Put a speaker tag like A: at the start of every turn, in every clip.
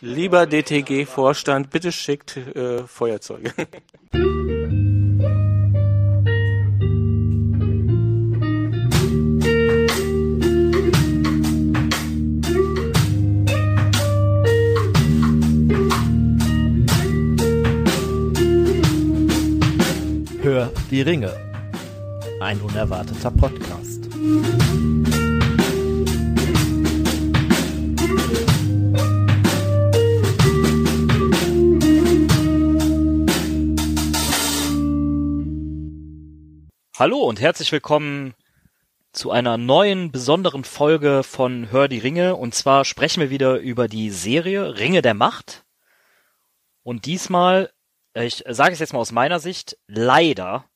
A: Lieber DTG-Vorstand, bitte schickt äh, Feuerzeuge.
B: Hör die Ringe. Ein unerwarteter Podcast.
C: Hallo und herzlich willkommen zu einer neuen besonderen Folge von Hör die Ringe. Und zwar sprechen wir wieder über die Serie Ringe der Macht. Und diesmal, äh, ich sage es jetzt mal aus meiner Sicht, leider,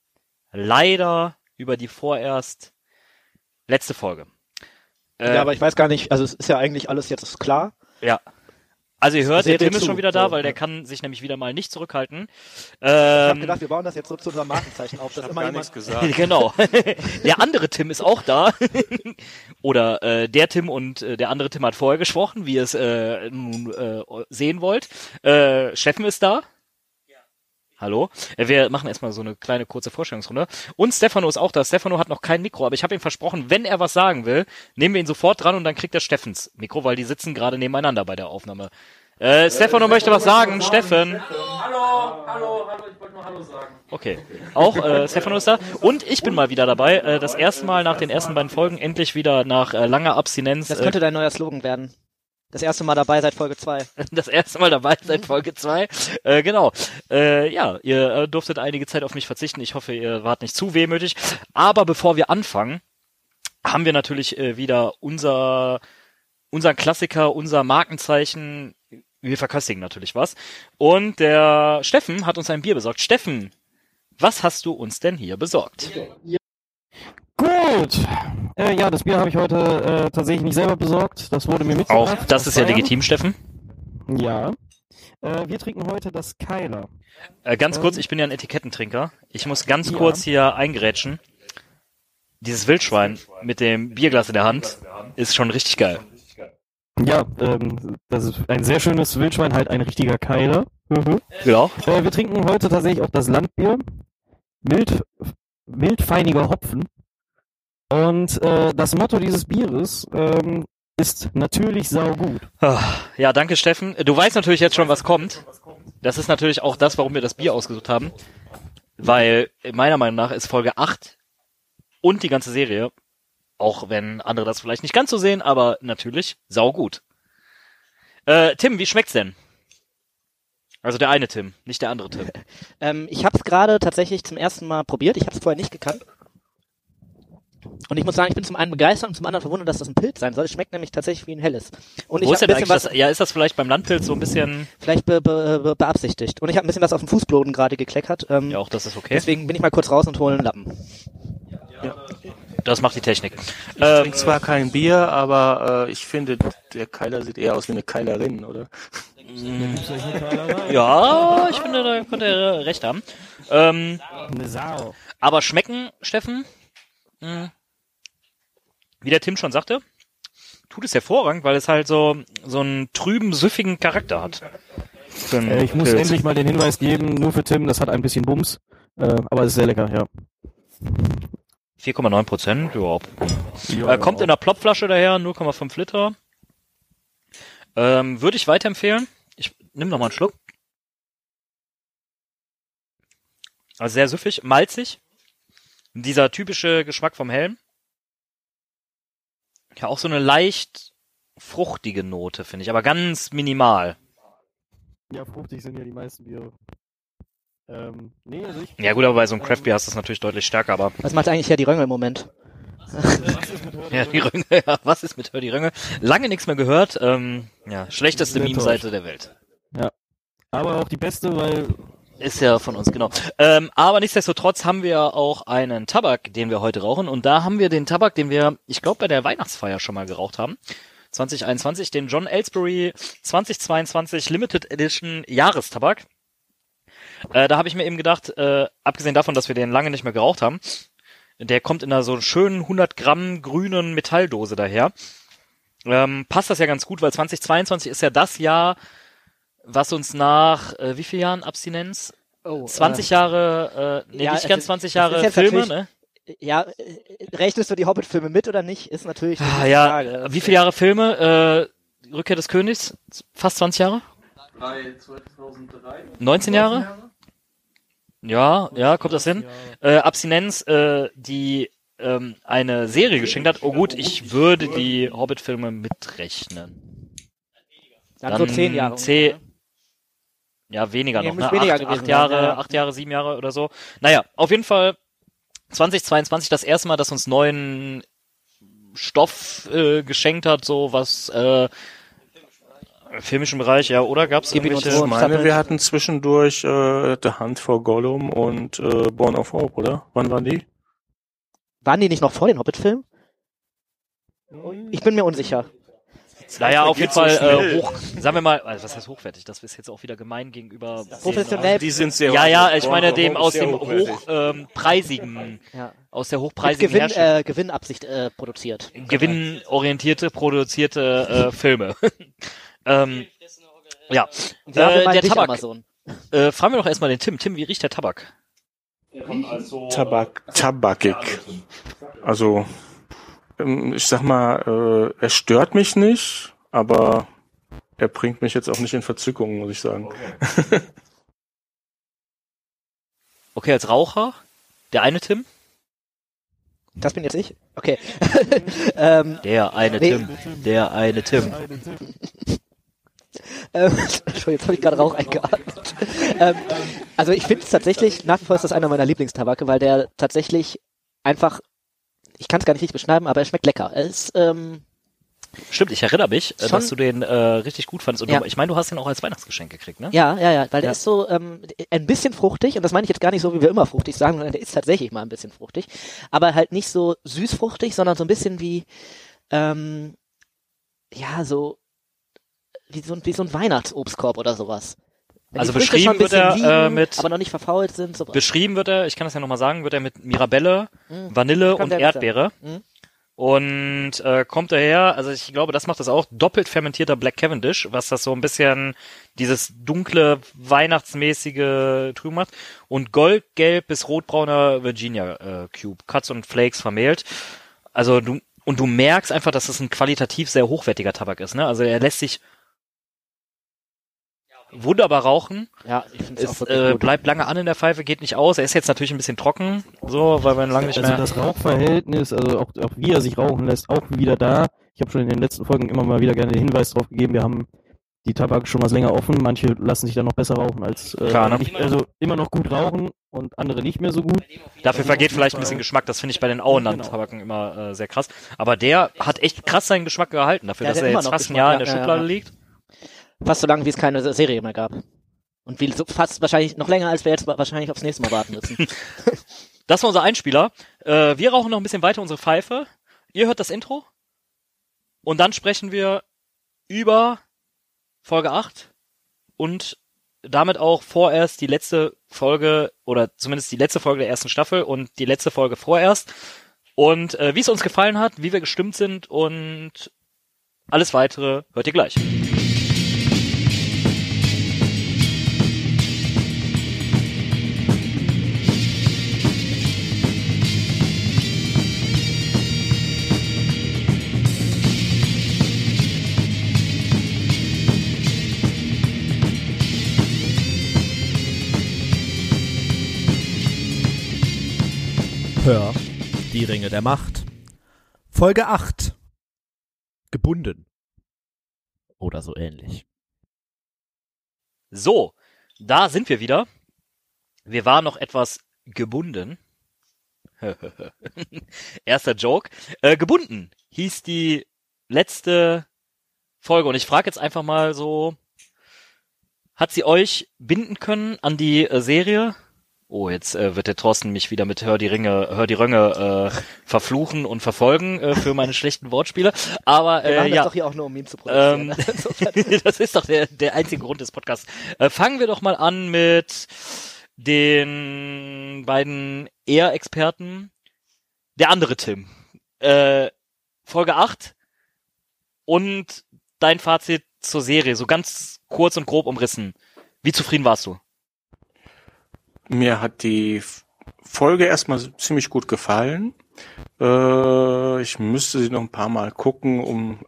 C: leider über die vorerst letzte Folge.
D: Ja, aber ich weiß gar nicht, also es ist ja eigentlich alles jetzt klar.
C: Ja. Also ihr hört, der
D: Serie
C: Tim ist
D: zu,
C: schon wieder da,
D: so,
C: weil der
D: ja.
C: kann sich nämlich wieder mal nicht zurückhalten.
D: Ich habe
C: Ähm,
D: gedacht, wir bauen das jetzt so zu unserem Markenzeichen auf, dass
A: hab
D: immer
A: gar
D: jemand
A: nichts gesagt.
C: genau. der andere Tim ist auch da. Oder äh, der Tim und äh, der andere Tim hat vorher gesprochen, wie ihr es äh, nun äh, sehen wollt. Äh, Steffen ist da. Hallo. Äh, Wir machen erstmal so eine kleine kurze Vorstellungsrunde. Und Stefano ist auch da. Stefano hat noch kein Mikro, aber ich habe ihm versprochen, wenn er was sagen will, nehmen wir ihn sofort dran und dann kriegt er Steffens Mikro, weil die sitzen gerade nebeneinander bei der Aufnahme. Äh, Stefano möchte was sagen. Steffen.
E: Hallo, hallo, hallo, ich wollte nur Hallo sagen.
C: Okay. Auch äh, Stefano ist da. Und ich bin mal wieder dabei. Äh, das erste Mal nach den ersten beiden Folgen endlich wieder nach äh, langer Abstinenz.
D: Das
C: äh,
D: könnte dein neuer Slogan werden. Das erste Mal dabei seit Folge 2.
C: das erste Mal dabei seit Folge 2. Äh, genau. Äh, ja, ihr äh, durftet einige Zeit auf mich verzichten. Ich hoffe, ihr wart nicht zu wehmütig. Aber bevor wir anfangen, haben wir natürlich äh, wieder unser, unser Klassiker, unser Markenzeichen. Wir verköstigen natürlich was. Und der Steffen hat uns ein Bier besorgt. Steffen, was hast du uns denn hier besorgt?
F: Gut. Äh, ja, das Bier habe ich heute äh, tatsächlich nicht selber besorgt. Das wurde mir
C: Auch
F: mitgebracht.
C: das
F: aus
C: ist ja legitim, Steffen.
F: Ja. Äh, wir trinken heute das Keiler.
C: Äh, ganz
F: Ähm.
C: kurz, ich bin ja ein Etikettentrinker. Ich muss ganz
F: Ja.
C: kurz hier eingerätschen. Dieses Wildschwein mit dem Bierglas in der Hand ist schon richtig geil.
F: Ja, ähm, das ist ein sehr schönes Wildschwein, halt ein richtiger Keiler. Mhm. Äh, wir trinken heute tatsächlich auch das Landbier. Mild, wildfeiniger Hopfen. Und äh, das Motto dieses Bieres ähm, ist natürlich saugut.
C: Ah, Ja, danke Steffen. Du weißt natürlich jetzt schon, was kommt. Das ist natürlich auch das, warum wir das Bier ausgesucht haben. Weil meiner Meinung nach ist Folge 8 und die ganze Serie, auch wenn andere das vielleicht nicht ganz so sehen, aber natürlich saugut. Äh, Tim, wie schmeckt's denn? Also der eine Tim, nicht der andere Tim.
D: Ähm, ich habe es gerade tatsächlich zum ersten Mal probiert. Ich habe es vorher nicht gekannt. Und ich muss sagen, ich bin zum einen begeistert und zum anderen verwundert, dass das ein Pilz sein soll. Es schmeckt nämlich tatsächlich wie ein helles. Und ich
C: Wo ist
D: habe
C: denn
D: ein
C: eigentlich
D: bisschen was
C: das? Ja, ist das vielleicht beim Landpilz so ein bisschen?
D: vielleicht be be be beabsichtigt. Und ich habe ein bisschen was auf dem Fußboden gerade gekleckert. Ähm,
C: Ja, auch das ist okay.
D: Deswegen bin ich mal kurz raus und hole einen Lappen.
C: Das macht die Technik.
A: Ich
C: Ähm,
A: trinke zwar kein Bier, aber äh, ich finde, der Keiler sieht eher aus wie eine Keilerin, oder?
C: ja, ich finde, da könnte er recht haben. Ähm,
F: Eine Sau.
C: aber schmecken, Steffen, wie der Tim schon sagte, tut es hervorragend, weil es halt so so einen trüben, süffigen Charakter hat.
F: Äh, ich muss
C: Pilz.
F: endlich mal den Hinweis geben, nur für Tim, das hat ein bisschen Bums. Äh, aber es ist sehr lecker, ja.
C: 4,9 Prozent, ja. Äh, kommt in einer Plopflasche daher, 0,5 Liter. Ähm, Würde ich weiterempfehlen. Ich nimm noch mal einen Schluck. Also sehr süffig, malzig. Dieser typische Geschmack vom Helm. Ja, auch so eine leicht fruchtige Note, finde ich, aber ganz minimal.
F: Ja, fruchtig sind ja die meisten Biere. Ähm, nee, also ich.
C: Ja gut, aber bei so einem Craft Beer hast du es natürlich deutlich stärker, aber
D: Was macht eigentlich ja die Röngel im Moment?
C: ja, die Rönge, ja, was ist mit Hör die Rönge? Lange nichts mehr gehört. Ähm, ja, schlechteste. Meme-Seite der Welt.
F: Aber auch die beste, weil
C: Ist ja von uns, genau. Ähm, aber nichtsdestotrotz haben wir auch einen Tabak, den wir heute rauchen. Und da haben wir den Tabak, den wir, ich glaube, bei der Weihnachtsfeier schon mal geraucht haben. 2021, den John Ellsbury 2022 Limited Edition Jahrestabak. Äh, da habe ich mir eben gedacht, äh, abgesehen davon, dass wir den lange nicht mehr geraucht haben, der kommt in einer so schönen 100 Gramm grünen Metalldose daher. ähm, passt das ja ganz gut, weil 2022 ist ja das Jahr, was uns nach äh, wie vielen Jahren Abstinenz?
D: Oh,
C: 20 Jahre, äh, nee,
D: ja,
C: nicht
D: es
C: ganz
D: ist-
C: 20
D: es
C: Jahre Filme, ne?
D: Äh, ja, äh, rechnest du die Hobbit-Filme mit oder nicht? Ist natürlich eine
C: Ah, ja,
D: Frage.
C: wie viele Jahre Filme? Äh, Rückkehr des Königs? Fast 20 Jahre?
E: Drei, 2003.
C: 19 Jahre? Ja, ja, kommt das hin? Äh, Abstinenz, äh, die ähm, eine Serie geschenkt hat. Oh gut, ich würde die Hobbit-Filme mitrechnen.
D: Dann, so zehn Jahre.
C: Zehn,
D: ungefähr.
C: Ja, weniger
D: Nee,
C: noch, ne?
D: weniger
C: acht,
D: gewesen
C: acht Jahre,
D: ja,
C: acht Jahre, sieben Jahre oder so. Naja, auf jeden Fall 2022 das erste Mal, dass uns neuen Stoff äh, geschenkt hat, so was äh, im filmischen Bereich, ja, oder
D: ihn uns
C: irgendwelche-.
A: Ich meine, wir hatten zwischendurch äh, The Hunt for Gollum und äh, Born of Hope, oder? Wann waren die?
D: Waren die nicht noch vor den Hobbit-Filmen? Ich bin mir unsicher.
C: Naja, auf jeden Fall äh, hoch, sagen wir mal, also was heißt hochwertig? Das ist jetzt auch wieder gemein gegenüber
D: Professionell.
A: Die sind sehr
C: Ja, ja, ich meine dem aus dem
A: hochwertig.
C: hoch ähm, preisigen,
D: Ja.
C: aus der hochpreisigen
D: Gewinn, äh, Gewinnabsicht äh, produziert.
C: gewinnorientierte, produzierte äh, Filme. ähm, ja, äh, der Tabak.
D: Amazon.
C: Äh, fragen wir doch erstmal den Tim. Tim, wie riecht der Tabak?
A: Tabak, tabakig. Also, ich sag mal, äh, er stört mich nicht, aber er bringt mich jetzt auch nicht in Verzückung, muss ich sagen.
C: Okay, als Raucher, der eine Tim?
D: Das bin jetzt ich? Okay. ähm,
C: Der eine
D: Nee.
C: Tim. Der eine Tim.
D: ähm, Entschuldigung, jetzt habe ich gerade Rauch eingeatmet. ähm, also ich finde es tatsächlich, nach wie vor ist das einer meiner Lieblingstabake, weil der tatsächlich einfach, ich kann es gar nicht richtig beschreiben, aber er schmeckt lecker. Er ist, ähm,
C: Stimmt, ich erinnere mich, äh,
D: Schon-
C: dass du den äh, richtig gut fandest. Und
D: Ja.
C: du, ich meine, du hast den auch als Weihnachtsgeschenk gekriegt, ne?
D: ja, ja, ja, weil der
C: Ja.
D: ist so ähm, ein bisschen fruchtig und das meine ich jetzt gar nicht so, wie wir immer fruchtig sagen, sondern der ist tatsächlich mal ein bisschen fruchtig, aber halt nicht so süßfruchtig, sondern so ein bisschen wie, ähm, ja, so wie so, ein- wie so ein Weihnachtsobstkorb oder sowas. Wenn
C: Also beschrieben wird er, äh,
D: liegen,
C: mit-
D: aber noch nicht verfault sind. So.
C: Beschrieben wird er, ich kann das ja nochmal sagen, wird er mit Mirabelle,
D: Mhm.
C: Vanille und. Erdbeere.
D: Mhm.
C: Und äh, kommt daher, also ich glaube, das macht das auch, doppelt fermentierter Black Cavendish, was das so ein bisschen dieses dunkle, weihnachtsmäßige Trüben macht. Und goldgelb bis rotbrauner Virginia äh, Cube, Cuts und Flakes vermehlt. Also du, und du merkst einfach, dass es ein qualitativ sehr hochwertiger Tabak ist. Ne? Also er lässt sich wunderbar rauchen.
D: Ja, ich finde es auch
C: äh,
D: gut.
C: bleibt lange an in der Pfeife, geht nicht aus. Er ist jetzt natürlich ein bisschen trocken, so, weil wir ihn lange nicht
F: Also
C: mehr.
F: das Rauchverhältnis, also auch, auch wie er sich rauchen lässt, auch wieder da. Ich habe schon in den letzten Folgen immer mal wieder gerne den Hinweis drauf gegeben, wir haben die Tabak schon was länger offen. Manche lassen sich dann noch besser rauchen als äh,
C: Klar, ne?
F: nicht, also immer noch gut rauchen und andere nicht mehr so gut.
C: Dafür vergeht vielleicht ein bisschen Geschmack. Das finde ich bei den Auenland-Tabaken immer äh, sehr krass. Aber der hat echt krass seinen Geschmack gehalten, dafür,
D: Der
C: dass er
D: immer
C: jetzt
D: noch
C: fast ein Jahr
D: ja,
C: in der
D: ja, ja,
C: Schublade
D: ja.
C: liegt.
D: Fast so lange, wie es keine Serie mehr gab. Und wie so fast wahrscheinlich noch länger, als wir jetzt wahrscheinlich aufs nächste Mal warten müssen.
C: Das war unser Einspieler. Äh, wir rauchen noch ein bisschen weiter unsere Pfeife. Ihr hört das Intro. Und dann sprechen wir über Folge 8 und damit auch vorerst die letzte Folge oder zumindest die letzte Folge der ersten Staffel und die letzte Folge vorerst. Und äh, wie es uns gefallen hat, wie wir gestimmt sind und alles weitere hört ihr gleich.
B: Hör die Ringe der Macht. Folge 8. Gebunden. Oder so ähnlich.
C: So, da sind wir wieder. Wir waren noch etwas gebunden. Erster Joke. Äh, gebunden hieß die letzte Folge. Und ich frage jetzt einfach mal so, hat sie euch binden können an die äh, Serie? Oh, jetzt äh, wird der Thorsten mich wieder mit Hör die Ringe, Hör die Rönge äh, verfluchen und verfolgen äh, für meine schlechten Wortspiele. Aber
D: Wir
C: äh,
D: machen das
C: ja.
D: doch hier auch nur, um ihn zu produzieren.
C: Ähm, das ist doch der, der einzige Grund des Podcasts. Äh, fangen wir doch mal an mit den beiden eher Experten. Der andere Tim. Äh, Folge 8. und dein Fazit zur Serie, so ganz kurz und grob umrissen. Wie zufrieden warst du?
A: Mir hat die Folge erstmal ziemlich gut gefallen. Äh, ich müsste sie noch ein paar Mal gucken, um,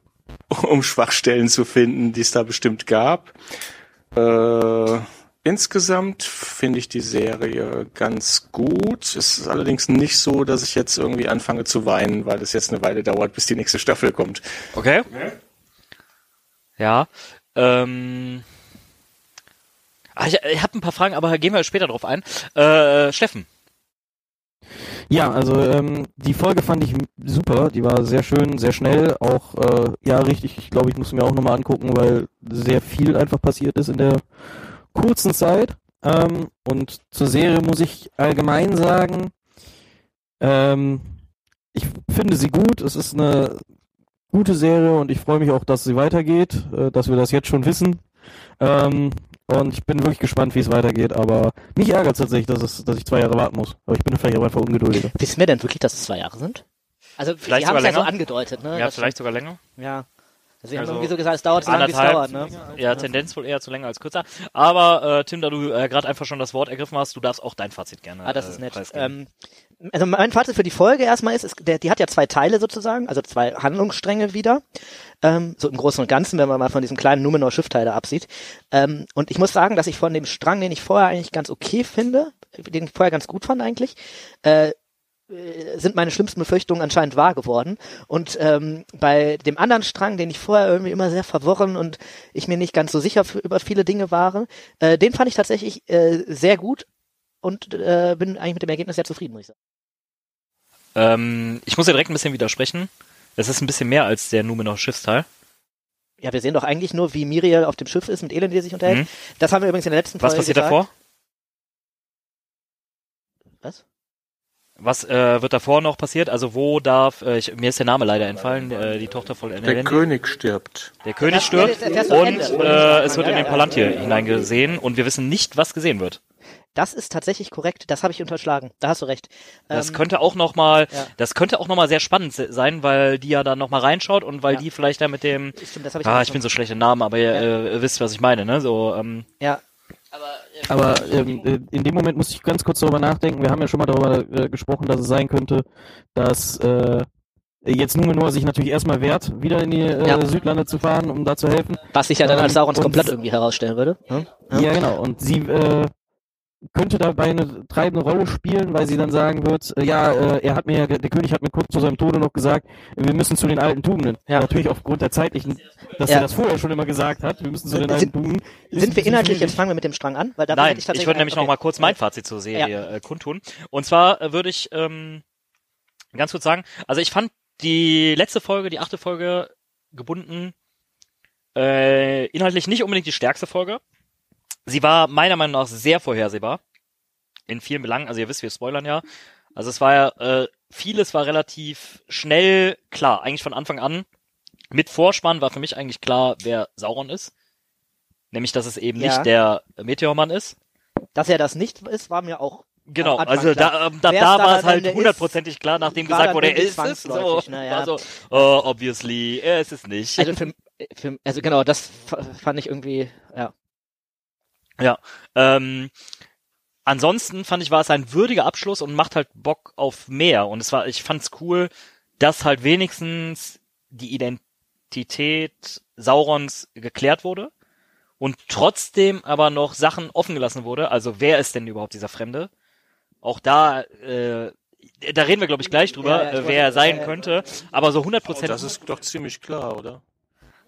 A: um Schwachstellen zu finden, die es da bestimmt gab. Äh, insgesamt finde ich die Serie ganz gut. Es ist allerdings nicht so, dass ich jetzt irgendwie anfange zu weinen, weil es jetzt eine Weile dauert, bis die nächste Staffel kommt.
C: Okay. Ja. Ähm, ah, ich ich habe ein paar Fragen, aber gehen wir später drauf ein. Äh, Steffen.
F: Ja, also ähm, die Folge fand ich super, die war sehr schön, sehr schnell, auch äh, ja richtig, ich glaube, ich muss mir auch nochmal angucken, weil sehr viel einfach passiert ist in der kurzen Zeit. Ähm, und zur Serie muss ich allgemein sagen, ähm, ich finde sie gut, es ist eine gute Serie und ich freue mich auch, dass sie weitergeht, äh, dass wir das jetzt schon wissen. Ähm, und ich bin wirklich gespannt, wie es weitergeht, aber mich ärgert es tatsächlich, dass, es, dass ich zwei Jahre warten muss. Aber ich bin vielleicht auch einfach ungeduldiger.
D: Wissen wir denn wirklich, dass es zwei Jahre sind? Also,
C: Vielleicht
D: wir haben es
C: sogar
D: ja so
C: länger?
D: angedeutet, ne?
C: Ja,
D: Das-
C: vielleicht sogar länger.
D: Ja. Also, wir
C: Also,
D: haben irgendwie so gesagt, es dauert so lange, wie es dauert, ne?
C: Ja, Tendenz wohl eher zu länger als kürzer. Aber äh, Tim, da du äh, gerade einfach schon das Wort ergriffen hast, du darfst auch dein Fazit gerne.
D: Ah, das ist
C: äh,
D: nett. Ähm, also mein Fazit für die Folge erstmal ist, ist der, die hat ja zwei Teile sozusagen, also zwei Handlungsstränge wieder. Ähm, so im Großen und Ganzen, wenn man mal von diesem kleinen Numenor-Schiffteil da absieht. Ähm, und ich muss sagen, dass ich von dem Strang, den ich vorher eigentlich ganz okay finde, den ich vorher ganz gut fand eigentlich, äh, sind meine schlimmsten Befürchtungen anscheinend wahr geworden. Und ähm, bei dem anderen Strang, den ich vorher irgendwie immer sehr verworren und ich mir nicht ganz so sicher für, über viele Dinge war, äh, den fand ich tatsächlich äh, sehr gut und äh, bin eigentlich mit dem Ergebnis sehr zufrieden, muss ich sagen.
C: ähm, ich muss dir direkt ein bisschen widersprechen. Es ist ein bisschen mehr als der Numenor Schiffsteil.
D: Ja, wir sehen doch eigentlich nur, wie Miriel auf dem Schiff ist, mit Elend, die sich unterhält.
C: Mhm.
D: Das haben wir übrigens in der letzten
C: Was
D: Folge
C: passiert
D: gesagt.
C: davor?
D: Was?
C: Was äh, wird davor noch passiert? Also wo darf, äh, ich, mir ist der Name leider entfallen, äh, die Tochter von
A: Der
C: Elendil.
A: König stirbt.
C: Der König
D: Ja,
C: stirbt
D: das du am
C: und äh, es wird in
D: Ja,
C: den
D: ja.
C: Palantir hineingesehen und wir wissen nicht, was gesehen wird.
D: Das ist tatsächlich korrekt. Das habe ich unterschlagen. Da hast du recht.
C: Das
D: Ähm,
C: könnte auch noch mal,
D: ja.
C: das könnte auch noch mal sehr spannend se- sein, weil die ja dann noch mal reinschaut und weil
D: Ja.
C: die vielleicht da mit dem,
D: Stimmt, das ich
C: ah, ich bin so schlecht im Namen, aber ihr, äh, ihr wisst, was ich meine, ne? So, ähm,
D: Ja.
F: Aber ähm, äh, in dem Moment muss ich ganz kurz darüber nachdenken. Wir haben ja schon mal darüber äh, gesprochen, dass es sein könnte, dass äh, jetzt Numenor sich natürlich erstmal wehrt, wieder in die äh,
D: Ja.
F: Südlande zu fahren, um da zu helfen.
D: Was sich ja dann als
F: Ähm,
D: Saurons
F: und-
D: komplett irgendwie herausstellen würde. Ne?
F: Ja, genau. Und sie äh, könnte dabei eine treibende Rolle spielen, weil sie dann sagen wird, äh, ja, äh, er hat mir, ja- der König hat mir kurz zu seinem Tode noch gesagt, wir müssen zu den alten Tugenden.
D: Ja.
F: Natürlich aufgrund der zeitlichen, dass
D: Ja.
F: er das vorher schon immer gesagt hat, wir müssen zu den
D: Sind-
F: alten Tugenden.
D: Sind wir inhaltlich, jetzt fangen wir mit dem Strang an, weil da
C: nein,
D: hätte ich
C: ich,
D: tatsächlich
C: würde nämlich
D: okay.
C: noch mal kurz mein Fazit zur Serie äh, kundtun. Und zwar würde ich ähm, ganz kurz sagen, also ich fand die letzte Folge, die achte Folge gebunden, äh, inhaltlich nicht unbedingt die stärkste Folge. Sie war meiner Meinung nach sehr vorhersehbar. In vielen Belangen. Also ihr wisst, wir spoilern ja. Also es war ja, äh, vieles war relativ schnell klar, eigentlich von Anfang an. Mit Vorspann war für mich eigentlich klar, wer Sauron ist. Nämlich, dass es eben
D: Ja.
C: nicht der Meteormann ist.
D: Dass er das nicht ist, war mir auch
C: Genau, also da, ähm, da, da war es halt hundertprozentig klar, nachdem gesagt wurde, er ist es. So,
D: zwangsläufig, ne, ja.
C: also, oh, obviously, er ist es nicht.
D: Also, für, für, also genau, das fand ich irgendwie, ja.
C: Ähm, ansonsten fand ich, war es ein würdiger Abschluss und macht halt Bock auf mehr. Und es war, ich fand's cool, dass halt wenigstens die Identität Saurons geklärt wurde und trotzdem aber noch Sachen offen gelassen wurde. Also wer ist denn überhaupt dieser Fremde? Auch da, äh, da reden wir glaube ich gleich drüber,
D: Ja, ja, ich
C: äh, wer er sein
D: äh,
C: könnte. Aber so 100
A: Oh,
C: Prozent.
A: das ist doch ziemlich klar, oder?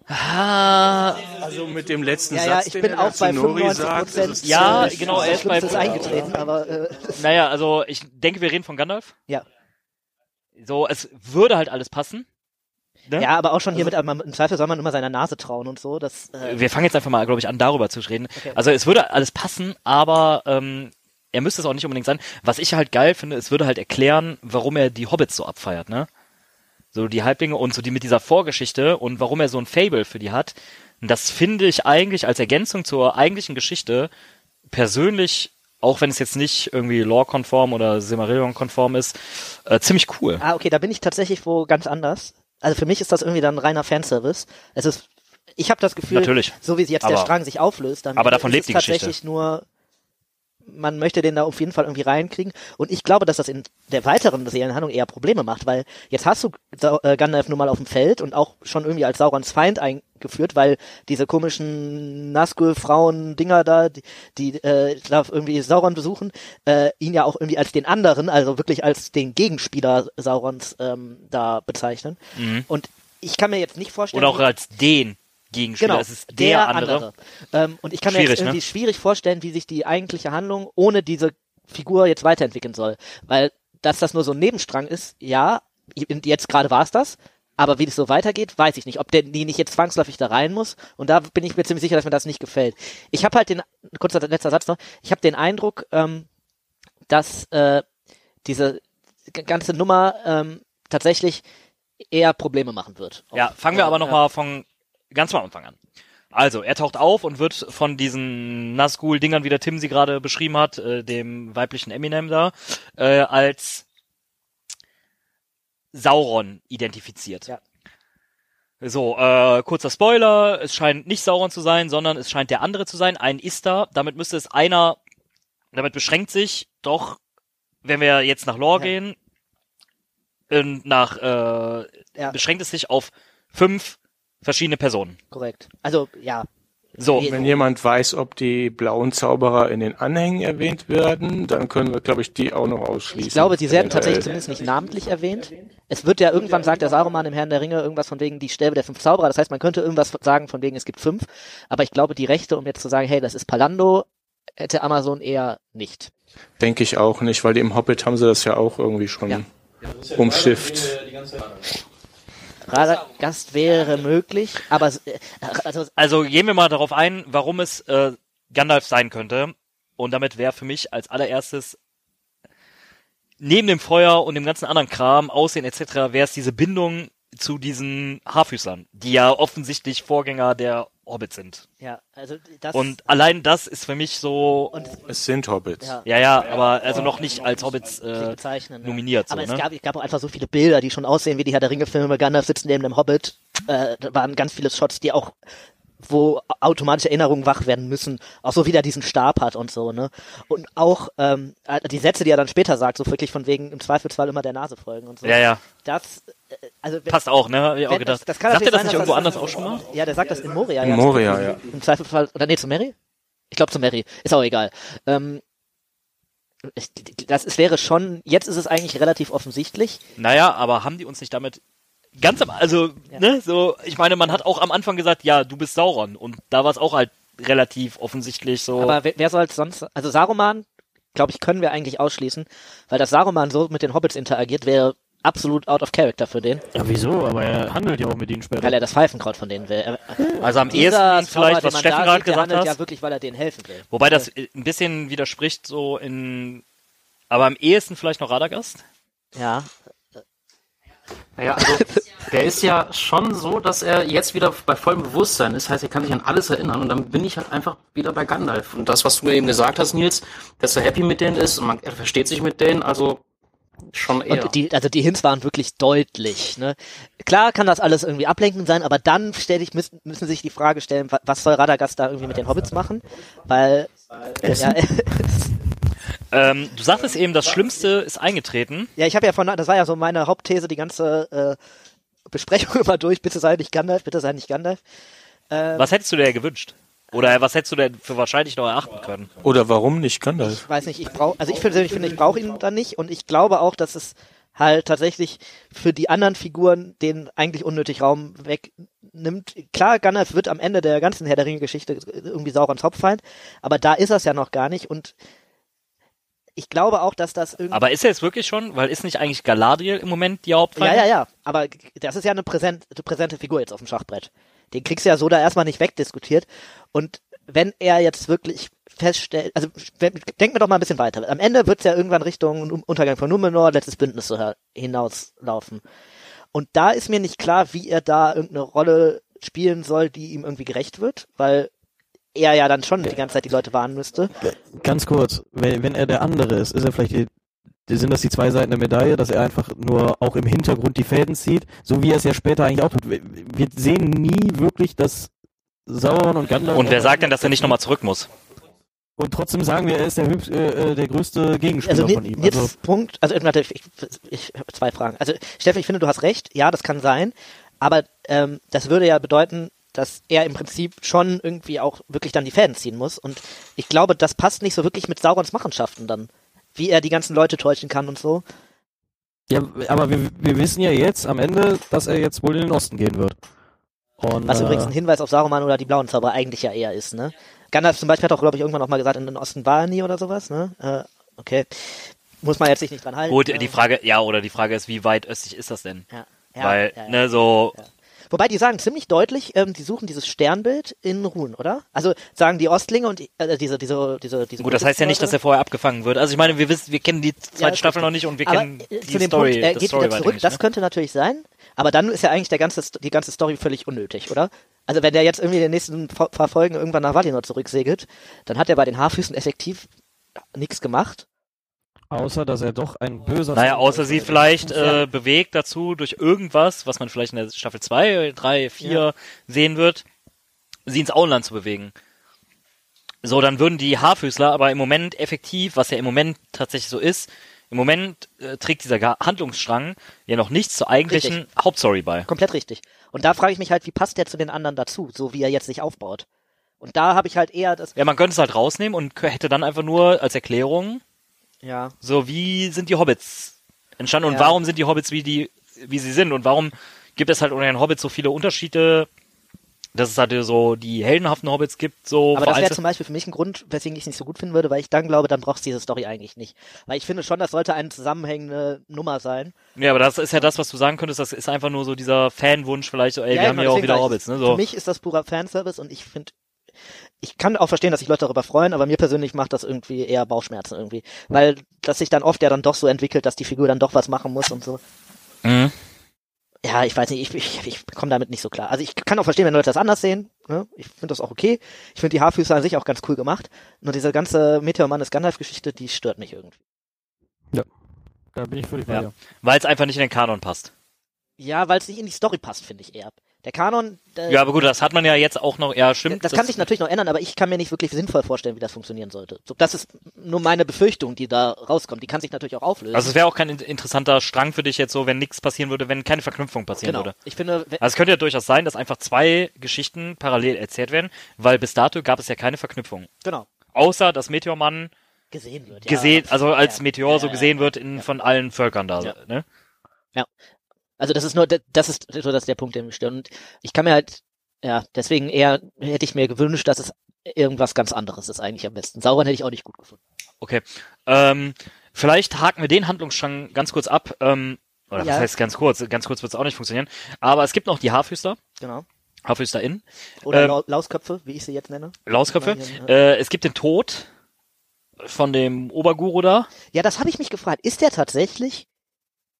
C: Ah,
A: Also mit dem letzten
D: Ja, ja,
A: Satz,
D: ich
A: den
D: bin auch bei
A: Nori
D: 95
A: sagt, ist
C: Ja, genau, er ist bei-
D: ist eingetreten, aber äh,
C: Naja, also ich denke, wir reden von Gandalf.
D: Ja.
C: So, es würde halt alles passen. Ne?
D: ja, aber auch schon hier mit, aber im Zweifel soll man immer seiner Nase trauen und so. Das, äh,
C: Wir fangen jetzt einfach mal, glaube ich, an, darüber zu reden.
D: Okay.
C: Also es würde alles passen, aber ähm, er müsste es auch nicht unbedingt sein. Was ich halt geil finde, es würde halt erklären, warum er die Hobbits so abfeiert, ne? So die Halblinge und so die mit dieser Vorgeschichte und warum er so ein Fable für die hat. Und das finde ich eigentlich als Ergänzung zur eigentlichen Geschichte persönlich, auch wenn es jetzt nicht irgendwie lore-konform oder Silmarillion-konform ist, äh, ziemlich cool.
D: Ah, okay, da bin ich tatsächlich wo ganz anders. also für mich ist das irgendwie dann reiner Fanservice. Es ist, ich habe das Gefühl,
C: Natürlich.
D: so wie jetzt der
C: Aber-
D: Strang sich auflöst, dann
C: aber davon
D: ist
C: lebt
D: es
C: die Geschichte.
D: tatsächlich nur, man möchte den da auf jeden Fall irgendwie reinkriegen. Und ich glaube, dass das in der weiteren Serienhandlung eher Probleme macht, weil jetzt hast du äh, Gandalf nun mal auf dem Feld und auch schon irgendwie als Saurons Feind eingeführt, weil diese komischen Nazgul-Frauen-Dinger da, die, die äh, da irgendwie Sauron besuchen, äh, ihn ja auch irgendwie als den anderen, also wirklich als den Gegenspieler Saurons ähm, da bezeichnen. Und ich kann mir jetzt nicht vorstellen,
C: Oder auch als den Gegenspieler.
D: Genau,
C: Es ist der, andere.
D: Ähm, und ich kann mir
C: Schwierig,
D: jetzt irgendwie
C: ne?
D: schwierig vorstellen, wie sich die eigentliche Handlung ohne diese Figur jetzt weiterentwickeln soll. Weil, dass das nur so ein Nebenstrang ist, ja, jetzt gerade war es das, aber wie das so weitergeht, weiß ich nicht. Ob der, die nicht jetzt zwangsläufig da rein muss. Und da bin ich mir ziemlich sicher, dass mir das nicht gefällt. Ich habe halt den, kurzer letzter Satz noch, ich habe den Eindruck, ähm, dass äh, diese ganze Nummer ähm, tatsächlich eher Probleme machen wird.
C: Ja, fangen wir aber nochmal von ganz am Anfang an. Also, er taucht auf und wird von diesen Nazgul-Dingern, wie der Tim sie gerade beschrieben hat, äh, dem weiblichen Eminem da, äh, als Sauron identifiziert.
D: Ja.
C: So, äh, kurzer Spoiler, es scheint nicht Sauron zu sein, sondern es scheint der andere zu sein, ein Istar. Damit müsste es einer, damit beschränkt sich doch, wenn wir jetzt nach Lore
D: Ja.
C: gehen, und nach, äh,
D: Ja.
C: beschränkt es sich auf fünf verschiedene Personen.
D: Korrekt. Also, ja.
C: So,
A: Wenn jemand weiß, ob die blauen Zauberer in den Anhängen erwähnt werden, dann können wir, glaube ich, die auch noch ausschließen.
D: Ich glaube, sie werden tatsächlich zumindest nicht namentlich erwähnt. Es wird ja irgendwann sagt der Saruman im Herrn der Ringe irgendwas von wegen die Stäbe der fünf Zauberer. Das heißt, man könnte irgendwas sagen von wegen es gibt fünf. Aber ich glaube, die Rechte, um jetzt zu sagen, hey, das ist Palando, hätte Amazon eher nicht.
A: Denke ich auch nicht, weil im Hobbit haben sie das ja auch irgendwie schon
D: Ja.
A: umschifft.
D: Radagast wäre möglich, aber äh, also
C: also gehen wir mal darauf ein, warum es äh, Gandalf sein könnte. Und damit wäre für mich als allererstes neben dem Feuer und dem ganzen anderen Kram, Aussehen etc., wäre es diese Bindung zu diesen Haarfüßern, die ja offensichtlich Vorgänger der Hobbits sind.
D: ja, also das
C: Und allein das ist für mich so,
D: und
A: Es sind Hobbits.
D: ja.
C: ja, ja, aber also noch nicht als Hobbits äh,
D: bezeichnen.
C: nominiert.
D: Aber
C: so,
D: es
C: ne?
D: gab, es gab auch einfach so viele Bilder, die schon aussehen wie die Herr der Ringe-Filme. Gandalf sitzt neben dem Hobbit. Äh, da waren ganz viele Shots, die auch, wo automatische Erinnerungen wach werden müssen. Auch so wie der diesen Stab hat und so, ne? Und auch ähm, die Sätze, die er dann später sagt, so wirklich von wegen im Zweifelsfall immer der Nase folgen und so.
C: ja, ja,
D: Das, äh, also wenn,
C: passt auch, ne? Hab ich auch
D: wenn,
C: gedacht.
D: das, das kann
C: Sagt er das
D: sein,
C: nicht irgendwo
D: das-
C: anders auch schon mal?
D: Ja, der sagt das in Moria.
A: In
D: ja.
A: Moria, ja.
D: Im Zweifelsfall, oder nee, zu Mary? Ich glaube zu Mary. Ist auch egal. Ähm, ich, das ist, wäre schon, jetzt ist es eigentlich relativ offensichtlich.
C: Naja, aber haben die uns nicht damit ganz am, also,
D: Ja.
C: ne, so, ich meine, man hat auch am Anfang gesagt, ja, du bist Sauron und da war es auch halt relativ offensichtlich so.
D: Aber wer, wer soll sonst, also Saruman, glaube ich, können wir eigentlich ausschließen, weil das Saruman so mit den Hobbits interagiert, wäre absolut out of character für den,
F: Ja, wieso? Aber er handelt ja auch mit ihnen später.
D: weil er das Pfeifenkraut von denen will. Er-
C: also am ehesten vielleicht, was Steffen gerade gesagt
D: handelt
C: hat.
D: ja wirklich, weil er denen helfen will.
C: Wobei das ein bisschen widerspricht so in, aber am ehesten vielleicht noch Radagast.
D: Ja,
G: Naja, also der ist ja schon so, dass er jetzt wieder bei vollem Bewusstsein ist. Heißt, er kann sich an alles erinnern und dann bin ich halt einfach wieder bei Gandalf. Und das, was du eben gesagt hast, Nils, dass er happy mit denen ist und man, er versteht sich mit denen, also schon eher.
D: Und die, also die Hints waren wirklich deutlich. Ne? Klar kann das alles irgendwie ablenkend sein, aber dann stell ich, müssen, müssen sich die Frage stellen, wa- was soll Radagast da irgendwie mit den Hobbits machen? Weil ja,
C: Ähm, du sagtest eben, das Schlimmste ist eingetreten.
D: ja, ich habe ja von, das war ja so meine Hauptthese, die ganze äh, Besprechung immer durch. Bitte sei nicht Gandalf, bitte sei nicht Gandalf.
C: Was hättest du dir gewünscht? Oder was hättest du denn für wahrscheinlich noch erachten können?
A: Oder warum nicht Gandalf?
D: Ich weiß nicht, ich brauche, also ich persönlich finde, ich brauche ihn dann nicht und ich glaube auch, dass es halt tatsächlich für die anderen Figuren den eigentlich unnötig Raum wegnimmt. Klar, Gandalf wird am Ende der ganzen Herr der Ringe-Geschichte irgendwie Saurons Hauptfeind, aber da ist es ja noch gar nicht und ich glaube auch, dass das irgendwie
C: Aber ist er jetzt wirklich schon? Weil ist nicht eigentlich Galadriel im Moment die Hauptfeind?
D: Ja, ja, ja. Aber das ist ja eine, präsent, eine präsente Figur jetzt auf dem Schachbrett. Den kriegst du ja so da erstmal nicht wegdiskutiert. Und wenn er jetzt wirklich feststellt, also wenn, denken wir doch mal ein bisschen weiter. Am Ende wird es ja irgendwann Richtung Untergang von Numenor, letztes Bündnis so hinauslaufen. Und da ist mir nicht klar, wie er da irgendeine Rolle spielen soll, die ihm irgendwie gerecht wird, weil er ja dann schon die ganze Zeit die Leute warnen müsste.
F: Ganz kurz, wenn, wenn er der andere ist, ist er vielleicht die, sind das die zwei Seiten der Medaille, dass er einfach nur auch im Hintergrund die Fäden zieht, so wie er es ja später eigentlich auch tut. Wir, sehen nie wirklich, dass Sauron und Gandalf...
C: Und wer sagt denn, dass er nicht nochmal zurück muss?
F: Und trotzdem sagen wir, er ist der, äh, äh, der größte Gegenspieler
D: Also,
F: von ihm.
D: jetzt
F: Also,
D: Punkt, also ich, ich, ich habe zwei Fragen. Also Steffen, ich finde, du hast recht, ja, das kann sein, aber ähm, das würde ja bedeuten, dass er im Prinzip schon irgendwie auch wirklich dann die Fäden ziehen muss und ich glaube, das passt nicht so wirklich mit Saurons Machenschaften dann. Wie er die ganzen Leute täuschen kann und so.
F: ja, aber wir, wir wissen ja jetzt am Ende, dass er jetzt wohl in den Osten gehen wird. Und,
D: Was
F: äh,
D: übrigens ein Hinweis auf Saruman oder die blauen Zauberer eigentlich ja eher ist, ne? Gandalf zum Beispiel hat auch, glaube ich, irgendwann noch mal gesagt, in den Osten war er nie oder sowas, ne? Äh, okay. Muss man jetzt sich nicht dran halten.
C: Gut,
D: ne?
C: die Frage, ja, oder die Frage ist, wie weit östlich ist das denn?
D: Ja, ja,
C: Weil,
D: ja, ja.
C: ne, so,
D: Wobei die sagen ziemlich deutlich, ähm, die suchen dieses Sternbild in Ruhen, oder? Also sagen die Ostlinge und die, äh, diese, diese, diese, diese.
C: gut, das heißt ja nicht, dass er vorher abgefangen wird. Also ich meine, wir wissen, wir kennen die zweite
D: ist
C: Staffel noch nicht und wir
D: aber
C: kennen
D: äh,
C: die
D: zu dem
C: Story,
D: Punkt, er
C: das
D: geht
C: Story
D: wieder zurück,
C: nicht,
D: das
C: ne?
D: könnte natürlich sein, aber dann ist ja eigentlich der ganze, die ganze Story völlig unnötig, oder? Also wenn der jetzt irgendwie in den nächsten paar Folgen irgendwann nach Valinor zurücksegelt, dann hat er bei den Haarfüßen effektiv nichts gemacht.
F: Außer, dass er doch ein böser...
C: Naja, außer sie vielleicht äh, bewegt dazu durch irgendwas, was man vielleicht in der Staffel 2, 3, 4
D: Ja.
C: sehen wird, sie ins Auenland zu bewegen. So, dann würden die Haarfüßler aber im Moment effektiv, was ja im Moment tatsächlich so ist, im Moment äh, trägt dieser Ga- Handlungsstrang ja noch nichts zur eigentlichen Hauptstory bei.
D: Komplett richtig. Und da frage ich mich halt, wie passt der zu den anderen dazu, so wie er jetzt sich aufbaut? Und da habe ich halt eher das,
C: Ja, man könnte es halt rausnehmen und hätte dann einfach nur als Erklärung,
D: ja,
C: so wie sind die Hobbits entstanden und
D: Ja.
C: warum sind die Hobbits wie die, wie sie sind und warum gibt es halt unter den Hobbits so viele Unterschiede, dass es halt so die heldenhaften Hobbits gibt, so
D: Aber das wäre zum Beispiel für mich ein Grund, weswegen ich es nicht so gut finden würde, weil ich dann glaube, dann brauchst du diese Story eigentlich nicht. Weil ich finde schon, das sollte eine zusammenhängende Nummer sein.
C: Ja, aber das ist ja das, was du sagen könntest, das ist einfach nur so dieser Fanwunsch vielleicht, so, ey,
D: Ja,
C: wir haben
D: genau,
C: ja auch wieder Hobbits, ne,
D: Für
C: so.
D: mich ist das purer Fanservice und ich finde, ich kann auch verstehen, dass sich Leute darüber freuen, aber mir persönlich macht das irgendwie eher Bauchschmerzen irgendwie. Weil das sich dann oft ja dann doch so entwickelt, dass die Figur dann doch was machen muss und so.
C: Mhm.
D: Ja, ich weiß nicht, ich, ich, ich komme damit nicht so klar. Also ich kann auch verstehen, wenn Leute das anders sehen. Ne? Ich finde das auch okay. Ich finde die Haarfüße an sich auch ganz cool gemacht. Nur diese ganze Meteor Mannes Gandalf-Geschichte, die stört mich irgendwie.
F: Da bin ich völlig bei
C: Ja.
F: dir.
C: Weil es einfach nicht in den Kanon passt.
D: Ja, weil es nicht in die Story passt, finde ich eher. Der Kanon, äh,
C: Ja, aber gut, das hat man ja jetzt auch noch, ja, stimmt.
D: das kann sich natürlich noch ändern, aber ich kann mir nicht wirklich sinnvoll vorstellen, wie das funktionieren sollte. So, das ist nur meine Befürchtung, die da rauskommt. Die kann sich natürlich auch auflösen.
C: Also es wäre auch kein in- interessanter Strang für dich jetzt so, wenn nichts passieren würde, wenn keine Verknüpfung passieren
D: genau.
C: würde.
D: Ich finde,
C: Also es könnte ja durchaus sein, dass einfach zwei Geschichten parallel erzählt werden, weil bis dato gab es ja keine Verknüpfung.
D: genau,
C: Außer, dass Meteormann
D: gesehen wird.
C: gesehen,
D: ja.
C: also als Meteor
D: ja,
C: so gesehen wird in, von allen Völkern da,
D: Ja. Also das ist nur, das ist so das ist der Punkt, der mich stört. Und ich kann mir halt, ja, deswegen eher hätte ich mir gewünscht, dass es irgendwas ganz anderes ist eigentlich am besten. Sauron hätte ich auch nicht gut gefunden.
C: Okay. Ähm, vielleicht haken wir den Handlungsstrang ganz kurz ab. Ähm, oder
D: Ja.
C: was heißt ganz kurz? Ganz kurz wird es auch nicht funktionieren. Aber es gibt noch die Haarfüßler,
D: Genau.
C: HaarfüßlerInnen,
D: Oder
C: Ähm,
D: Lau- Lausköpfe, wie ich sie jetzt nenne.
C: Lausköpfe. Äh, es gibt den Tod von dem Oberguru da.
D: Ja, das habe ich mich gefragt. Ist der tatsächlich,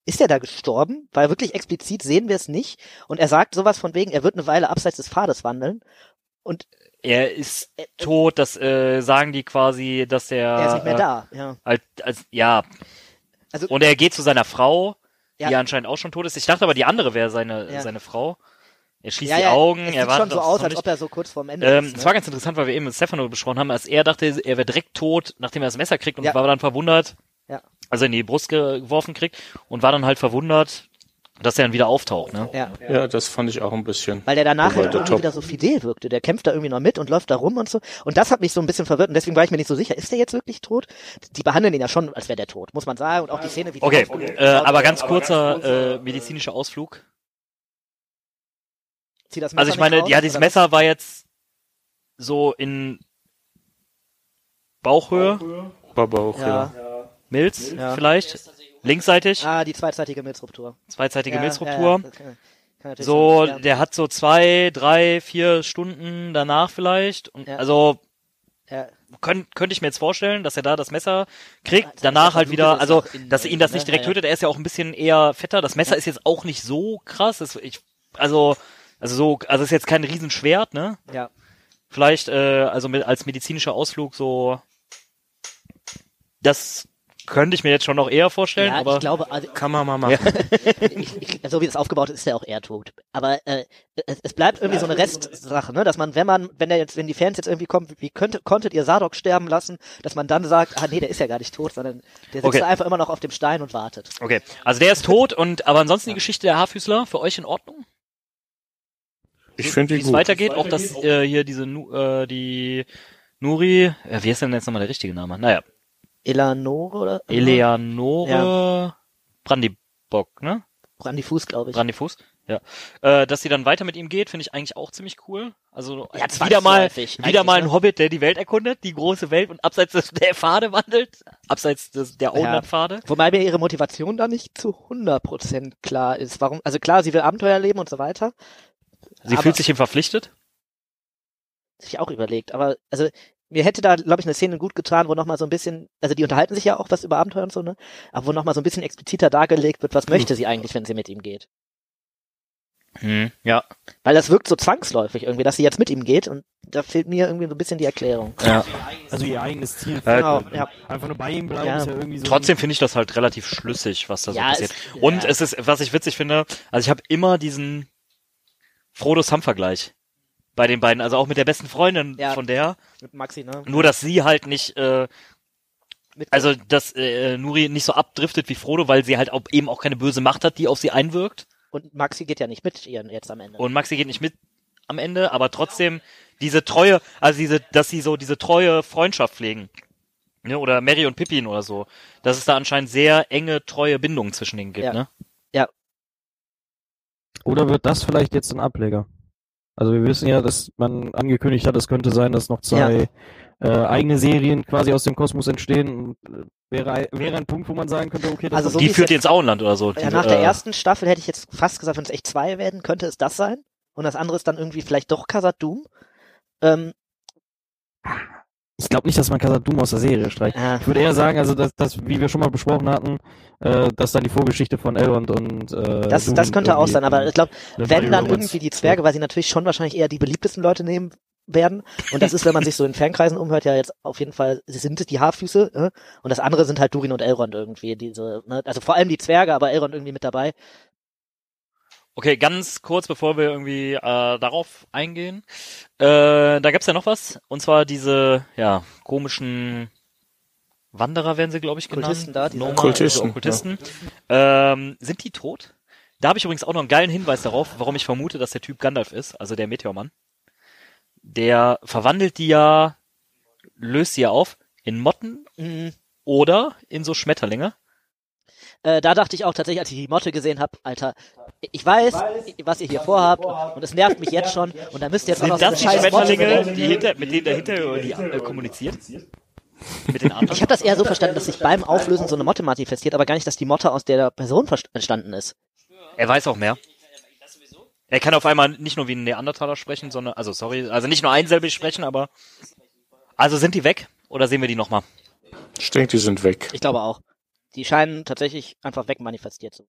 D: ist der da gestorben? Weil wirklich explizit sehen wir es nicht. Und er sagt sowas von wegen, er wird eine Weile abseits des Pfades wandeln. Und
C: Er ist tot, das äh, sagen die quasi, dass er,
D: er ist nicht mehr
C: äh,
D: da. Ja.
C: Als, als, ja.
D: Also-
C: und er geht zu seiner Frau, die
D: Ja.
C: anscheinend auch schon tot ist. Ich dachte aber, die andere wäre seine,
D: Ja.
C: seine Frau. Er schließt
D: Ja,
C: die Augen,
D: es
C: er
D: sieht
C: wartet
D: schon so aus, als ob er so kurz vorm Ende
C: Ähm,
D: ist.
C: Es
D: Ne?
C: war ganz interessant, weil wir eben mit Stefano besprochen haben, als er dachte, er wäre direkt tot, nachdem er das Messer kriegt und war dann verwundert,
D: Ja.
C: also in die Brust geworfen kriegt und war dann halt verwundert, dass er dann wieder auftaucht. Ne?
D: Ja.
A: Ja, das fand ich auch ein bisschen.
D: Weil der danach halt irgendwie
A: top.
D: wieder so fidel wirkte. Der kämpft da irgendwie noch mit und läuft da rum und so. Und das hat mich so ein bisschen verwirrt und deswegen war ich mir nicht so sicher. Ist der jetzt wirklich tot? Die behandeln ihn ja schon, als wäre der tot, muss man sagen. Und auch die Szene, wie die
C: Okay,
D: aufgelöst
C: äh, aber ganz kurzer äh, medizinischer Ausflug.
D: Zieh das Messer
C: Also ich meine,
D: raus,
C: ja, dieses? Messer war jetzt so in Bauchhöhe,
A: Aber auch, ja.
D: Ja.
C: Milz
D: Ja.
C: vielleicht, linksseitig,
D: Ah, die zweizeitige Milzruptur.
C: zweizeitige
D: ja,
C: Milzruptur.
D: Ja, ja,
C: So,
D: sein, ja.
C: der hat so zwei, drei, vier Stunden danach vielleicht. Und
D: Ja.
C: Also
D: Ja.
C: könnte könnte ich mir jetzt vorstellen, dass er da das Messer kriegt,
D: Ja,
C: danach halt wieder, also
D: ist
C: dass ihn das nicht direkt
D: Ja, ja.
C: tötet. Er ist ja auch ein bisschen eher fetter. Das Messer ist jetzt auch nicht so krass. Das, ich, also also so, also ist jetzt kein Riesenschwert, ne?
D: Ja.
C: Vielleicht äh, also mit, als medizinischer Ausflug so. Das könnte ich mir jetzt schon noch eher vorstellen,
D: Ja,
C: aber
D: ich glaube, also,
A: Kann man mal machen.
D: ich, ich, so wie das aufgebaut ist, ist er auch eher tot. Aber äh, es, es bleibt irgendwie so eine Restsache, ne? Dass man, wenn man, wenn der jetzt, wenn die Fans jetzt irgendwie kommen, wie könnte, konntet ihr Sadok sterben lassen, dass man dann sagt, ah nee, der ist ja gar nicht tot, sondern der sitzt
C: Okay.
D: da einfach immer noch auf dem Stein und wartet.
C: okay. Also der ist tot und aber ansonsten die Geschichte der Haarfüßler für euch in Ordnung?
A: Ich finde
C: Wie
A: die
C: es
A: gut.
C: weitergeht, auch dass äh, hier diese Nu- äh, die Nuri, äh, wie ist denn jetzt nochmal der richtige Name? Naja,
D: Eleanore oder?
C: Eleanore Brandybock, ne?
D: Brandy Fuß, glaube ich.
C: Brandyfuß, ja. Äh, dass sie dann weiter mit ihm geht, finde ich eigentlich auch ziemlich cool. Also
D: Ja,
C: wieder mal, wieder mal ein
D: ne?
C: Hobbit, der die Welt erkundet, die große Welt und abseits des, der Pfade wandelt, abseits des, der Auenland-Pfade.
D: Wobei mir ihre Motivation da nicht zu 100% klar ist. Warum? Also klar, sie will Abenteuer leben und so weiter.
C: Sie fühlt sich ihm verpflichtet.
D: Hab ich auch überlegt. Aber also mir hätte da, glaube ich, eine Szene gut getan, wo nochmal so ein bisschen, also die unterhalten sich ja auch was über Abenteuer und so, ne? Aber wo nochmal so ein bisschen expliziter dargelegt wird, was möchte sie eigentlich, wenn sie mit ihm geht.
C: Hm, ja.
D: Weil das wirkt so zwangsläufig irgendwie, dass sie jetzt mit ihm geht und da fehlt mir irgendwie so ein bisschen die Erklärung.
C: ja.
F: Also ihr eigenes Ziel.
C: Äh,
D: Genau, ja.
F: Einfach nur bei ihm bleiben
D: Ja.
F: ist ja irgendwie so.
C: Trotzdem finde ich das halt relativ schlüssig, was da so
D: Ja,
C: passiert.
D: es-
C: Und
D: ja.
C: es ist, was ich witzig finde, also ich habe immer diesen Frodo-Sam-Vergleich bei den beiden, also auch mit der besten Freundin
D: Ja.
C: von der.
D: Mit Maxi, ne?
C: Nur, dass sie halt nicht, äh, also dass äh, Nuri nicht so abdriftet wie Frodo, weil sie halt auch, eben auch keine böse Macht hat, die auf sie einwirkt.
D: und Maxi geht ja nicht mit ihr jetzt am Ende.
C: Und Maxi geht nicht mit am Ende, aber trotzdem diese treue, also diese, dass sie so diese treue Freundschaft pflegen. Ne, oder Mary und Pippin oder so. Dass es da anscheinend sehr enge, treue Bindungen zwischen denen gibt,
D: Ja.
C: ne?
F: Oder wird das vielleicht jetzt ein Ableger? Also wir wissen ja, dass man angekündigt hat, es könnte sein, dass noch zwei äh, eigene Serien quasi aus dem Kosmos entstehen. Und, wäre, wäre ein Punkt, wo man sagen könnte, okay, das
D: Also
F: ist
D: so
C: die führt
D: jetzt-
C: ins Auenland oder so.
D: ja, nach der
C: äh,
D: ersten Staffel hätte ich jetzt fast gesagt, wenn es echt zwei werden, könnte es das sein. Und das andere ist dann irgendwie vielleicht doch Khazad-dûm. Ähm,
F: ich glaube nicht, dass man Khazad-dûm aus der Serie streicht.
D: äh,
F: Ich würde eher sagen, also dass, dass wie wir schon mal besprochen hatten, äh, dass dann die Vorgeschichte von Elrond und äh,
D: das, das könnte auch sein, aber ich glaube, wenn dann irgendwie die Zwerge, weil sie natürlich schon wahrscheinlich eher die beliebtesten Leute nehmen werden. Und das ist, wenn man sich so in Fernkreisen umhört, ja jetzt auf jeden Fall, sie sind es die Haarfüße, äh? und das andere sind halt Durin und Elrond irgendwie, diese, ne? also vor allem die Zwerge, aber Elrond irgendwie mit dabei.
C: Okay, ganz kurz, bevor wir irgendwie äh, darauf eingehen. Äh, da gab's ja noch was, und zwar diese, ja, komischen Wanderer werden sie, glaube ich, genannt.
D: Kultisten da, diese-
C: Nomaden,
A: Kultisten,
C: diese Okkultisten. Ähm, sind die tot? Da habe ich übrigens auch noch einen geilen Hinweis darauf, warum ich vermute, dass der Typ Gandalf ist, also der Meteormann. Der verwandelt die ja, löst sie ja auf in Motten
D: Mhm.
C: oder in so Schmetterlinge.
D: Äh, da dachte ich auch tatsächlich, als ich die Motte gesehen habe, Alter, ich weiß, was ihr hier vorhabt und es nervt mich jetzt schon und da müsst ihr jetzt auch noch
C: Sind
D: so
C: das
D: eine
C: die Schmetterlinge, die hinter, mit denen der hinter die äh, kommuniziert? Mit den anderen?
D: Ich habe das eher so verstanden, dass sich beim Auflösen so eine Motte manifestiert, aber gar nicht, dass die Motte aus der Person entstanden ist.
C: Er weiß auch mehr. Er kann auf einmal nicht nur wie ein Neandertaler sprechen, sondern, also sorry, also nicht nur einsilbig sprechen, aber. Also sind die weg oder sehen wir die nochmal?
A: Ich denke, die sind weg.
D: Ich glaube auch. Die scheinen tatsächlich einfach wegmanifestiert zu.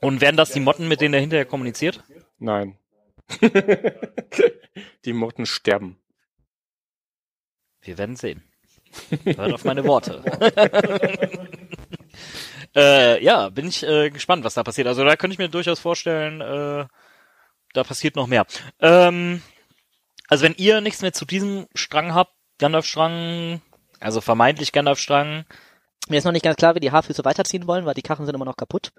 C: Und werden das die Motten, mit denen er hinterher kommuniziert?
A: Nein. die Motten sterben.
C: Wir werden sehen. Hört auf meine Worte. äh, ja, bin ich äh, gespannt, was da passiert. Also da könnte ich mir durchaus vorstellen, äh, da passiert noch mehr. Ähm, also wenn ihr nichts mehr zu diesem Strang habt, Gandalf-Strang, also vermeintlich Gandalf-Strang,
D: Mir ist noch nicht ganz klar, wie die Haarfüße weiterziehen wollen, weil die Karren sind immer noch kaputt.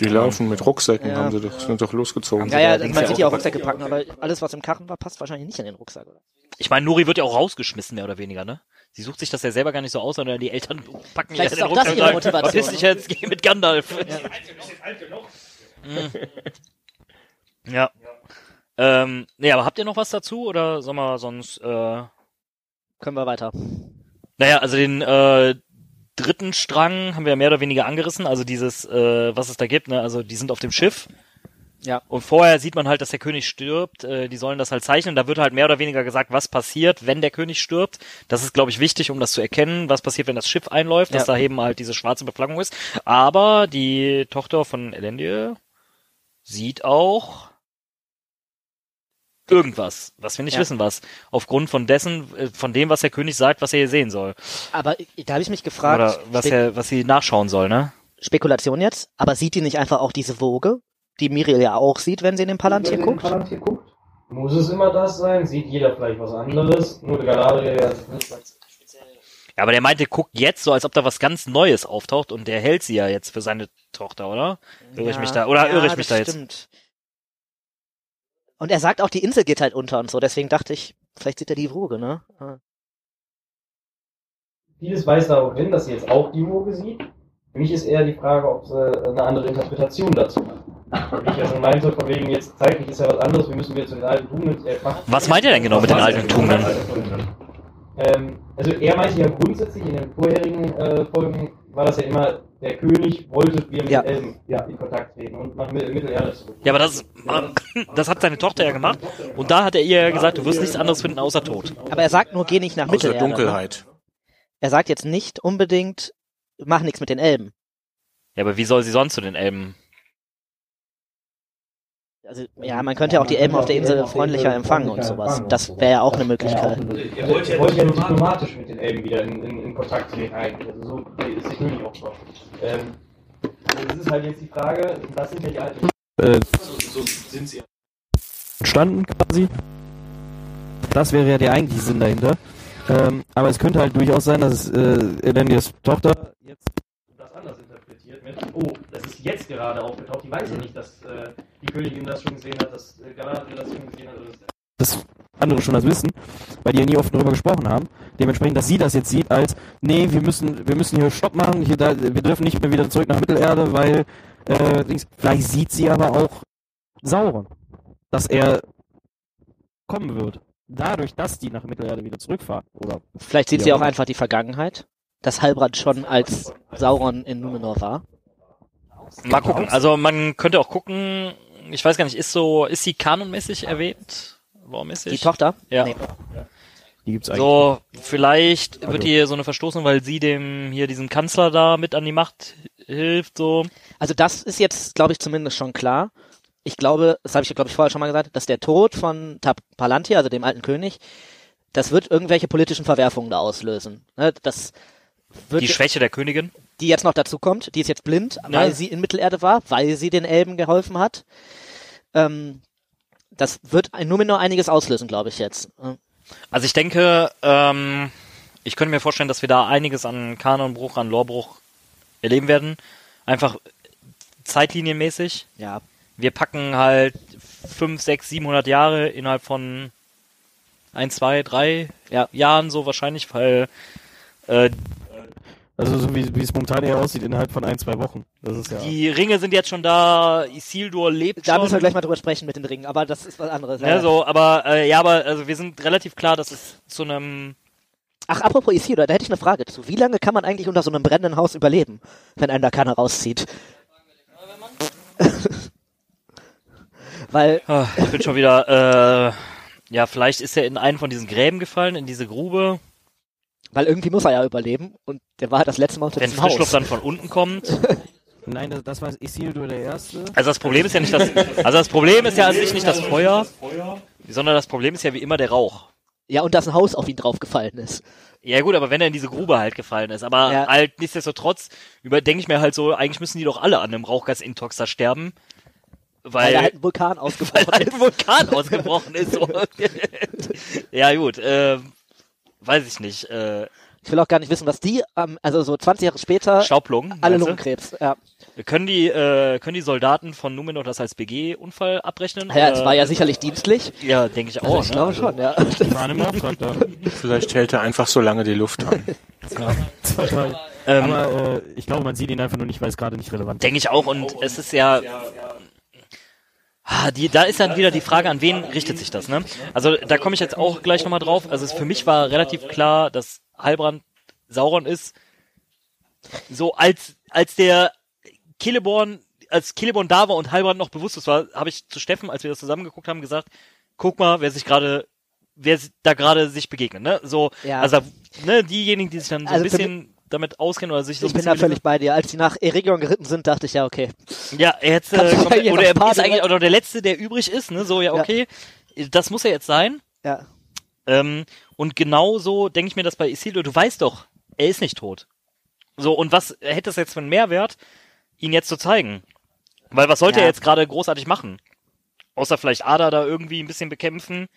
A: Die laufen mit Rucksäcken,
D: Ja.
A: haben sie doch, sind doch losgezogen.
D: Ja, ja, man
C: ja
D: sieht ja
C: auch
D: Rucksäcke packen, aber alles, was im Karren war, passt wahrscheinlich nicht in den Rucksack, oder?
C: Ich meine, Nuri wird ja auch rausgeschmissen, mehr oder weniger, ne? Sie sucht sich das ja selber gar nicht so aus, sondern die Eltern packen
D: Vielleicht ist
C: den
D: auch das
C: Rucksack
D: ihre
C: und sagen,
D: Motivation,
C: dich jetzt, geh mit Gandalf. Ja. ja. Ähm, nee, aber habt ihr noch was dazu oder sollen wir sonst, äh,
D: Können wir weiter.
C: naja, also den, äh, dritten Strang haben wir mehr oder weniger angerissen, also dieses, äh, was es da gibt, ne, also die sind auf dem Schiff.
D: Ja.
C: Und vorher sieht man halt, dass der König stirbt. Äh, die sollen das halt zeichnen. Da wird halt mehr oder weniger gesagt, was passiert, wenn der König stirbt. Das ist, glaube ich, wichtig, um das zu erkennen, was passiert, wenn das Schiff einläuft, dass
D: Ja.
C: da eben halt diese schwarze Beflaggung ist. Aber die Tochter von Elendil sieht auch irgendwas, was wir nicht
D: Ja.
C: wissen, was. Aufgrund von dessen, äh, von dem, was der König sagt, was er hier sehen soll.
D: Aber da habe ich mich gefragt,
C: Oder was er, was sie nachschauen soll, ne?
D: Spekulation jetzt, aber sieht die nicht einfach auch diese Woge, die Miriel ja auch sieht, wenn sie in den Palantir guckt?
F: Muss es immer das sein? Sieht jeder vielleicht was anderes? Nur der Galadriel
C: Ja, aber der meinte, guckt jetzt so, als ob da was ganz Neues auftaucht und der hält sie ja jetzt für seine Tochter, oder? Irre ich mich da, oder
D: ja,
C: irre ich mich
D: das
C: da jetzt?
D: Und er sagt auch, die Insel geht halt unter und so, deswegen dachte ich, vielleicht sieht er die Woge, ne? Ah.
F: Vieles weist darauf hin, dass sie jetzt auch die Woge sieht. Für mich ist eher die Frage, ob sie eine andere Interpretation dazu hat. Wie ich ja schon meinte, von wegen jetzt zeitlich ist ja was anderes, wir müssen wieder zu den alten Tugenden. äh,
C: Was meint er denn genau mit den alten Tugenden?
F: Ähm, also er meinte ja grundsätzlich in den vorherigen äh, Folgen war das ja immer, der König wollte wir mit
D: Ja.
F: Elben ja, in Kontakt treten und nach Mittel- Mittelerde zurück.
C: Ja, aber das, das hat seine Tochter ja gemacht und da hat er ihr ja gesagt, du wirst nichts anderes finden außer Tod.
D: Aber er sagt nur, geh nicht nach
A: Außer
D: Mittelerde. Ne?
A: Dunkelheit.
D: Er sagt jetzt nicht unbedingt, mach nichts mit den Elben.
C: Ja, aber wie soll sie sonst zu den Elben?
D: Also, ja, man könnte ja auch die Elben auf der Insel freundlicher empfangen und sowas. Das wäre ja auch eine Möglichkeit.
F: Er wollte, er wollte ja diplomatisch mit den Elben wieder in, in, in Kontakt treten eigentlich. Also so ist der König auch vor. Ähm, also das ist halt jetzt die Frage, das sind ja die alten... Äh, so, so sind sie entstanden quasi. Das wäre ja der eigentliche Sinn dahinter. Ähm, aber es könnte halt durchaus sein, dass äh, Elendils Tochter jetzt mit, oh, das ist jetzt gerade aufgetaucht. Die weiß ja nicht, dass äh, die Königin das schon gesehen hat, dass äh, Galadriel das schon gesehen hat. Oder dass das andere schon das wissen, weil die ja nie offen darüber gesprochen haben. Dementsprechend, dass sie das jetzt sieht als, nee, wir müssen, wir müssen hier Stopp machen, hier, da, wir dürfen nicht mehr wieder zurück nach Mittelerde, weil äh, vielleicht sieht sie aber auch Sauron, dass er kommen wird. Dadurch, dass die nach Mittelerde wieder zurückfahren. Oder
D: Vielleicht sieht sie auch einfach die Vergangenheit, dass Halbrand schon als Sauron in Numenor war.
C: Mal gucken. Also man könnte auch gucken, ich weiß gar nicht, ist so, ist sie kanonmäßig erwähnt? Warum-mäßig?
D: Die Tochter?
C: Ja.
D: Nee.
F: die gibt's eigentlich.
C: So, vielleicht
F: Also-
C: wird ihr so eine Verstoßung, weil sie dem hier diesen Kanzler da mit an die Macht hilft, so.
D: Also das ist jetzt, glaube ich, zumindest schon klar. Ich glaube, das habe ich, glaube ich, vorher schon mal gesagt, dass der Tod von Tap Palantir, also dem alten König, das wird irgendwelche politischen Verwerfungen da auslösen. Ne, Das wird
C: Die Schwäche der Königin.
D: Die jetzt noch dazu kommt, die ist jetzt blind, weil sie in Mittelerde war, weil sie den Elben geholfen hat. Ähm, das wird nur mit nur einiges auslösen, glaube ich jetzt.
C: Also ich denke, ähm, ich könnte mir vorstellen, dass wir da einiges an Kanonbruch, an Lorbruch erleben werden. Einfach zeitlinienmäßig.
D: Ja,
C: Wir packen halt fünf, sechs, 700 Jahre innerhalb von ein, zwei, drei
D: Ja.
C: Jahren so wahrscheinlich, weil äh,
F: Also so wie, wie es momentan eher aussieht, innerhalb von ein, zwei Wochen. Das ist ja.
C: die Ringe sind jetzt schon da, Isildur lebt
D: da
C: schon.
D: müssen wir gleich mal drüber sprechen mit den Ringen, aber das ist was anderes.
C: Ja, so, aber äh, ja, aber also wir sind relativ klar, dass es zu einem
D: Ach, apropos Isildur, da hätte ich eine Frage zu. Wie lange kann man eigentlich unter so einem brennenden Haus überleben, wenn einen da keiner rauszieht? Weil,
C: Ah, Ich bin schon wieder, äh, ja, vielleicht ist er in einen von diesen Gräben gefallen, in diese Grube.
D: Weil irgendwie muss er ja überleben und der war das letzte Mal unter
C: Wenn
D: diesem
C: Frischluft
D: Haus.
C: dann von unten kommt.
F: Nein, das, das war Isildur der Erste.
C: Also das Problem ist ja nicht das, also das Problem ist ja an sich nicht das Feuer, sondern das Problem ist ja wie immer der Rauch.
D: Ja, und dass ein Haus auf ihn draufgefallen ist.
C: Ja gut, aber wenn er in diese Grube halt gefallen ist, aber
D: Ja.
C: halt nichtsdestotrotz überdenke ich mir halt so, eigentlich müssen die doch alle an einem Rauchgasintox da sterben,
D: Weil,
C: weil,
D: da halt ein Vulkan
C: weil
D: ausgebrochen
C: halt
D: ist.
C: ein Vulkan ausgebrochen ist. So. ja gut, äh, weiß ich nicht. Äh,
D: Ich will auch gar nicht wissen, was die, ähm, also so 20 Jahre später,
C: Staublungen.
D: alle? Lungenkrebs. Ja.
C: Können die, äh, können die Soldaten von Numenor das als BG-Unfall abrechnen?
D: ja, es war ja sicherlich dienstlich.
C: Ja, denke ich auch.
D: ich
C: ne?
D: glaube schon, ja.
F: Die waren im Auftrag da.
A: Vielleicht hält er einfach so lange die Luft an.
C: Ähm,
F: Aber äh, ich glaube, man sieht ihn einfach nur nicht, weil es gerade nicht relevant ist.
C: Denke ich auch und es ist ja, Ah, die, da ist dann wieder die Frage, an wen richtet sich das, ne? Also da komme ich jetzt auch gleich nochmal drauf. Also es, für mich war relativ klar, dass Halbrand Sauron ist. So als als der Celeborn, als Celeborn da war und Halbrand noch bewusstlos war, habe ich zu Steffen, als wir das zusammengeguckt haben, gesagt, guck mal, wer sich gerade, wer da gerade sich begegnet, ne? So,
D: Ja.
C: also ne, diejenigen, die sich dann so
D: Also
C: ein bisschen damit auskennen oder sich so
D: Ich bin da völlig bei dir. Als die nach Eregion geritten sind, dachte ich ja, okay.
C: Ja, er
D: du
C: äh,
D: hier
C: oder er ist eigentlich oder der letzte, der übrig ist, ne? So ja
D: Ja.
C: okay. das muss ja jetzt sein.
D: Ja.
C: Ähm, und genauso denke ich mir das bei Isildur. Du weißt doch, er ist nicht tot. So, und was hätte es jetzt für einen Mehrwert, ihn jetzt zu zeigen? Weil was sollte
D: Ja.
C: er jetzt gerade großartig machen? Außer vielleicht Ada da irgendwie ein bisschen bekämpfen.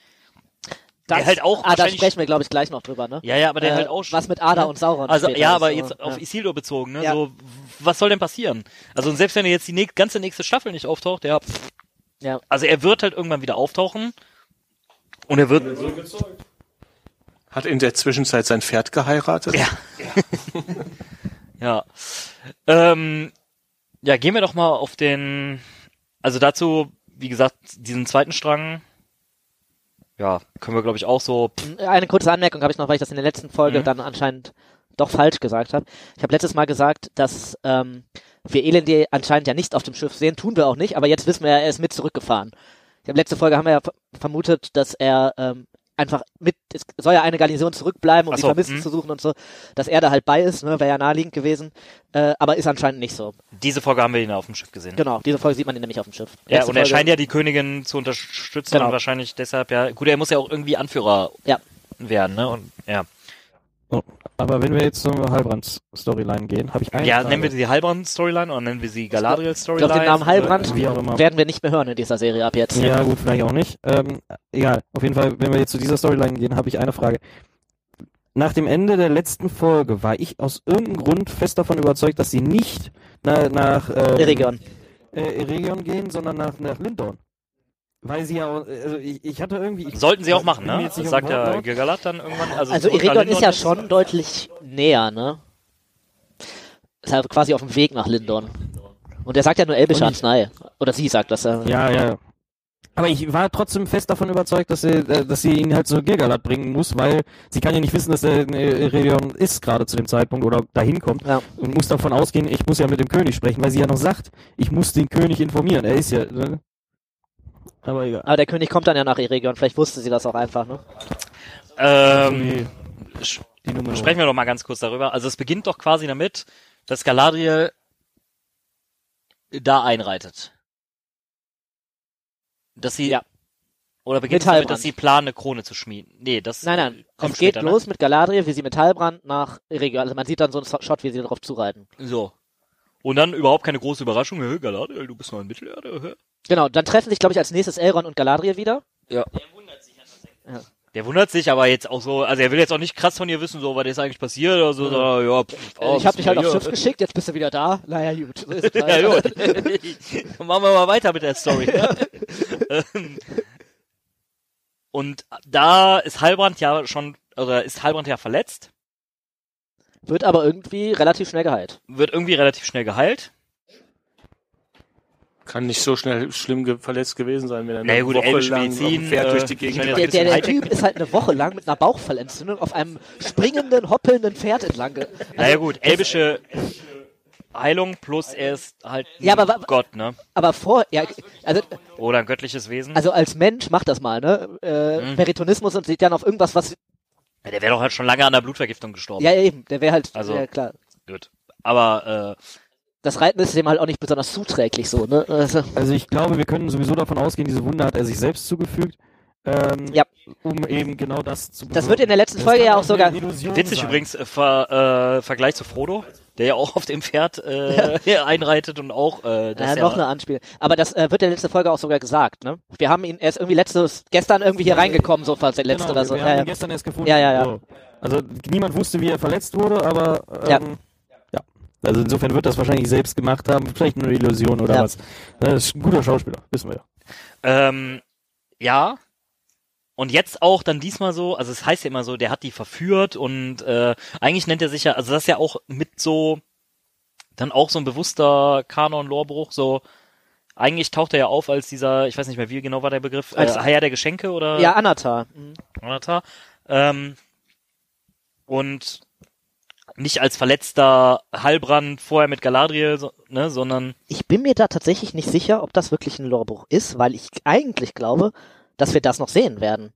C: Der halt auch
D: ah, da sprechen wir, glaube ich, gleich noch drüber, ne?
C: Ja, ja, aber der
D: Äh,
C: halt auch
D: Was mit Ada
C: ne?
D: und Sauron
C: Also ja, aber
D: so,
C: jetzt auf
D: ja.
C: Isildur bezogen, ne?
D: Ja.
C: So, was soll denn passieren? Also und selbst wenn er jetzt die näch- ganze nächste Staffel nicht auftaucht, ja, pff,
D: Ja.
C: also er wird halt irgendwann wieder auftauchen und er wird
A: Hat in der Zwischenzeit sein Pferd geheiratet?
C: Ja. ja. Ähm, ja, gehen wir doch mal auf den, also dazu, wie gesagt, diesen zweiten Strang, ja, können wir glaube ich auch so,
D: Eine kurze Anmerkung habe ich noch, weil ich das in der letzten Folge
C: Mhm.
D: dann anscheinend doch falsch gesagt habe. Ich habe letztes Mal gesagt, dass ähm, wir Elendil anscheinend ja nicht auf dem Schiff sehen, tun wir auch nicht, aber jetzt wissen wir, er ist mit zurückgefahren. Ich habe letzte Folge haben wir ja ver- vermutet, dass er ähm, einfach mit, es soll ja eine Garnison zurückbleiben, um
C: Ach
D: die
C: so,
D: Vermissten
C: mhm.
D: zu suchen und so, dass er da halt bei ist, ne, wäre ja naheliegend gewesen, äh, aber ist anscheinend nicht so.
C: diese Folge haben wir ihn auf dem Schiff gesehen.
D: Genau, diese Folge sieht man ihn nämlich auf dem Schiff.
C: Ja,
D: Letzte
C: und er
D: Folge-
C: scheint ja die Königin zu unterstützen
D: Genau.
C: und wahrscheinlich deshalb ja, gut, er muss ja auch irgendwie Anführer
D: Ja.
C: werden, ne, und ja.
F: Aber wenn wir jetzt zur Halbrand-Storyline gehen, habe ich eine
C: Ja,
F: Frage.
C: nennen wir sie Halbrand-Storyline oder nennen wir sie
D: Ich
C: Galadriel-Storyline?
D: glaube, den Namen
F: auch immer.
D: werden wir nicht mehr hören in dieser Serie ab jetzt.
F: Ja, gut, vielleicht auch nicht. Ähm, egal. Auf jeden Fall, wenn wir jetzt zu dieser Storyline gehen, habe ich eine Frage. Nach dem Ende der letzten Folge war ich aus irgendeinem Grund fest davon überzeugt, dass sie nicht na, nach ähm,
D: Eregion.
F: äh, Eregion gehen, sondern nach, nach Lindorn. Weil sie ja, auch- also ich, ich hatte irgendwie... Ich,
C: Sollten sie auch machen, ne? Das sagt ja
F: Wortlaut.
C: Galat dann irgendwann. Also,
D: Also Eregion ist ja schon deutlich näher, ne? Ist halt quasi auf dem Weg nach Lindon. Und er sagt ja nur elbische Arznei. Oder sie sagt das ja.
F: Ja, ja. Aber ich war trotzdem fest davon überzeugt, dass sie, äh, dass sie ihn halt zu Gilgalad bringen muss, weil sie kann ja nicht wissen, dass er in Eregion ist gerade zu dem Zeitpunkt oder dahin kommt
D: Ja.
F: und muss davon ausgehen, ich muss ja mit dem König sprechen, weil sie ja noch sagt, ich muss den König informieren. Er ist ja. Ne? Aber egal.
D: Aber der König kommt dann ja nach Eregion. Vielleicht wusste sie das auch einfach, ne?
C: Ähm,
F: Die- Nummer.
C: sprechen wir doch mal ganz kurz darüber. Also es beginnt doch quasi damit, dass Galadriel da einreitet. Dass sie,
D: Ja.
C: oder beginnt damit, dass sie planen, eine Krone zu schmieden. Nee, das
D: Nein, nein.
C: kommt
D: es geht
C: später, ne?
D: los mit Galadriel, wie sie mit Halbrand nach Eregion. Also man sieht dann so einen Shot, wie sie darauf zureiten.
C: Ne? So. Und dann überhaupt keine große Überraschung. Galadriel, du bist noch in Mittelerde.
D: Genau, dann treffen sich, glaube ich, als nächstes Elrond und Galadriel wieder.
C: Der wundert sich aber jetzt auch so, also er will jetzt auch nicht krass von ihr wissen, so, was ist eigentlich passiert oder so, sondern, ja, pff, oh,
D: ich habe dich halt
C: ja,
D: aufs
C: ja.
D: Schiff geschickt, jetzt bist du wieder da. Naja, gut. So ist es
C: Ja, gut. Dann machen wir mal weiter mit der Story. Ähm, Und da ist Halbrand ja schon, oder ist Halbrand ja verletzt,
D: Wird aber irgendwie relativ schnell geheilt.
C: wird irgendwie relativ schnell geheilt.
A: Kann nicht so schnell schlimm ge verletzt gewesen sein, wenn er
C: Na ja,
A: eine
C: gut,
A: Woche lang
C: Medizin,
A: Pferd
C: äh,
A: durch die Gegend
D: Der, der, der. Typ ist halt eine Woche lang mit einer Bauchfellentzündung auf einem springenden, hoppelnden Pferd entlang. ge-
C: naja gut, elbische Heilung plus er ist halt
D: Ja, aber
C: Gott, ne?
D: Aber vor, ja, also,
C: Oder ein göttliches Wesen.
D: also als Mensch macht das mal, ne? Äh,
C: Mhm.
D: Peritonismus und sieht dann auf irgendwas, was,
C: ja, der wäre doch halt schon lange an der Blutvergiftung gestorben.
D: ja eben, der wäre halt,
C: Also-
D: ja klar.
C: Gut. Aber äh,
D: Das Reiten ist dem halt auch nicht besonders zuträglich so, ne? Also,
F: Also ich glaube, wir können sowieso davon ausgehen, diese Wunde hat er sich selbst zugefügt. Ähm,
D: Ja.
F: Um eben genau das zu
D: das wird in der letzten
F: Das
D: Folge ja
F: auch
D: sogar,
F: eine Illusion
C: witzig
F: sein.
C: übrigens äh, ver, äh, Vergleich zu Frodo, der ja auch auf dem Pferd äh, einreitet und auch äh, das
D: ja,
C: ja,
D: noch eine Anspiel. Aber das äh, wird in der letzten Folge auch sogar gesagt, ne? Wir haben ihn, er ist irgendwie letztes, gestern irgendwie hier reingekommen, so fast letzte
F: Genau,
D: oder so.
F: wir
D: Ja,
F: haben
D: ja.
F: ihn gestern erst gefunden.
D: Ja, ja, ja.
F: So. Also niemand wusste, wie er verletzt wurde, aber ähm,
D: Ja.
F: ja. Also insofern wird das wahrscheinlich selbst gemacht haben, vielleicht nur eine Illusion oder
D: Ja.
F: was. Das ist ein guter Schauspieler, wissen wir ja.
C: Ähm, ja. Und jetzt auch dann diesmal so, also es heißt ja immer so, der hat die verführt und äh, eigentlich nennt er sich ja, also das ist ja auch mit so, dann auch so ein bewusster Kanon-Lorbruch, so, eigentlich taucht er ja auf als dieser, ich weiß nicht mehr, wie genau war der Begriff, äh,
D: Als-
C: Herr der Geschenke oder
D: ja, Anatar. Mhm.
C: Jonathan. Ähm, und nicht als verletzter Heilbrand vorher mit Galadriel, so, ne, sondern
D: Ich bin mir da tatsächlich nicht sicher, ob das wirklich ein Lorbruch ist, weil ich eigentlich glaube, dass wir das noch sehen werden.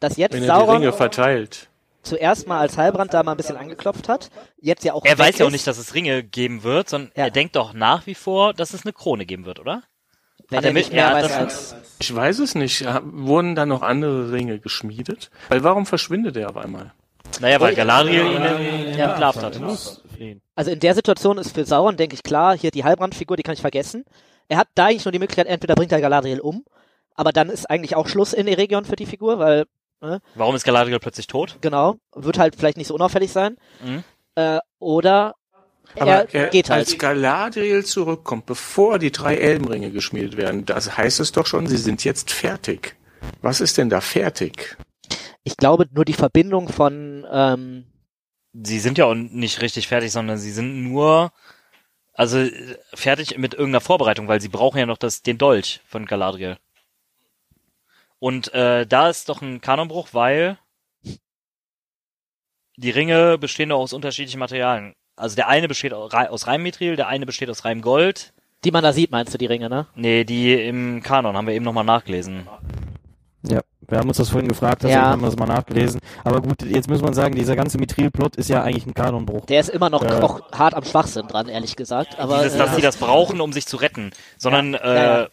D: Dass jetzt
A: Wenn er die
D: Sauron
A: Ringe verteilt.
D: zuerst mal als Heilbrand da mal ein bisschen angeklopft hat, jetzt ja auch
C: er
D: weg
C: weiß ja auch nicht, dass es Ringe geben wird, sondern
D: Ja.
C: er denkt doch nach wie vor, dass es eine Krone geben wird, oder?
D: Wenn
C: Hat
D: er
C: er
D: nicht mehr weiß als.
A: Ich weiß es nicht. Wurden da noch andere Ringe geschmiedet? Weil warum verschwindet er auf einmal?
C: Naja, weil Galadriel ihn äh, entlarvt hat.
D: Also in der Situation ist für Sauron, denke ich, klar, hier die Halbrandfigur, die kann ich vergessen. Er hat da eigentlich nur die Möglichkeit, entweder bringt er Galadriel um, aber dann ist eigentlich auch Schluss in Eregion für die Figur, weil,
C: Warum ist Galadriel plötzlich tot?
D: genau, wird halt vielleicht nicht so unauffällig sein.
C: Mhm.
D: Äh, oder
A: Aber
D: er
A: er,
D: geht halt.
A: als Galadriel zurückkommt, bevor die drei Elbenringe geschmiedet werden, das heißt es doch schon, sie sind jetzt fertig. Was ist denn da fertig?
D: Ich glaube, nur die Verbindung von, ähm,
C: Sie sind ja auch nicht richtig fertig, sondern sie sind nur also äh, fertig mit irgendeiner Vorbereitung, weil sie brauchen ja noch das den Dolch von Galadriel. Und äh, da ist doch ein Kanonbruch, weil die Ringe bestehen doch aus unterschiedlichen Materialien. Also der eine besteht aus Reimmethryl, der eine besteht aus Reimgold.
D: die man da sieht, meinst du, die Ringe, ne?
C: Nee, die im Kanon haben wir eben nochmal nachgelesen.
F: Ja, wir haben uns das vorhin gefragt, deswegen
D: Ja.
F: haben wir das mal nachgelesen. Aber gut, jetzt muss man sagen, dieser ganze Mithril-Plot ist ja eigentlich ein Kanonbruch.
D: Der ist immer noch
F: Ja.
D: auch hart am Schwachsinn dran, ehrlich gesagt. Aber
C: Dieses, dass
D: äh,
C: sie das brauchen, um sich zu retten. Sondern
D: Ja, ja,
C: äh,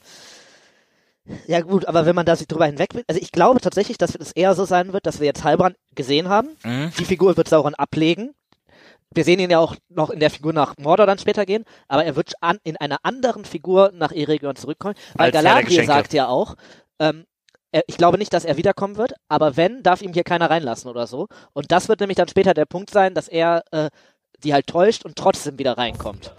D: ja gut, aber wenn man da sich drüber hinweg will, also ich glaube tatsächlich, dass es eher so sein wird, dass wir jetzt Halbrand gesehen haben.
C: mh,
D: Die Figur wird Sauron ablegen. Wir sehen ihn ja auch noch in der Figur nach Mordor dann später gehen, aber er wird an, in einer anderen Figur nach Eregion zurückkommen, weil
C: Als
D: Galadriel sagt ja auch, ähm, ich glaube nicht, dass er wiederkommen wird, aber wenn, darf ihm hier keiner reinlassen oder so. Und das wird nämlich dann später der Punkt sein, dass er äh, die halt täuscht und trotzdem wieder reinkommt.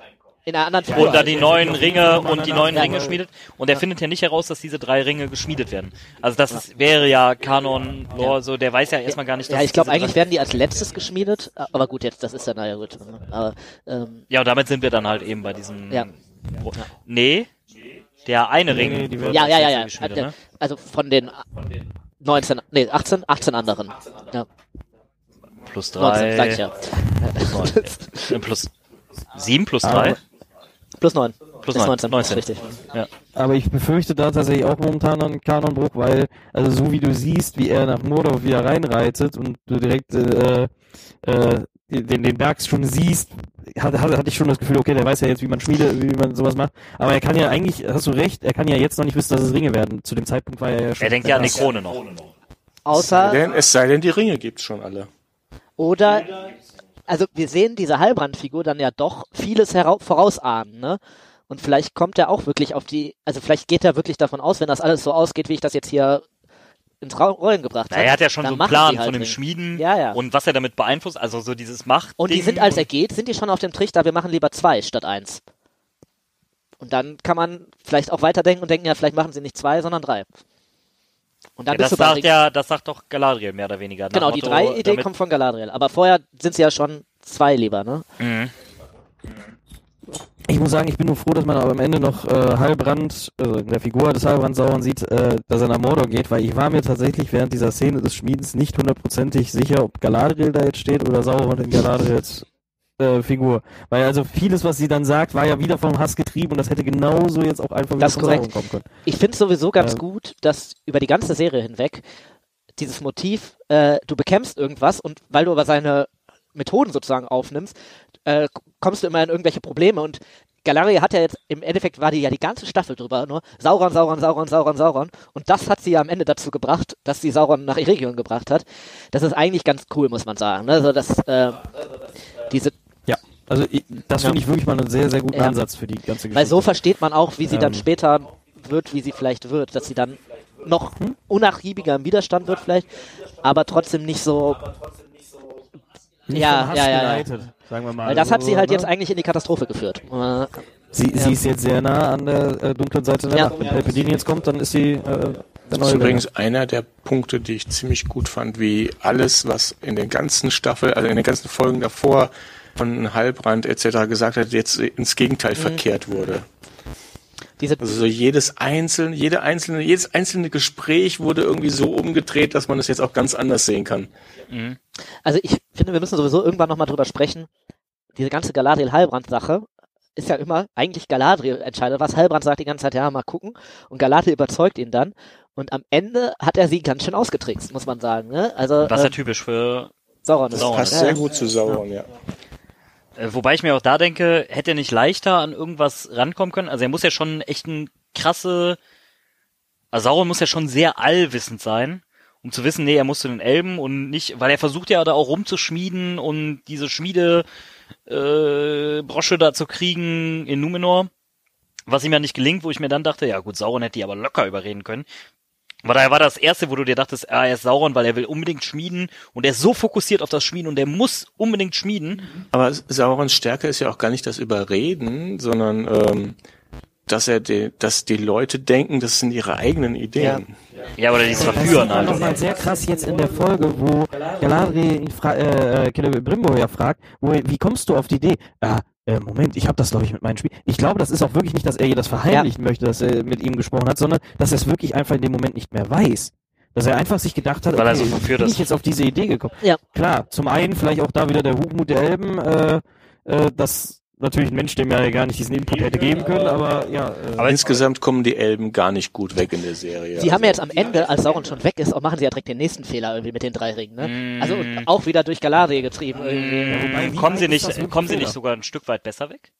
D: In einer anderen Figur.
C: und dann die neuen Ringe und die neuen. Ringe schmiedet. Und er findet ja nicht heraus, dass diese drei Ringe geschmiedet werden. Also das ist, wäre ja Kanon, Lore, so, der weiß ja erstmal gar nicht, dass
D: ja, ich glaube, eigentlich werden die als letztes geschmiedet, aber gut, jetzt, das ist ja, naja, gut. Aber, ähm,
C: Ja, und damit sind wir dann halt eben bei diesem...
D: Ja.
C: Nee, der eine Ring.
F: nee, die
C: wird
D: ja, ja, ja, ja.
C: geschmiedet, ne?
D: Also von den 19, nee, 18, 18 anderen. Ja,
C: Plus
D: 19, sag ich
C: drei.
D: ja.
C: Äh, Plus sieben plus
F: Aber-
C: drei.
D: Plus 9.
C: Plus
D: Ist
C: 19.
D: 19, ist richtig.
F: Aber ich befürchte da tatsächlich auch momentan einen Kanonbruch, weil, also so wie du siehst, wie er nach Mordor wieder reinreitet und du direkt äh, äh, den, den Berg schon siehst, hatte, hatte, hatte ich schon das Gefühl, okay, der weiß ja jetzt, wie man Schmiede, wie man sowas macht. Aber er kann ja eigentlich, hast du recht, er kann ja jetzt noch nicht wissen, dass es Ringe werden. Zu dem Zeitpunkt war er ja schon.
C: Er denkt ja an die Krone noch.
D: Außer,
A: Denn, es sei denn, die Ringe gibt's schon alle.
D: oder, also wir sehen diese Halbrandfigur dann ja doch vieles vorausahnen, ne? Und vielleicht kommt er auch wirklich auf die, also vielleicht geht er wirklich davon aus, wenn das alles so ausgeht, wie ich das jetzt hier ins Rollen gebracht
C: Na,
D: habe.
C: er hat ja schon so einen Plan
D: die halt
C: von dem. Schmieden
D: Ja, ja.
C: und was er damit beeinflusst, also so dieses Macht.
D: Und die sind, als er geht, sind die schon auf dem Trichter, wir machen lieber zwei statt eins. Und dann kann man vielleicht auch weiterdenken und denken, ja, vielleicht machen sie nicht zwei, sondern drei. Und dann
C: ja,
D: bist
C: das
D: du
C: sagt ja, das sagt doch Galadriel mehr oder weniger.
D: Genau, die
C: Motto,
D: drei Idee kommt von Galadriel. Aber vorher sind sie ja schon zwei lieber, ne?
C: Mhm.
F: Ich muss sagen, ich bin nur froh, dass man aber am Ende noch äh, Halbrand, also in der Figur des Halbrand Sauron sieht, äh, dass er nach Mordor geht, weil ich war mir tatsächlich während dieser Szene des Schmiedens nicht hundertprozentig sicher, ob Galadriel da jetzt steht oder Sauron in Galadriels äh, Figur. Weil also vieles, was sie dann sagt, war ja wieder vom Hass getrieben und das hätte genauso jetzt auch einfach wieder
D: Das
F: von
D: korrekt.
F: Sauron kommen können.
D: Ich finde sowieso ganz
F: Ja.
D: gut, dass über die ganze Serie hinweg dieses Motiv, äh, du bekämpfst irgendwas und weil du aber seine Methoden sozusagen aufnimmst, äh, kommst du immer in irgendwelche Probleme und Galadriel hat ja jetzt, im Endeffekt war die ja die ganze Staffel drüber, nur Sauron, Sauron, Sauron, Sauron, Sauron und das hat sie ja am Ende dazu gebracht, dass sie Sauron nach Eregion gebracht hat. Das ist eigentlich ganz cool, muss man sagen. Also das, äh, diese,
F: Ja, also das finde ich wirklich mal einen sehr, sehr guten
D: Ja.
F: Ansatz für die ganze Geschichte.
D: Weil so versteht man auch, wie sie dann
F: Ähm.
D: später wird, wie sie vielleicht wird, dass sie dann noch unnachgiebiger im Widerstand wird vielleicht, aber trotzdem nicht so,
F: Nicht
D: ja,
F: vom Hass
D: ja, ja, ja.
F: geleitet, sagen wir mal.
D: weil das hat sie halt
F: ne?
D: jetzt eigentlich in die Katastrophe geführt. Äh,
F: Sie,
D: Ja.
F: sie ist jetzt sehr nah an der äh, dunklen Seite der
D: Ja.
F: Macht. Wenn Palpatine jetzt kommt, dann ist sie äh, der
A: Das ist übrigens einer der Punkte, die ich ziemlich gut fand, wie alles, was in den ganzen Staffel, also in den ganzen Folgen davor von Halbrand etc. gesagt hat, jetzt ins Gegenteil verkehrt wurde.
D: Diese,
A: Also so jedes einzelne, jede einzelne, jedes einzelne Gespräch wurde irgendwie so umgedreht, dass man es jetzt auch ganz anders sehen kann.
D: also ich finde, wir müssen sowieso irgendwann nochmal drüber sprechen. Diese ganze Galadriel-Halbrand-Sache ist ja immer eigentlich Galadriel entscheidet was. Halbrand sagt die ganze Zeit, ja, mal gucken. Und Galadriel überzeugt ihn dann. Und am Ende hat er sie ganz schön ausgetrickst, muss man sagen. Ne? Also
C: Was ja
D: äh,
C: typisch für
D: Sauron
A: Das
D: ist.
C: Sauron
A: passt
D: Ja,
A: sehr
D: ja.
A: gut zu Sauron, ja.
C: Äh, Wobei ich mir auch da denke, hätte er nicht leichter an irgendwas rankommen können? Also er muss ja schon einen echten krasse, also Sauron muss ja schon sehr allwissend sein, um zu wissen, nee, er muss zu den Elben und nicht, weil er versucht ja da auch rumzuschmieden und diese Schmiede äh, Brosche da zu kriegen in Numenor, was ihm ja nicht gelingt, wo ich mir dann dachte, ja gut, Sauron hätte die aber locker überreden können. Aber daher war das erste, wo du dir dachtest, ah, er ist Sauron, weil er will unbedingt schmieden und er ist so fokussiert auf das Schmieden und er muss unbedingt schmieden.
A: Aber Saurons Stärke ist ja auch gar nicht das Überreden, sondern ähm, dass er die, dass die Leute denken, das sind ihre eigenen Ideen.
C: Ja, oder dieses
F: Das
C: Verführen
F: war
C: halt.
F: nochmal sehr krass jetzt in der Folge, wo Galadriel ihn fra- äh, äh, Celebrimbor ja fragt, wo, wie kommst du auf die Idee? Ah, äh, Moment, ich habe das glaube ich mit meinem Spiel. Ich glaube, das ist auch wirklich nicht, dass er ihr das verheimlichen möchte, dass er mit ihm gesprochen hat, sondern dass er es wirklich einfach in dem Moment nicht mehr weiß. Dass er einfach sich gedacht hat,
C: Weil er
F: okay,
C: so
F: bin ich jetzt auf diese Idee gekommen.
D: Ja.
F: Klar, zum einen vielleicht auch da wieder der Hochmut der Elben, äh, äh, dass natürlich ein Mensch dem ja gar nicht diesen Input hätte geben können, aber ja. Äh,
A: Aber insgesamt kommen die Elben gar nicht gut weg in der Serie.
D: Sie haben ja jetzt am Ende, als Sauron schon weg ist, auch machen sie ja direkt den nächsten Fehler irgendwie mit den drei Ringen, ne? Also und auch wieder durch Galadriel getrieben irgendwie.
F: wobei, wie
C: kommen sie nicht, kommen sie nicht sogar ein Stück weit besser weg?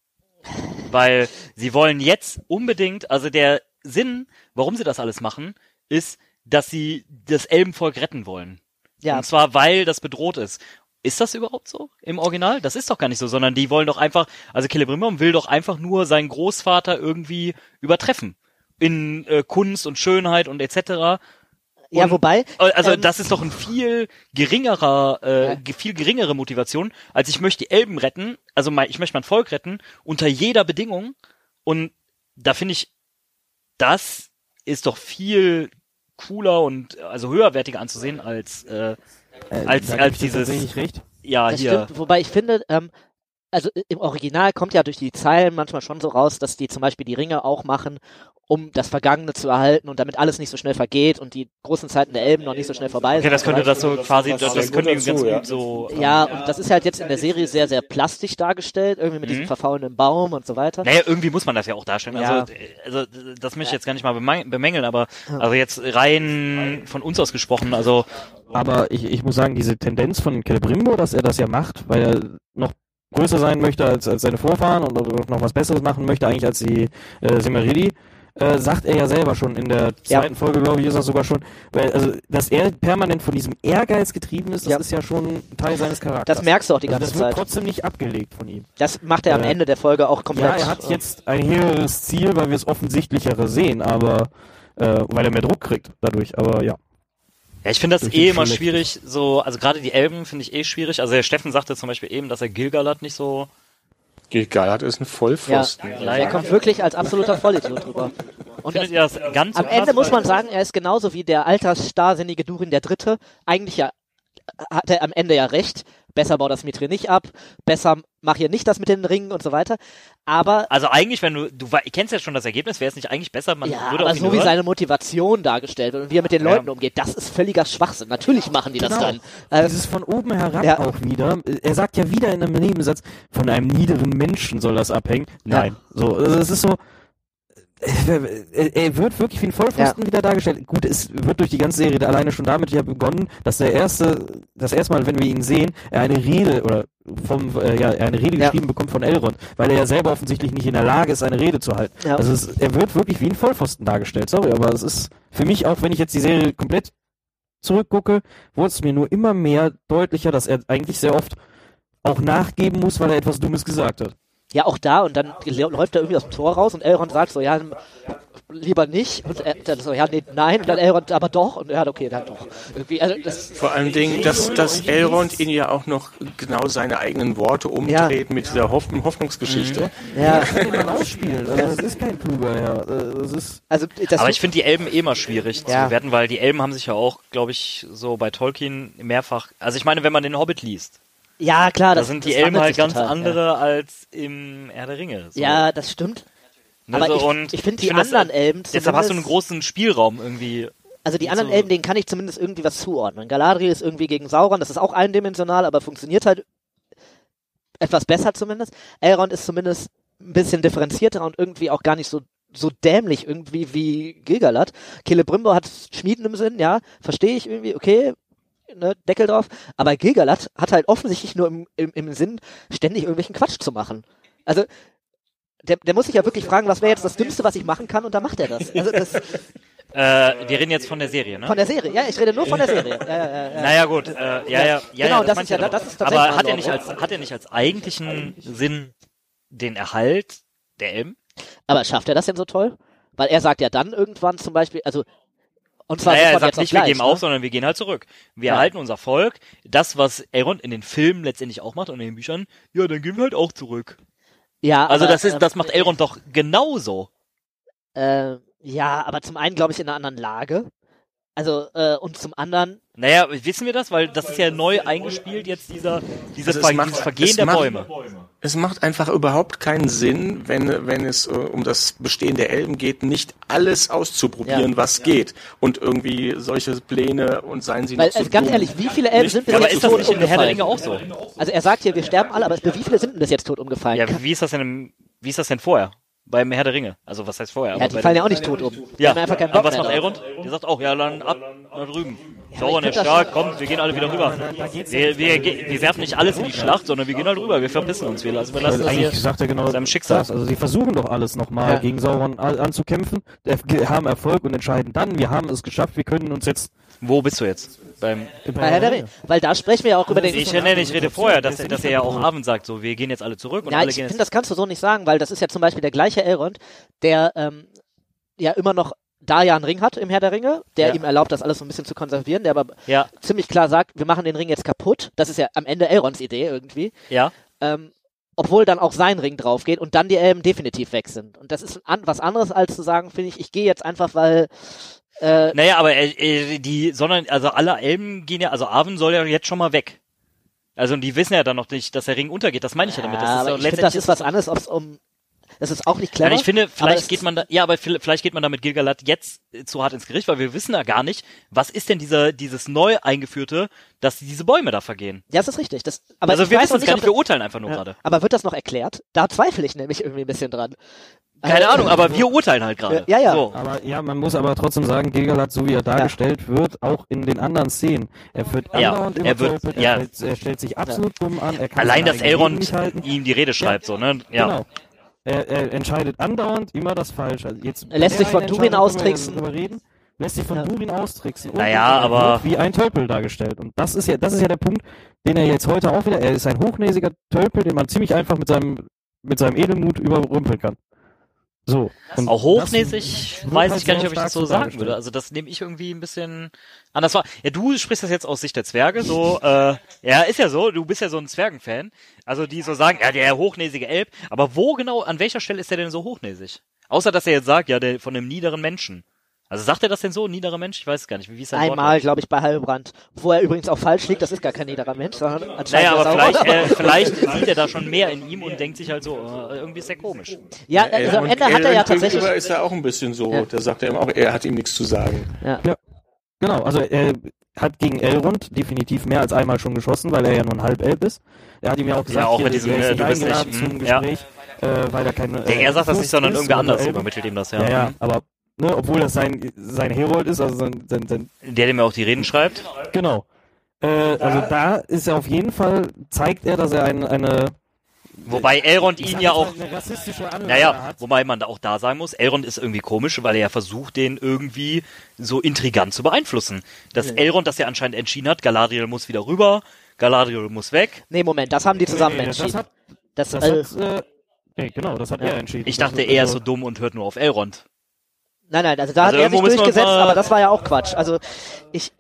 C: Weil sie wollen jetzt unbedingt, also der Sinn, warum sie das alles machen, ist, dass sie das Elbenvolk retten wollen.
D: Ja,
C: Und zwar, weil das bedroht ist. Ist das überhaupt so im Original? Das ist doch gar nicht so, sondern die wollen doch einfach, also Celebrimbor will doch einfach nur seinen Großvater irgendwie übertreffen. In äh, Kunst und Schönheit und etc.
D: ja,
C: und-
D: wobei,
C: Also
D: ähm,
C: das ist doch ein viel geringerer, äh, ge- viel geringere Motivation, als ich möchte die Elben retten, also mein, ich möchte mein Volk retten, unter jeder Bedingung. Und da finde ich, das ist doch viel cooler und also höherwertiger anzusehen als äh,
F: äh,
C: als- als dieses-
F: recht.
C: ja
D: das
C: hier.
D: stimmt. Wobei ich finde, ähm, also im Original kommt ja durch die Zeilen manchmal schon so raus, dass die zum Beispiel die Ringe auch machen, um das Vergangene zu erhalten und damit alles nicht so schnell vergeht und die großen Zeiten der Elben noch nicht so schnell vorbei sind.
C: Okay, das könnte das so quasi, das, das könnte ganz
A: dazu, ja.
C: gut so. ähm,
D: Ja, und das ist halt jetzt in der Serie sehr, sehr plastisch dargestellt, irgendwie mit diesem
C: Mhm.
D: verfaulenden Baum und so weiter.
C: Naja, irgendwie muss man das ja auch darstellen.
D: Ja.
C: Also, äh, also das möchte ich jetzt gar nicht mal bemängeln, aber also jetzt rein von uns aus gesprochen, also
F: Aber ich, ich muss sagen, diese Tendenz von Celebrimbo, dass er das ja macht, weil er noch größer sein möchte als, als seine Vorfahren und noch was Besseres machen möchte, eigentlich als die äh, Semeridi, äh, sagt er ja selber schon in der
D: Ja.
F: zweiten Folge, glaube ich, ist das sogar schon, weil, also, dass er permanent von diesem Ehrgeiz getrieben ist, das
D: Ja.
F: ist ja schon ein Teil seines Charakters.
D: Das merkst du auch die
F: also
D: ganze
F: das wird
D: Zeit.
F: trotzdem nicht abgelegt von ihm.
D: Das macht er am
F: Äh,
D: Ende der Folge auch komplett.
F: Ja, er hat jetzt ein höheres Ziel, weil wir es offensichtlichere sehen, aber äh, weil er mehr Druck kriegt dadurch, aber ja.
C: Ja, ich finde das eh immer schwierig, so, also gerade die Elben finde ich eh schwierig. Also der Steffen sagte zum Beispiel eben, dass er Gilgalad nicht so.
A: Gilgalad ist ein Vollpfosten.
D: Er kommt wirklich als absoluter Vollidiot drüber. Und
C: Findet
D: das,
C: ihr das ganz
D: am? Ende muss man sagen, er ist genauso wie der altersstarrsinnige Durin der Dritte. Eigentlich ja, hat er am Ende ja recht. Besser bau das Mitri nicht ab. Besser mach hier nicht das mit den Ringen und so weiter. Aber,
C: Also eigentlich, wenn du, du kennst ja schon das Ergebnis, wäre es nicht eigentlich besser, man
D: ja,
C: würde
D: aber so wie
C: hören?
D: seine Motivation dargestellt wird und wie er mit den
C: Ja.
D: Leuten umgeht, das ist völliger Schwachsinn. Natürlich machen die das
F: Genau.
D: dann. Äh,
F: Dieses von oben herab
D: Ja.
F: auch wieder. Er sagt ja wieder in einem Nebensatz, von einem niederen Menschen soll das abhängen. Nein. So, also es ist so, er, wird wirklich wie ein Vollpfosten wieder dargestellt. Gut, es wird durch die ganze Serie alleine schon damit ja begonnen, dass der erste, das erste Mal, wenn wir ihn sehen, er eine Rede oder vom, äh, ja, eine Rede
D: Ja.
F: geschrieben bekommt von Elrond, weil er ja selber offensichtlich nicht in der Lage ist, eine Rede zu halten.
D: Ja.
F: Also es, er wird wirklich wie ein Vollpfosten dargestellt. Sorry, aber es ist für mich auch, wenn ich jetzt die Serie komplett zurückgucke, wurde es mir nur immer mehr deutlicher, dass er eigentlich sehr oft auch nachgeben muss, weil er etwas Dummes gesagt hat.
D: Ja, auch da und dann läuft er irgendwie aus dem Tor raus und Elrond sagt so, ja, lieber nicht und er dann so, ja, nee, nein und dann Elrond, aber doch und ja, okay, dann doch. Irgendwie, also das,
A: Vor allen Dingen, dass, dass Elrond ihn ja auch noch genau seine eigenen Worte umdreht mit dieser Hoff Hoffnungsgeschichte.
D: ja,
F: kann man ausspielen. Also das ist kein kluger, ja. Das ist
D: also das
C: Aber ich finde die Elben eh immer schwierig
D: Ja.
C: zu bewerten, weil die Elben haben sich ja auch, glaube ich, so bei Tolkien mehrfach. Also ich meine, wenn man den Hobbit liest,
D: ja klar,
C: da
D: das
C: sind die
D: das
C: Elben halt ganz
D: total,
C: andere als im Herr der Ringe. So.
D: Ja, ja das stimmt.
C: Ne,
D: aber
C: so,
D: ich-
C: und
D: ich find die
C: das-
D: anderen Elben
C: Deshalb hast du einen großen Spielraum irgendwie.
D: Also die anderen. Elben, denen kann ich zumindest irgendwie was zuordnen. Galadriel ist irgendwie gegen Sauron, das ist auch eindimensional, aber funktioniert halt etwas besser zumindest. Elrond ist zumindest ein bisschen differenzierter und irgendwie auch gar nicht so so dämlich irgendwie wie Gilgalad. Celebrimbor hat Schmieden im Sinn, ja, verstehe ich irgendwie, okay, ne, Deckel drauf. Aber Gilgalad hat halt offensichtlich nur im, im, im Sinn, ständig irgendwelchen Quatsch zu machen. Also der, der muss sich ja wirklich fragen, was wäre jetzt das Dümmste, was ich machen kann, und da macht er das. Also das
C: Äh, wir reden jetzt von der Serie, ne?
D: von der Serie. Ja, ich rede nur von der Serie. Ja, ja, ja, ja.
C: Naja gut, äh, ja, ja, ja,
D: Genau,
C: ja,
D: das ist
C: meinte
D: ja-
C: doch.
D: das ist tatsächlich
C: Aber hat er nicht als hat er nicht als eigentlichen Sinn den Erhalt der Elben?
D: Aber schafft er das denn so toll? Weil er sagt ja dann irgendwann zum Beispiel, also und zwar
C: Naja, er sagt nicht,
D: auch
C: wir
D: gleich,
C: geben
D: ne?
C: auf, sondern wir gehen halt zurück. Wir
D: Ja.
C: erhalten unser Volk. Das, was Elrond in den Filmen letztendlich auch macht und in den Büchern, ja, dann gehen wir halt auch zurück.
D: Ja,
C: Also
D: aber,
C: das ist,
D: ähm,
C: das macht Elrond doch genauso.
D: Äh, ja, aber zum einen glaube ich in einer anderen Lage. Also äh, und zum anderen,
C: Naja, wissen wir das? Weil das ist ja neu eingespielt jetzt dieser, dieses,
A: Also es
C: Ver
A: macht-
C: Vergehen
A: es
C: der
A: macht-
C: Bäume.
A: Es macht einfach überhaupt keinen Sinn, wenn, wenn es äh, um das Bestehen der Elben geht, nicht alles auszuprobieren,
D: Ja.
A: was geht. Und irgendwie solche Pläne und seien sie
D: weil
A: noch so
D: äh, ganz
A: dumm.
D: ehrlich, wie viele Elben
A: Nicht-
D: sind bis
C: Ja, aber
D: jetzt
C: ist das
D: tot
C: nicht in der Herr der Ringe
D: umgefallen?
C: auch so?
D: Also er sagt hier, wir sterben alle, aber wie viele sind denn bis jetzt tot umgefallen?
C: Ja, wie ist das denn, im, wie ist das denn vorher? Beim Herr der Ringe. Also was heißt vorher?
D: Ja,
C: Aber
D: die fallen ja auch nicht tot um. Die
C: Ja,
D: haben einfach keinen
C: aber was macht. Elrond? Der sagt auch, ja, dann ab nach drüben.
D: ich
C: Sauron ist stark, kommt, wir gehen alle wieder rüber. Wir, wir, wir werfen nicht alles in die Schlacht, sondern wir gehen halt rüber, wir verpissen uns, wir lassen, wir lassen
F: Also
C: das hier.
F: eigentlich sagt er genau
C: seinem Schicksal.
F: das. Also sie versuchen doch alles nochmal
D: Ja.
F: gegen Sauron anzukämpfen, haben Erfolg und entscheiden dann, wir haben es geschafft, wir können uns jetzt
C: Wo bist du jetzt? Beim,
D: Bei Herr der Ringe. Weil da sprechen wir ja auch über den.
C: ich, nee, ich rede vorher, dass, dass er ja auch Abend sagt, so, wir gehen jetzt alle zurück und
D: Ja,
C: alle
D: ich finde, das kannst du so nicht sagen, weil das ist ja zum Beispiel der gleiche Elrond, der ähm, ja immer noch da ja einen Ring hat im Herr der Ringe, der
C: Ja.
D: ihm erlaubt, das alles so ein bisschen zu konservieren, der aber
C: Ja,
D: ziemlich klar sagt, wir machen den Ring jetzt kaputt. Das ist ja am Ende Elronds Idee irgendwie.
C: ja.
D: Ähm, obwohl dann auch sein Ring drauf geht und dann die Elben definitiv weg sind. Und das ist an, was anderes als zu sagen, finde ich, ich gehe jetzt einfach, weil äh,
C: Naja, aber äh, äh, die, sondern, also alle Elben gehen ja, also Arwen soll ja jetzt schon mal weg. Also und die wissen ja dann noch nicht, dass der Ring untergeht. Das meine ich ja damit. Das
D: ja,
C: ist
D: aber
C: ja
D: ich finde, das ist was anderes, ob es um das ist auch nicht clever.
C: Ja, ich finde, vielleicht geht man da, ja, aber vi- vielleicht geht man da mit Gilgalad jetzt äh, zu hart ins Gericht, weil wir wissen da gar nicht, was ist denn dieser, dieses neu eingeführte, dass diese Bäume da vergehen.
D: Ja, das ist richtig. Das, aber
C: also wir wissen es gar nicht, wir urteilen einfach nur
D: Ja.
C: gerade.
D: Aber wird das noch erklärt? Da zweifle ich nämlich irgendwie ein bisschen dran.
C: Keine
D: Äh,
C: Ahnung, aber wir urteilen halt gerade.
D: Ja, ja.
C: So.
F: Aber ja, man muss aber trotzdem sagen, Gilgalad, so wie er dargestellt wird, auch in den anderen Szenen, er wird
C: Ja,
F: andauernd
C: er wird-
F: übertölpelt,
C: ja.
F: er, stellt, er stellt sich absolut dumm an, er kann
C: Allein, dass Elrond ihm die Rede schreibt, so, ne? Ja.
F: Genau. Er, er entscheidet andauernd immer das Falsche. Also jetzt
D: Er lässt sich von Durin austricksen.
F: Lässt sich von
D: Ja.
F: Durin austricksen. Und
C: Naja,
F: er
C: aber-
F: wie ein Tölpel dargestellt. Und das ist ja, das ist ja der Punkt, den er jetzt heute auch wieder, er ist ein hochnäsiger Tölpel, den man ziemlich einfach mit seinem, mit seinem Edelmut überrumpeln kann. So. Und
C: Auch hochnäsig weiß
F: halt
C: ich gar nicht, ob ich das so sagen würde. Also das nehme ich irgendwie ein bisschen anders wahr. Ja, du sprichst das jetzt aus Sicht der Zwerge, so, äh, ja, ist ja so, du bist ja so ein Zwergenfan. Also die so sagen, ja, der hochnäsige Elb. Aber wo genau, an welcher Stelle ist der denn so hochnäsig? Außer, dass er jetzt sagt, ja, der von einem niederen Menschen. Also sagt er das denn so, ein niederer Mensch? Ich weiß es gar nicht. Wie ist sein
D: Einmal, glaube ich, bei Halbrand. Wo er übrigens auch falsch liegt, das ist gar kein niederer Mensch, sondern anscheinend
C: Naja, aber vielleicht, äh, vielleicht sieht er da schon mehr in ihm und denkt sich halt so, äh, irgendwie ist der komisch.
D: ja, also am Ende hat er ja tatsächlich.
A: gegenüber ist er auch ein bisschen so.
D: Ja.
A: Da sagt er ihm auch, er hat ihm nichts zu sagen.
F: Genau, also er hat gegen Elrond definitiv mehr als einmal schon geschossen, weil er ja nur ein Halbelb ist. Er hat ihm ja auch gesagt,
C: Ja, auch
F: hier,
C: mit diesem,
F: er ist
C: äh,
F: nicht
C: du bist
F: eingeladen
C: nicht,
F: zum
C: mm, ja.
F: Gespräch, äh, weil er keine.
C: Der, er sagt das nicht, sondern irgendwer anders übermittelt ihm das, ja.
F: Ja, ja, aber ne, obwohl das sein sein Herold ist, also sein, sein, sein
C: Der, der mir auch die Reden schreibt.
F: genau. Äh, also da ist er auf jeden Fall zeigt er, dass er ein, eine
C: Wobei Elrond ihn ja auch
F: eine rassistische Anlage
C: Naja,
F: hat.
C: wobei man da auch da sagen muss, Elrond ist irgendwie komisch, weil er ja versucht, den irgendwie so intrigant zu beeinflussen. Dass Elrond das ja anscheinend entschieden hat, Galadriel muss wieder rüber, Galadriel muss weg.
D: Nee, Moment, das haben die zusammen
F: Nee, das
D: entschieden.
F: hat-
D: Das,
F: Das
D: äh,
F: hat, äh, nee, genau, das hat er entschieden.
C: Ich dachte,
F: Das-
C: er ist
F: also-
C: so dumm und hört nur auf Elrond.
D: Nein, nein, also da
C: Also
D: hat er sich durchgesetzt, aber das war ja auch Quatsch. Also ich,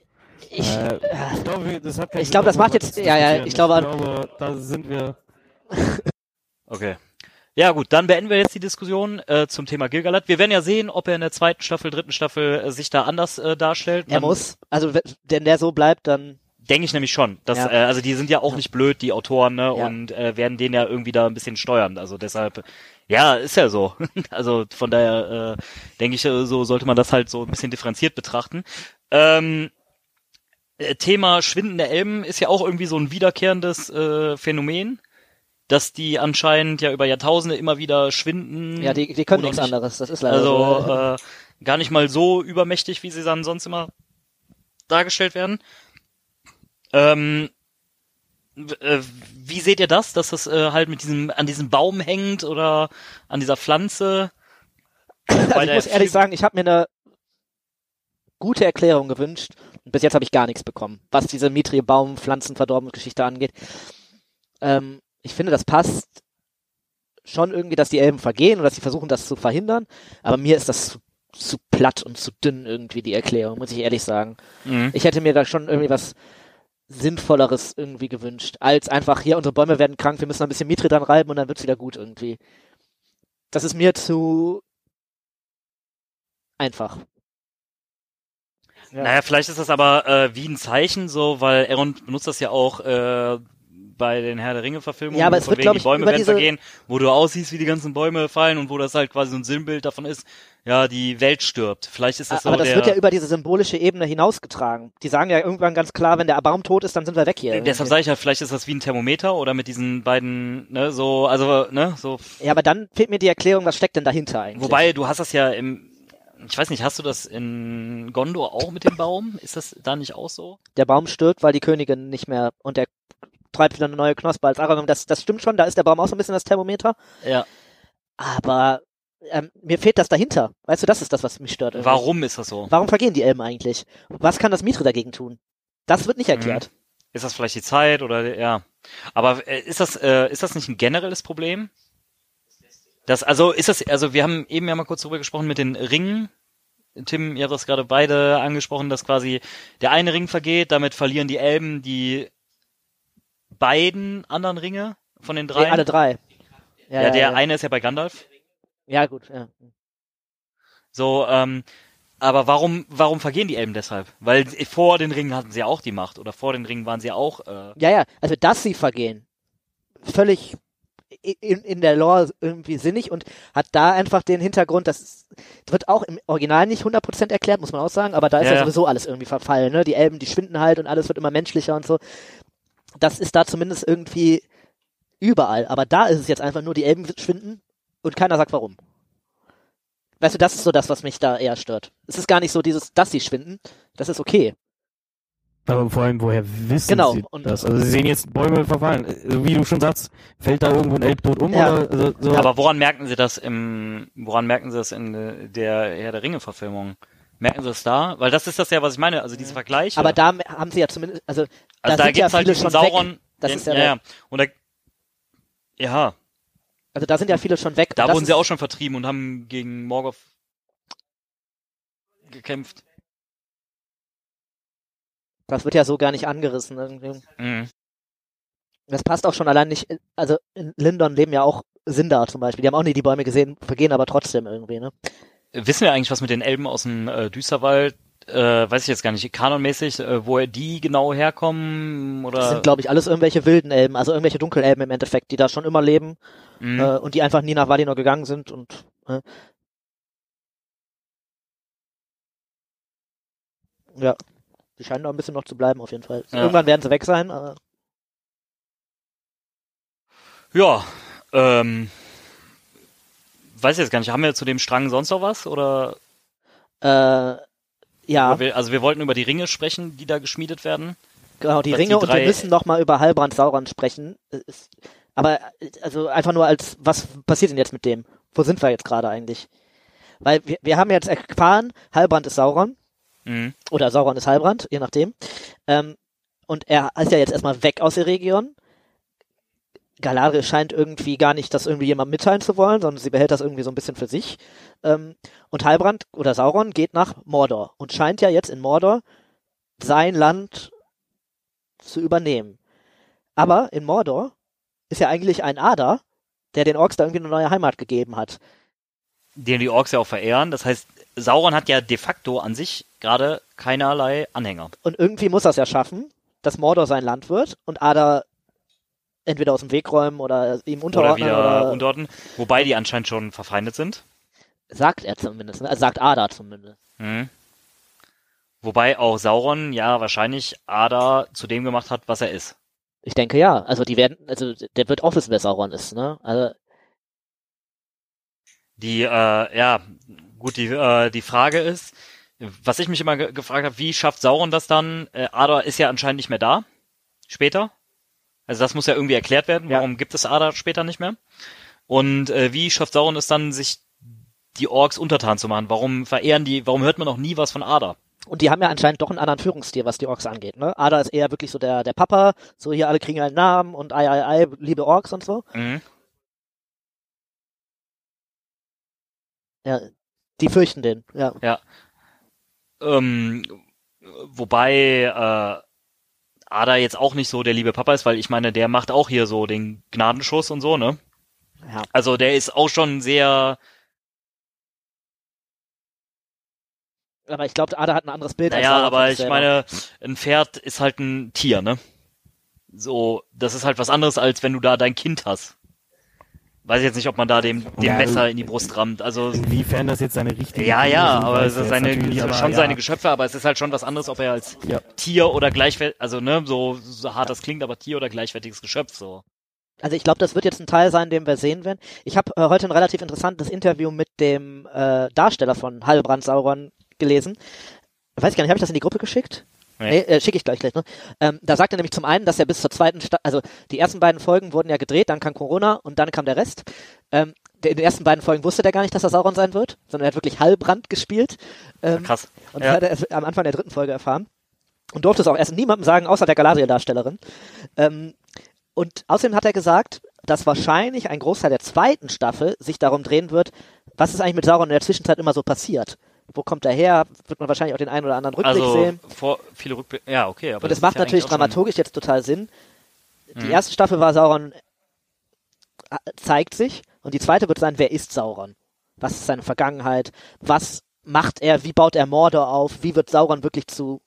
D: ich,
F: Äh, ich glaube, das
D: Ich
F: Sinn,
D: glaube, das macht jetzt- ja, ja, ich glaube-
F: ich glaube, da sind wir.
C: Okay. Ja gut, dann beenden wir jetzt die Diskussion äh, zum Thema Gilgalad. Wir werden ja sehen, ob er in der zweiten Staffel, dritten Staffel äh, sich da anders äh, darstellt.
D: er muss, also wenn der so bleibt, dann
C: Denke ich nämlich schon. Dass,
D: Ja.
C: äh, also die sind ja auch nicht blöd, die Autoren, ne?
D: Ja.
C: Und äh, werden den ja irgendwie da ein bisschen steuern. Also deshalb, ja, ist ja so. also von daher äh, denke ich, äh, so sollte man das halt so ein bisschen differenziert betrachten. Ähm, äh, Thema schwindende Elben ist ja auch irgendwie so ein wiederkehrendes äh, Phänomen, dass die anscheinend ja über Jahrtausende immer wieder schwinden.
D: ja, die, die können nichts
C: nicht.
D: anderes. Das ist leider so.
C: Also äh, gar nicht mal so übermächtig, wie sie dann sonst immer dargestellt werden. Ähm, äh, wie seht ihr das, dass das äh, halt mit diesem an diesem Baum hängt oder an dieser Pflanze?
D: Also ich muss ehrlich sagen, ich habe mir eine gute Erklärung gewünscht und bis jetzt habe ich gar nichts bekommen, was diese Mitri Baum Pflanzenverdorbensgeschichte angeht. Ähm, ich finde, das passt schon irgendwie, dass die Elben vergehen und dass sie versuchen, das zu verhindern, aber mir ist das zu, zu platt und zu dünn irgendwie die Erklärung, muss ich ehrlich sagen.
C: Mhm.
D: Ich hätte mir da schon irgendwie was Sinnvolleres irgendwie gewünscht, als einfach hier, unsere Bäume werden krank, wir müssen ein bisschen Mitri dran reiben und dann wird's wieder gut irgendwie. Das ist mir zu einfach. Ja.
C: Naja, vielleicht ist das aber äh, wie ein Zeichen so, weil Aaron benutzt das ja auch äh, bei den Herr der Ringe Verfilmungen,
D: Ja, aber es
C: von
D: wird,
C: wegen die Bäume werden vergehen, wo du aussiehst, wie die ganzen Bäume fallen und wo das halt quasi so ein Sinnbild davon ist, ja, die Welt stirbt. Vielleicht ist das so
D: aber das
C: der,
D: wird ja über diese symbolische Ebene hinausgetragen. Die sagen ja irgendwann ganz klar, wenn der Baum tot ist, dann sind wir weg hier.
C: Äh, Deshalb sage ich ja, vielleicht ist das wie ein Thermometer oder mit diesen beiden, ne, so, also, ne, so.
D: ja, aber dann fehlt mir die Erklärung, was steckt denn dahinter eigentlich?
C: Wobei, du hast das ja im, ich weiß nicht, hast du das in Gondor auch mit dem Baum? Ist das da nicht auch so?
D: der Baum stirbt, weil die Königin nicht mehr und der treibt wieder eine neue Knospe als Aragorn. Das, das stimmt schon, da ist der Baum auch so ein bisschen das Thermometer.
C: Ja.
D: Aber ähm, mir fehlt das dahinter. Weißt du, das ist das, was mich stört. irgendwie.
C: Warum ist das so?
D: Warum vergehen die Elben eigentlich? Was kann das Mitri dagegen tun? Das wird nicht erklärt.
C: Ist das vielleicht die Zeit oder ja? Aber äh, ist das äh, ist das nicht ein generelles Problem? Das also ist das also wir haben eben ja mal kurz drüber gesprochen mit den Ringen. Tim, ihr habt das gerade beide angesprochen, dass quasi der eine Ring vergeht, damit verlieren die Elben die beiden anderen Ringe von den
D: Nee,
C: drei.
D: alle drei. Ja,
C: ja, der
D: ja.
C: eine ist ja bei Gandalf.
D: ja gut. Ja.
C: So, ähm, aber warum, warum vergehen die Elben deshalb? Weil vor den Ringen hatten sie auch die Macht oder vor den Ringen waren sie auch. Äh,
D: ja, ja. Also, dass sie vergehen, völlig in, in der Lore irgendwie sinnig und hat da einfach den Hintergrund, das wird auch im Original nicht 100% erklärt, muss man auch sagen, aber da ist
C: Ja,
D: ja,
C: ja.
D: sowieso alles irgendwie verfallen, ne? Die Elben, die schwinden halt und alles wird immer menschlicher und so. Das ist da zumindest irgendwie überall, aber da ist es jetzt einfach nur, die Elben schwinden und keiner sagt warum. Weißt du, das ist so das, was mich da eher stört. Es ist gar nicht so dieses, dass sie schwinden, das ist okay.
F: Aber vor allem, woher wissen
D: Genau,
F: sie
D: und-
F: das? Also sie sehen jetzt Bäume verfallen. Wie du schon sagst, fällt da irgendwo ein Elb tot um?
D: Ja.
F: Oder, also, so.
C: Aber woran merken Sie das im, woran merken Sie das in der Herr der Ringe Verfilmung? Merken Sie das da? Weil das ist das ja, was ich meine, also diese Vergleiche.
D: Aber da haben sie ja zumindest, also,
C: also
D: da,
C: da
D: sind ja
C: gibt's halt
D: viele
C: diesen
D: schon
C: Sauron,
D: weg. Das
C: den,
D: ist ja,
C: ja, ja. Und da, ja,
D: Also da sind ja viele schon weg.
C: da wurden sie auch schon vertrieben und haben gegen Morgoth gekämpft.
D: Das wird ja so gar nicht angerissen irgendwie.
C: Mhm.
D: Das passt auch schon allein nicht. Also in Lindon leben ja auch Sindar zum Beispiel. Die haben auch nie die Bäume gesehen, vergehen aber trotzdem irgendwie, ne?
C: Wissen wir eigentlich, was mit den Elben aus dem äh, Düsterwald, äh, weiß ich jetzt gar nicht, kanonmäßig, äh, woher die genau herkommen oder?
D: Das sind, glaube ich, alles irgendwelche wilden Elben, also irgendwelche Dunkelelben im Endeffekt, die da schon immer leben
C: Mhm.
D: äh, und die einfach nie nach Valinor gegangen sind und äh, ja, die scheinen da ein bisschen noch zu bleiben auf jeden Fall.
C: Ja.
D: Irgendwann werden sie weg sein, aber
C: Ja, ähm, weiß ich jetzt gar nicht. Haben wir zu dem Strang sonst noch was oder?
D: äh, ja,
C: wir, also wir wollten über die Ringe sprechen, die da geschmiedet werden.
D: Genau, die Ringe
C: die
D: und wir müssen noch mal über Halbrand Sauron sprechen. Ist, aber äh, also einfach nur als was passiert denn jetzt mit dem? Wo sind wir jetzt gerade eigentlich? Weil wir, wir haben jetzt erfahren, Halbrand ist Sauron
C: Mhm.
D: oder Sauron ist Halbrand, je nachdem. Ähm, und er ist ja jetzt erstmal weg aus der Region. Galadriel scheint irgendwie gar nicht das irgendwie jemandem mitteilen zu wollen, sondern sie behält das irgendwie so ein bisschen für sich. Ähm, und Halbrand oder Sauron geht nach Mordor und scheint ja jetzt in Mordor sein Land zu übernehmen. Aber in Mordor ist ja eigentlich ein Ader, der den Orks da irgendwie eine neue Heimat gegeben hat.
C: Den die Orks ja auch verehren. Das heißt, Sauron hat ja de facto an sich gerade keinerlei Anhänger.
D: Und irgendwie muss er es ja schaffen, dass Mordor sein Land wird und Ader entweder aus dem Weg räumen oder ihm
C: Oder
D: unterordnen
C: wieder
D: oder,
C: unterordnen. Wobei die anscheinend schon verfeindet sind.
D: sagt er zumindest, ne? also sagt Ada zumindest.
C: Mhm. Wobei auch Sauron ja wahrscheinlich Ada zu dem gemacht hat, was er ist.
D: Ich denke ja, also die werden, also der wird auch wissen, wer Sauron ist, ne? Also
C: Die, äh, ja, gut, die, äh, die Frage ist, was ich mich immer ge gefragt habe, wie schafft Sauron das dann? Äh, Ada ist ja anscheinend nicht mehr da. Später. Also das muss ja irgendwie erklärt werden.
D: Ja.
C: Warum gibt es Ada später nicht mehr? Und äh, wie schafft Sauron es dann, sich die Orks untertan zu machen? Warum verehren die, warum hört man noch nie was von Ada?
D: Und die haben ja anscheinend doch einen anderen Führungsstil, was die Orks angeht. Ne? Ada ist eher wirklich so der, der Papa, so hier alle kriegen einen Namen und ei, ei, ei, liebe Orks und so.
C: Mhm.
D: Ja, die fürchten den, ja.
C: Ähm, wobei äh, Ada jetzt auch nicht so der liebe Papa ist, weil ich meine, der macht auch hier so den Gnadenschuss und so, ne?
D: Ja.
C: Also der ist auch schon sehr,
D: Aber ich glaube, Ada hat ein anderes Bild. als
C: naja, aber ich
D: selber.
C: meine, ein Pferd ist halt ein Tier, ne? So, das ist halt was anderes, als wenn du da dein Kind hast. Weiß ich jetzt nicht, ob man da dem, dem
F: Ja,
C: Messer in die Brust rammt. Also
F: Inwiefern das jetzt seine richtige
C: Ja, ja, aber es ist seine, schon
F: ja.
C: seine Geschöpfe, aber es ist halt schon was anderes, ob er als
F: Ja.
C: Tier oder gleichwertig, also ne, so, so hart das klingt, aber Tier oder gleichwertiges Geschöpf, so.
D: Also ich glaube, das wird jetzt ein Teil sein, den wir sehen werden. Ich habe äh, heute ein relativ interessantes Interview mit dem äh, Darsteller von Halbrand Sauron gelesen. Weiß ich gar nicht, habe ich das in die Gruppe geschickt?
C: Nee.
D: Nee, äh, schicke ich gleich gleich. Ne? Ähm, da sagt er nämlich zum einen, dass er bis zur zweiten, Sta also die ersten beiden Folgen wurden ja gedreht, dann kam Corona und dann kam der Rest. Ähm, der, in den ersten beiden Folgen wusste der gar nicht, dass er Sauron sein wird, sondern er hat wirklich Halbrand gespielt. Ähm,
C: Krass.
D: und
C: Ja.
D: das hat er erst am Anfang der dritten Folge erfahren. Und durfte es auch erst niemandem sagen, außer der Galadriel-Darstellerin. Ähm, und außerdem hat er gesagt, dass wahrscheinlich ein Großteil der zweiten Staffel sich darum drehen wird, was ist eigentlich mit Sauron in der Zwischenzeit immer so passiert. Wo kommt er her? Wird man wahrscheinlich auch den einen oder anderen Rückblick
C: Also,
D: sehen.
C: vor, viele Rückblicke, ja, okay, aber
D: Und
C: das
D: es macht
C: ja
D: natürlich dramaturgisch jetzt total Sinn. Die
C: Mhm.
D: erste Staffel war Sauron äh, zeigt sich und die zweite wird sein, wer ist Sauron? Was ist seine Vergangenheit? Was macht er? Wie baut er Mordor auf? Wie wird Sauron wirklich zu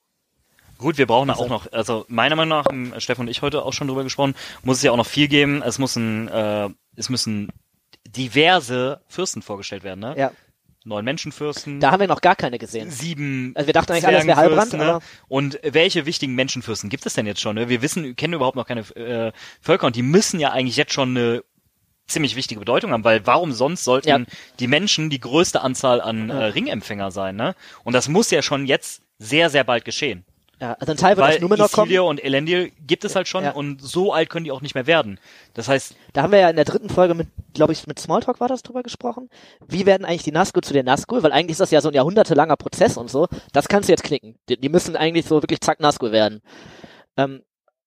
C: Gut, wir brauchen
D: Also-
C: auch noch, also meiner Meinung nach, haben Steffen und ich heute auch schon drüber gesprochen, muss es ja auch noch viel geben. Es muss ein, äh, es müssen diverse Fürsten vorgestellt werden, ne?
D: Ja.
C: Neun Menschenfürsten,
D: Da haben wir noch gar keine gesehen.
C: sieben
D: Also wir dachten eigentlich alles wäre Halbrand,
C: ne? Und welche wichtigen Menschenfürsten gibt es denn jetzt schon? Ne? Wir wissen, kennen überhaupt noch keine äh, Völker und die müssen ja eigentlich jetzt schon eine ziemlich wichtige Bedeutung haben, weil warum sonst sollten
D: Ja.
C: die Menschen die größte Anzahl an äh, Ringempfänger sein, ne? Und das muss ja schon jetzt sehr, sehr bald geschehen.
D: Ja, also ein Teil wird
C: Weil
D: aus Numenor kommen.
C: Isildur und Elendil gibt es halt schon
D: Ja.
C: und so alt können die auch nicht mehr werden. Das heißt,
D: Da haben wir ja in der dritten Folge mit, glaube ich, mit Smalltalk war das drüber gesprochen. Wie werden eigentlich die Nazgul zu den Nazgul? Weil eigentlich ist das ja so ein jahrhundertelanger Prozess und so. Das kannst du jetzt knicken. Die, die müssen eigentlich so wirklich zack Nazgul werden. Ähm,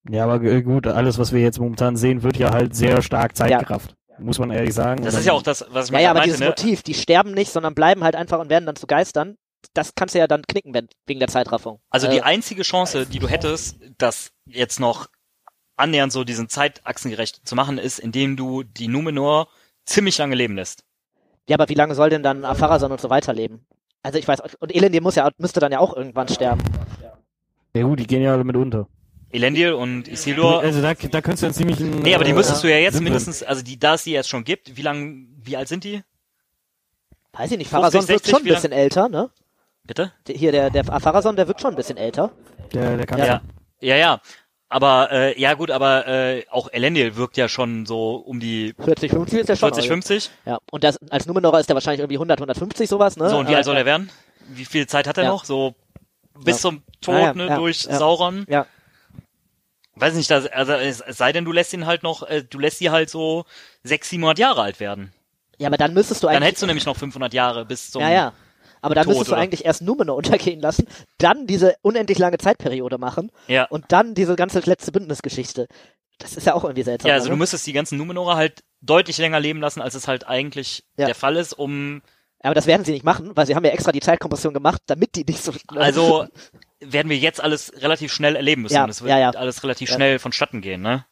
F: Ja, aber gut, alles, was wir jetzt momentan sehen, wird ja halt sehr stark Zeitkraft. Muss man ehrlich sagen.
C: das ist ja auch das, was ich
D: ja,
C: mal
D: ja, aber
C: meinte,
D: dieses
C: ne?
D: Motiv, die sterben nicht, sondern bleiben halt einfach und werden dann zu Geistern. Das kannst du ja dann knicken, wenn, wegen der Zeitraffung.
C: Also die
D: Äh,
C: einzige Chance, die du hättest, das jetzt noch annähernd so diesen Zeitachsengerecht zu machen, ist, indem du die Numenor ziemlich lange leben lässt.
D: ja, aber wie lange soll denn dann Afarason und so weiterleben? Also ich weiß, und Elendil muss ja, müsste dann ja auch irgendwann sterben.
F: ja gut, die gehen ja alle mit unter.
C: Elendil und Isildur.
F: Also da, da könntest du einen ziemlichen...
C: nee, aber die
F: äh,
C: müsstest du ja jetzt mindestens, also die, da es die jetzt schon gibt, wie lang, wie alt sind die?
D: Weiß ich nicht,
C: 50,
D: Pharason wird
C: 60,
D: schon ein bisschen älter, ne?
C: Bitte?
D: Hier, der, der Pharason, der wird schon ein bisschen älter.
F: Der, der kann
C: Ja. Ja, ja. Aber, äh, ja gut, aber äh, auch Elendil wirkt ja schon so um die
D: 40, 50 ist der schon.
C: 40,
D: alt.
C: 50.
D: Ja, und das, als Numenorer ist der wahrscheinlich irgendwie 100, 150 sowas, ne?
C: So, und wie
D: Äh,
C: alt soll er werden? Wie viel Zeit hat er
D: Ja.
C: noch? So bis
D: Ja.
C: zum Tod,
D: Ja, ja,
C: ne,
D: ja,
C: durch
D: ja.
C: Sauron?
D: Ja.
C: Weiß nicht, das, also es, es sei denn, du lässt ihn halt noch, äh, du lässt sie halt so 600, 700 Jahre alt werden.
D: Ja, aber dann müsstest du
C: Dann
D: eigentlich.
C: hättest du nämlich noch 500 Jahre bis zum...
D: ja, ja. Aber dann müsstest du
C: oder?
D: eigentlich erst Numenor untergehen lassen, dann diese unendlich lange Zeitperiode machen
C: Ja.
D: und dann diese ganze letzte Bündnisgeschichte. Das ist ja auch irgendwie seltsam.
C: Ja, also
D: ne?
C: du müsstest die ganzen Numenorer halt deutlich länger leben lassen, als es halt eigentlich
D: Ja.
C: der Fall ist, um
D: Aber das werden sie nicht machen, weil sie haben ja extra die Zeitkompression gemacht, damit die nicht so.
C: Also werden wir jetzt alles relativ schnell erleben müssen.
D: Ja,
C: es wird
D: ja, ja.
C: alles relativ schnell vonstatten gehen, ne?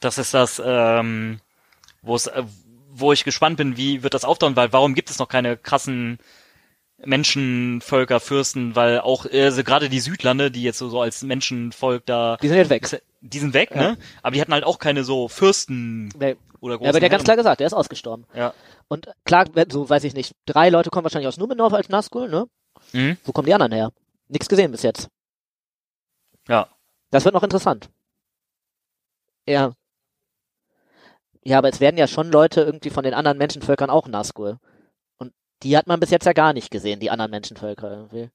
C: Das ist das, ähm, wo es, äh, wo ich gespannt bin, wie wird das auftauen, weil warum gibt es noch keine krassen Menschenvölker, Fürsten, weil auch äh, also gerade die Südlande, die jetzt so, so als Menschenvolk da,
D: die sind jetzt weg.
C: die sind weg,
D: Ja.
C: ne? Aber die hatten halt auch keine so Fürsten
D: Nee.
C: oder großen
D: Ja, aber der ganz klar gesagt, der ist ausgestorben.
C: Ja.
D: Und klar, so weiß ich nicht, drei Leute kommen wahrscheinlich aus Numenor als Nazgul, ne?
C: Mhm.
D: Wo kommen die anderen her? Nix gesehen bis jetzt.
C: Ja.
D: Das wird noch interessant. Ja. Ja, aber es werden ja schon Leute irgendwie von den anderen Menschenvölkern auch Nazgul. Und die hat man bis jetzt ja gar nicht gesehen, die anderen Menschenvölker irgendwie.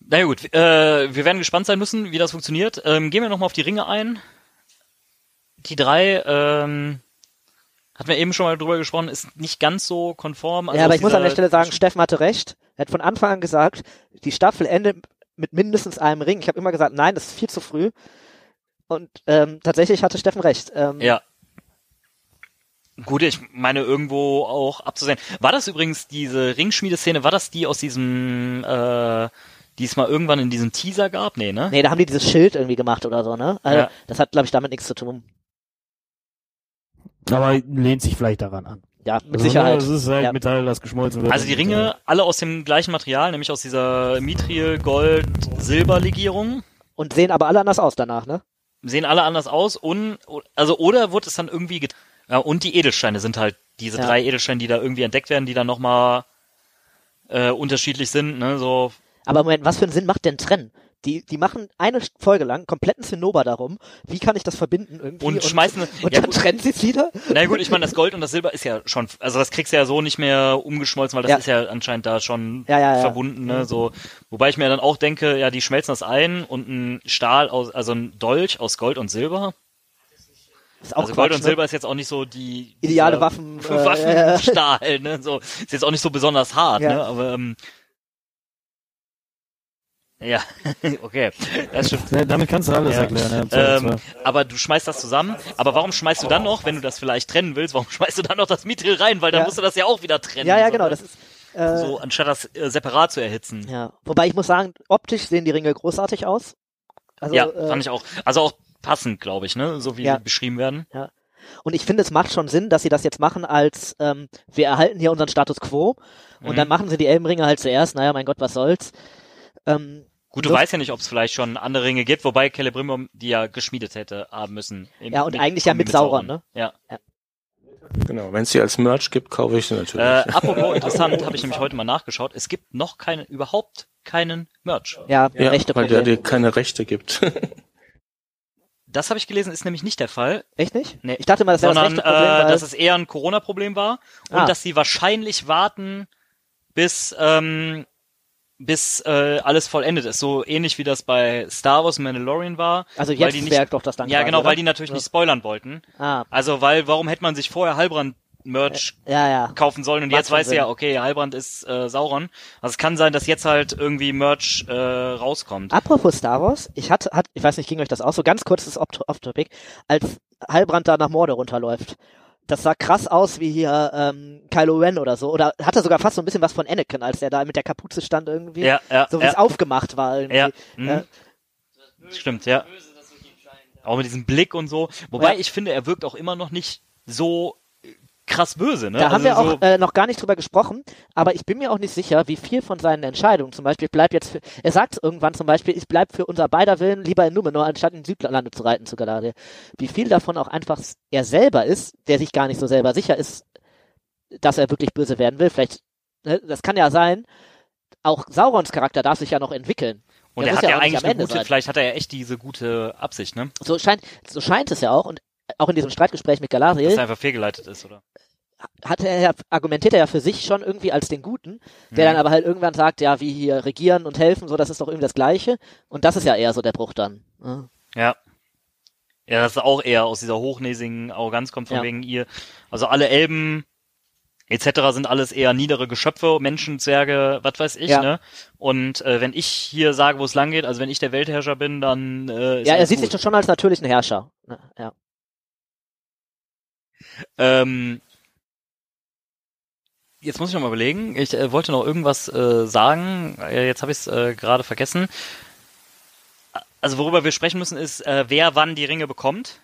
C: Na gut, äh, wir werden gespannt sein müssen, wie das funktioniert. Ähm, gehen wir nochmal auf die Ringe ein. Die drei, ähm, hatten wir eben schon mal drüber gesprochen, ist nicht ganz so konform. Also
D: ja, aber ich muss an der Stelle sagen, Steffen hatte recht. Er hat von Anfang an gesagt, die Staffel endet mit mindestens einem Ring. Ich habe immer gesagt, nein, das ist viel zu früh. Und ähm, tatsächlich hatte Steffen recht. Ähm,
C: Ja. Gut, ich meine irgendwo auch abzusehen. War das übrigens diese Ringschmiedeszene, war das die aus diesem, äh, die es mal irgendwann in diesem Teaser gab? Nee, ne?
D: Nee, da haben die dieses Schild irgendwie gemacht oder so, ne? Also,
C: Ja.
D: Das hat, glaube ich, damit nichts zu tun.
F: Aber lehnt sich vielleicht daran an.
D: Ja, mit
F: Also,
D: Sicherheit.
F: Es ist halt
D: Ja.
F: Metall, das geschmolzen wird.
C: Also die Ringe, alle aus dem gleichen Material, nämlich aus dieser Mithril, Gold, Silberlegierung.
D: Und sehen aber alle anders aus danach, ne?
C: Sehen alle anders aus und, also, oder wurde es dann irgendwie, ja, und die Edelsteine sind halt diese
D: Ja.
C: drei Edelsteine, die da irgendwie entdeckt werden, die dann nochmal, äh, unterschiedlich sind, ne, so,
D: Aber Moment, was für einen Sinn macht denn Trennen? Die, die machen eine Folge lang kompletten Zinnober darum, wie kann ich das verbinden irgendwie?
C: Und schmeißen-
D: Und
C: ja,
D: dann
C: gut.
D: trennen sie es wieder?
C: Na gut, ich meine, das Gold und das Silber ist ja schon, also das kriegst du ja so nicht mehr umgeschmolzen, weil das
D: Ja.
C: ist ja anscheinend da schon
D: Ja,
C: verbunden, ne, so. Wobei ich mir dann auch denke, ja, die schmelzen das ein und ein Stahl aus, also ein Dolch aus Gold und Silber.
D: Ist auch
C: also Gold und
D: ne?
C: Silber ist jetzt auch nicht so die
D: Ideale Waffen, äh,
C: Waffenstahl, ne, so. Ist jetzt auch nicht so besonders hart,
D: Ja.
C: ne, aber, ähm, ja, okay, das stimmt.
F: Ja, damit kannst du alles
C: Ja.
F: erklären. Ja.
C: Ähm, aber du schmeißt das zusammen. Aber warum schmeißt du dann noch, wenn du das vielleicht trennen willst, warum schmeißt du dann noch das Mithril rein? Weil dann
D: Ja.
C: musst du das ja auch wieder trennen.
D: Ja, ja,
C: so,
D: genau,
C: ne?
D: das ist, äh,
C: so, anstatt das äh, separat zu erhitzen.
D: ja. Wobei ich muss sagen, optisch sehen die Ringe großartig aus. Also,
C: ja,
D: äh,
C: fand ich auch. Also auch passend, glaube ich, ne? So wie
D: Ja.
C: die beschrieben werden.
D: Und ich finde, es macht schon Sinn, dass sie das jetzt machen als, ähm, wir erhalten hier unseren Status quo und
C: Mhm.
D: dann machen sie die Elbenringe halt zuerst, naja, mein Gott, was soll's. Ähm,
C: Gut, du
D: So-
C: weißt ja nicht, ob es vielleicht schon andere Ringe gibt, wobei Celebrimbor die ja geschmiedet hätte haben müssen. Im-
D: Ja, und eigentlich ja
C: Kombi
D: mit Sauron, ne?
C: Ja.
A: Genau, wenn es sie als Merch gibt, kaufe ich sie natürlich.
C: Äh, apropos interessant, habe ich nämlich heute mal nachgeschaut. Es gibt noch keinen, überhaupt keinen Merch.
D: ja,
A: ja,
D: rechte
A: weil der dir keine Rechte gibt.
C: Das habe ich gelesen, ist nämlich nicht der Fall.
D: Echt nicht?
C: Nee.
D: Ich dachte mal, das wäre das
C: sondern
D: rechte Problem,
C: äh, dass es eher ein Corona-Problem war und
D: Ah.
C: dass sie wahrscheinlich warten, bis ähm, bis äh, alles vollendet ist. So ähnlich wie das bei Star Wars Mandalorian war.
D: also jetzt
C: die nicht,
D: doch das dann
C: Ja, genau,
D: oder?
C: weil die natürlich nicht spoilern wollten.
D: Ah,
C: Also, weil, warum hätte man sich vorher Halbrand Merch
D: ja, ja.
C: kaufen sollen und
D: Macht
C: jetzt weiß
D: Sinn.
C: ja, okay, Halbrand ist äh, Sauron. Also es kann sein, dass jetzt halt irgendwie Merch äh, rauskommt.
D: Apropos Star Wars, ich hatte, hat, ich weiß nicht, ging euch das auch so ganz kurzes Off- Off-Topic, als Heilbrand da nach Morde runterläuft. Das sah krass aus wie hier ähm, Kylo Ren oder so. Oder hatte sogar fast so ein bisschen was von Anakin, als der da mit der Kapuze stand irgendwie.
C: Ja, ja,
D: so wie es
C: ja,
D: aufgemacht war irgendwie.
C: ja. Mhm.
D: Äh,
C: Stimmt, ja. Auch mit diesem Blick und so. Wobei
D: Ja.
C: ich finde, er wirkt auch immer noch nicht so äh, krass böse, ne?
D: Da haben wir
C: Also
D: auch äh, noch gar nicht drüber gesprochen, aber ich bin mir auch nicht sicher, wie viel von seinen Entscheidungen, zum Beispiel, ich bleib jetzt für, er sagt irgendwann zum Beispiel, ich bleib für unser beider Willen lieber in Numenor, anstatt in Südlande zu reiten zu Galadriel. Wie viel davon auch einfach er selber ist, der sich gar nicht so selber sicher ist, dass er wirklich böse werden will. Vielleicht, ne, das kann ja sein. Auch Saurons Charakter darf sich ja noch entwickeln.
C: und
D: der
C: er hat
D: ja
C: ja eigentlich eine gute,
D: sein.
C: vielleicht hat er ja echt diese gute Absicht, ne?
D: So scheint, so scheint es ja auch und auch in diesem Streitgespräch mit Galadriel.
C: Dass er einfach fehlgeleitet ist, oder?
D: hat er ja, argumentiert er ja für sich schon irgendwie als den Guten, der
C: Mhm.
D: dann aber halt irgendwann sagt, ja, wie hier regieren und helfen, so, das ist doch irgendwie das Gleiche. Und das ist ja eher so der Bruch dann. Ja.
C: Ja. Ja, das ist auch eher aus dieser hochnäsigen Arroganz kommt von
D: Ja.
C: wegen ihr. Also alle Elben etc. sind alles eher niedere Geschöpfe, Menschen, Zwerge, was weiß ich,
D: Ja.
C: ne? Und äh, wenn ich hier sage, wo es lang geht, also wenn ich der Weltherrscher bin, dann äh, ist
D: Ja, er sieht
C: gut.
D: sich doch schon als natürlichen Herrscher. Ne, Ja.
C: Ähm, jetzt muss ich noch mal überlegen. Ich äh, wollte noch irgendwas äh, sagen. Äh, jetzt habe ich es äh, gerade vergessen. Also worüber wir sprechen müssen ist, äh, wer wann die Ringe bekommt.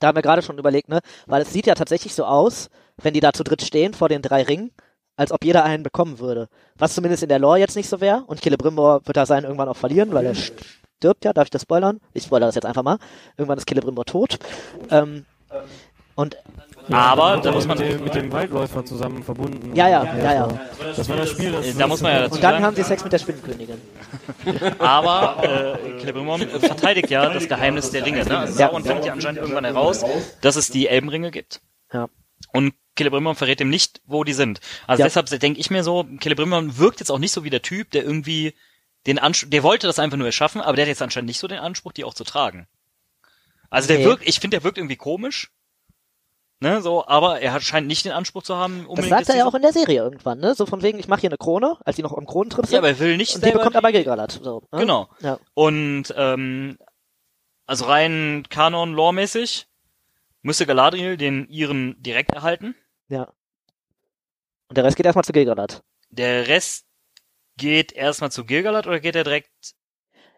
D: Da haben wir gerade schon überlegt, ne? Weil es sieht ja tatsächlich so aus, wenn die da zu dritt stehen vor den drei Ringen, als ob jeder einen bekommen würde. Was zumindest in der Lore jetzt nicht so wäre. Und Celebrimbor wird da sein irgendwann auch verlieren, weil er stirbt ja. Darf ich das spoilern? Ich spoilere das jetzt einfach mal. Irgendwann ist Celebrimbor tot. Ähm, und
C: Aber da muss man
F: mit, dem, mit dem Waldläufer zusammen verbunden.
D: ja, ja, ja, ja.
F: Das war das Spiel, das,
C: da muss man ja dazu
D: Und dann
C: sagen,
D: haben sie Sex mit der Spinnenkönigin.
C: aber äh, Celebrimbor äh, verteidigt ja das Geheimnis der Ringe. Ne? Also
D: Ja.
C: Sauron findet ja anscheinend irgendwann heraus, dass es die Elbenringe gibt.
D: Ja.
C: Und Celebrimbor verrät ihm nicht, wo die sind. Also
D: Ja.
C: deshalb denke ich mir so, Celebrimbor wirkt jetzt auch nicht so wie der Typ, der irgendwie den Anspruch, der wollte das einfach nur erschaffen, aber der hat jetzt anscheinend nicht so den Anspruch, die auch zu tragen. Also der
D: Nee.
C: wirkt, ich finde, der wirkt irgendwie komisch. Ne, so, aber er hat, scheint nicht den Anspruch zu haben,
D: Das
C: unbedingt.
D: sagt
C: jetzt
D: er ja auch in der Serie irgendwann, ne? So von wegen, ich mache hier eine Krone, als die noch am Kronentrip sind.
C: Ja, aber er will nicht
D: und die bekommt aber Gilgalad. So, ne?
C: Genau.
D: Ja.
C: Und ähm, also rein Kanon-Lore-mäßig müsste Galadriel den ihren direkt erhalten.
D: ja. Und der Rest geht erstmal zu Gilgalad.
C: Der Rest geht erstmal zu Gilgalad oder geht er direkt?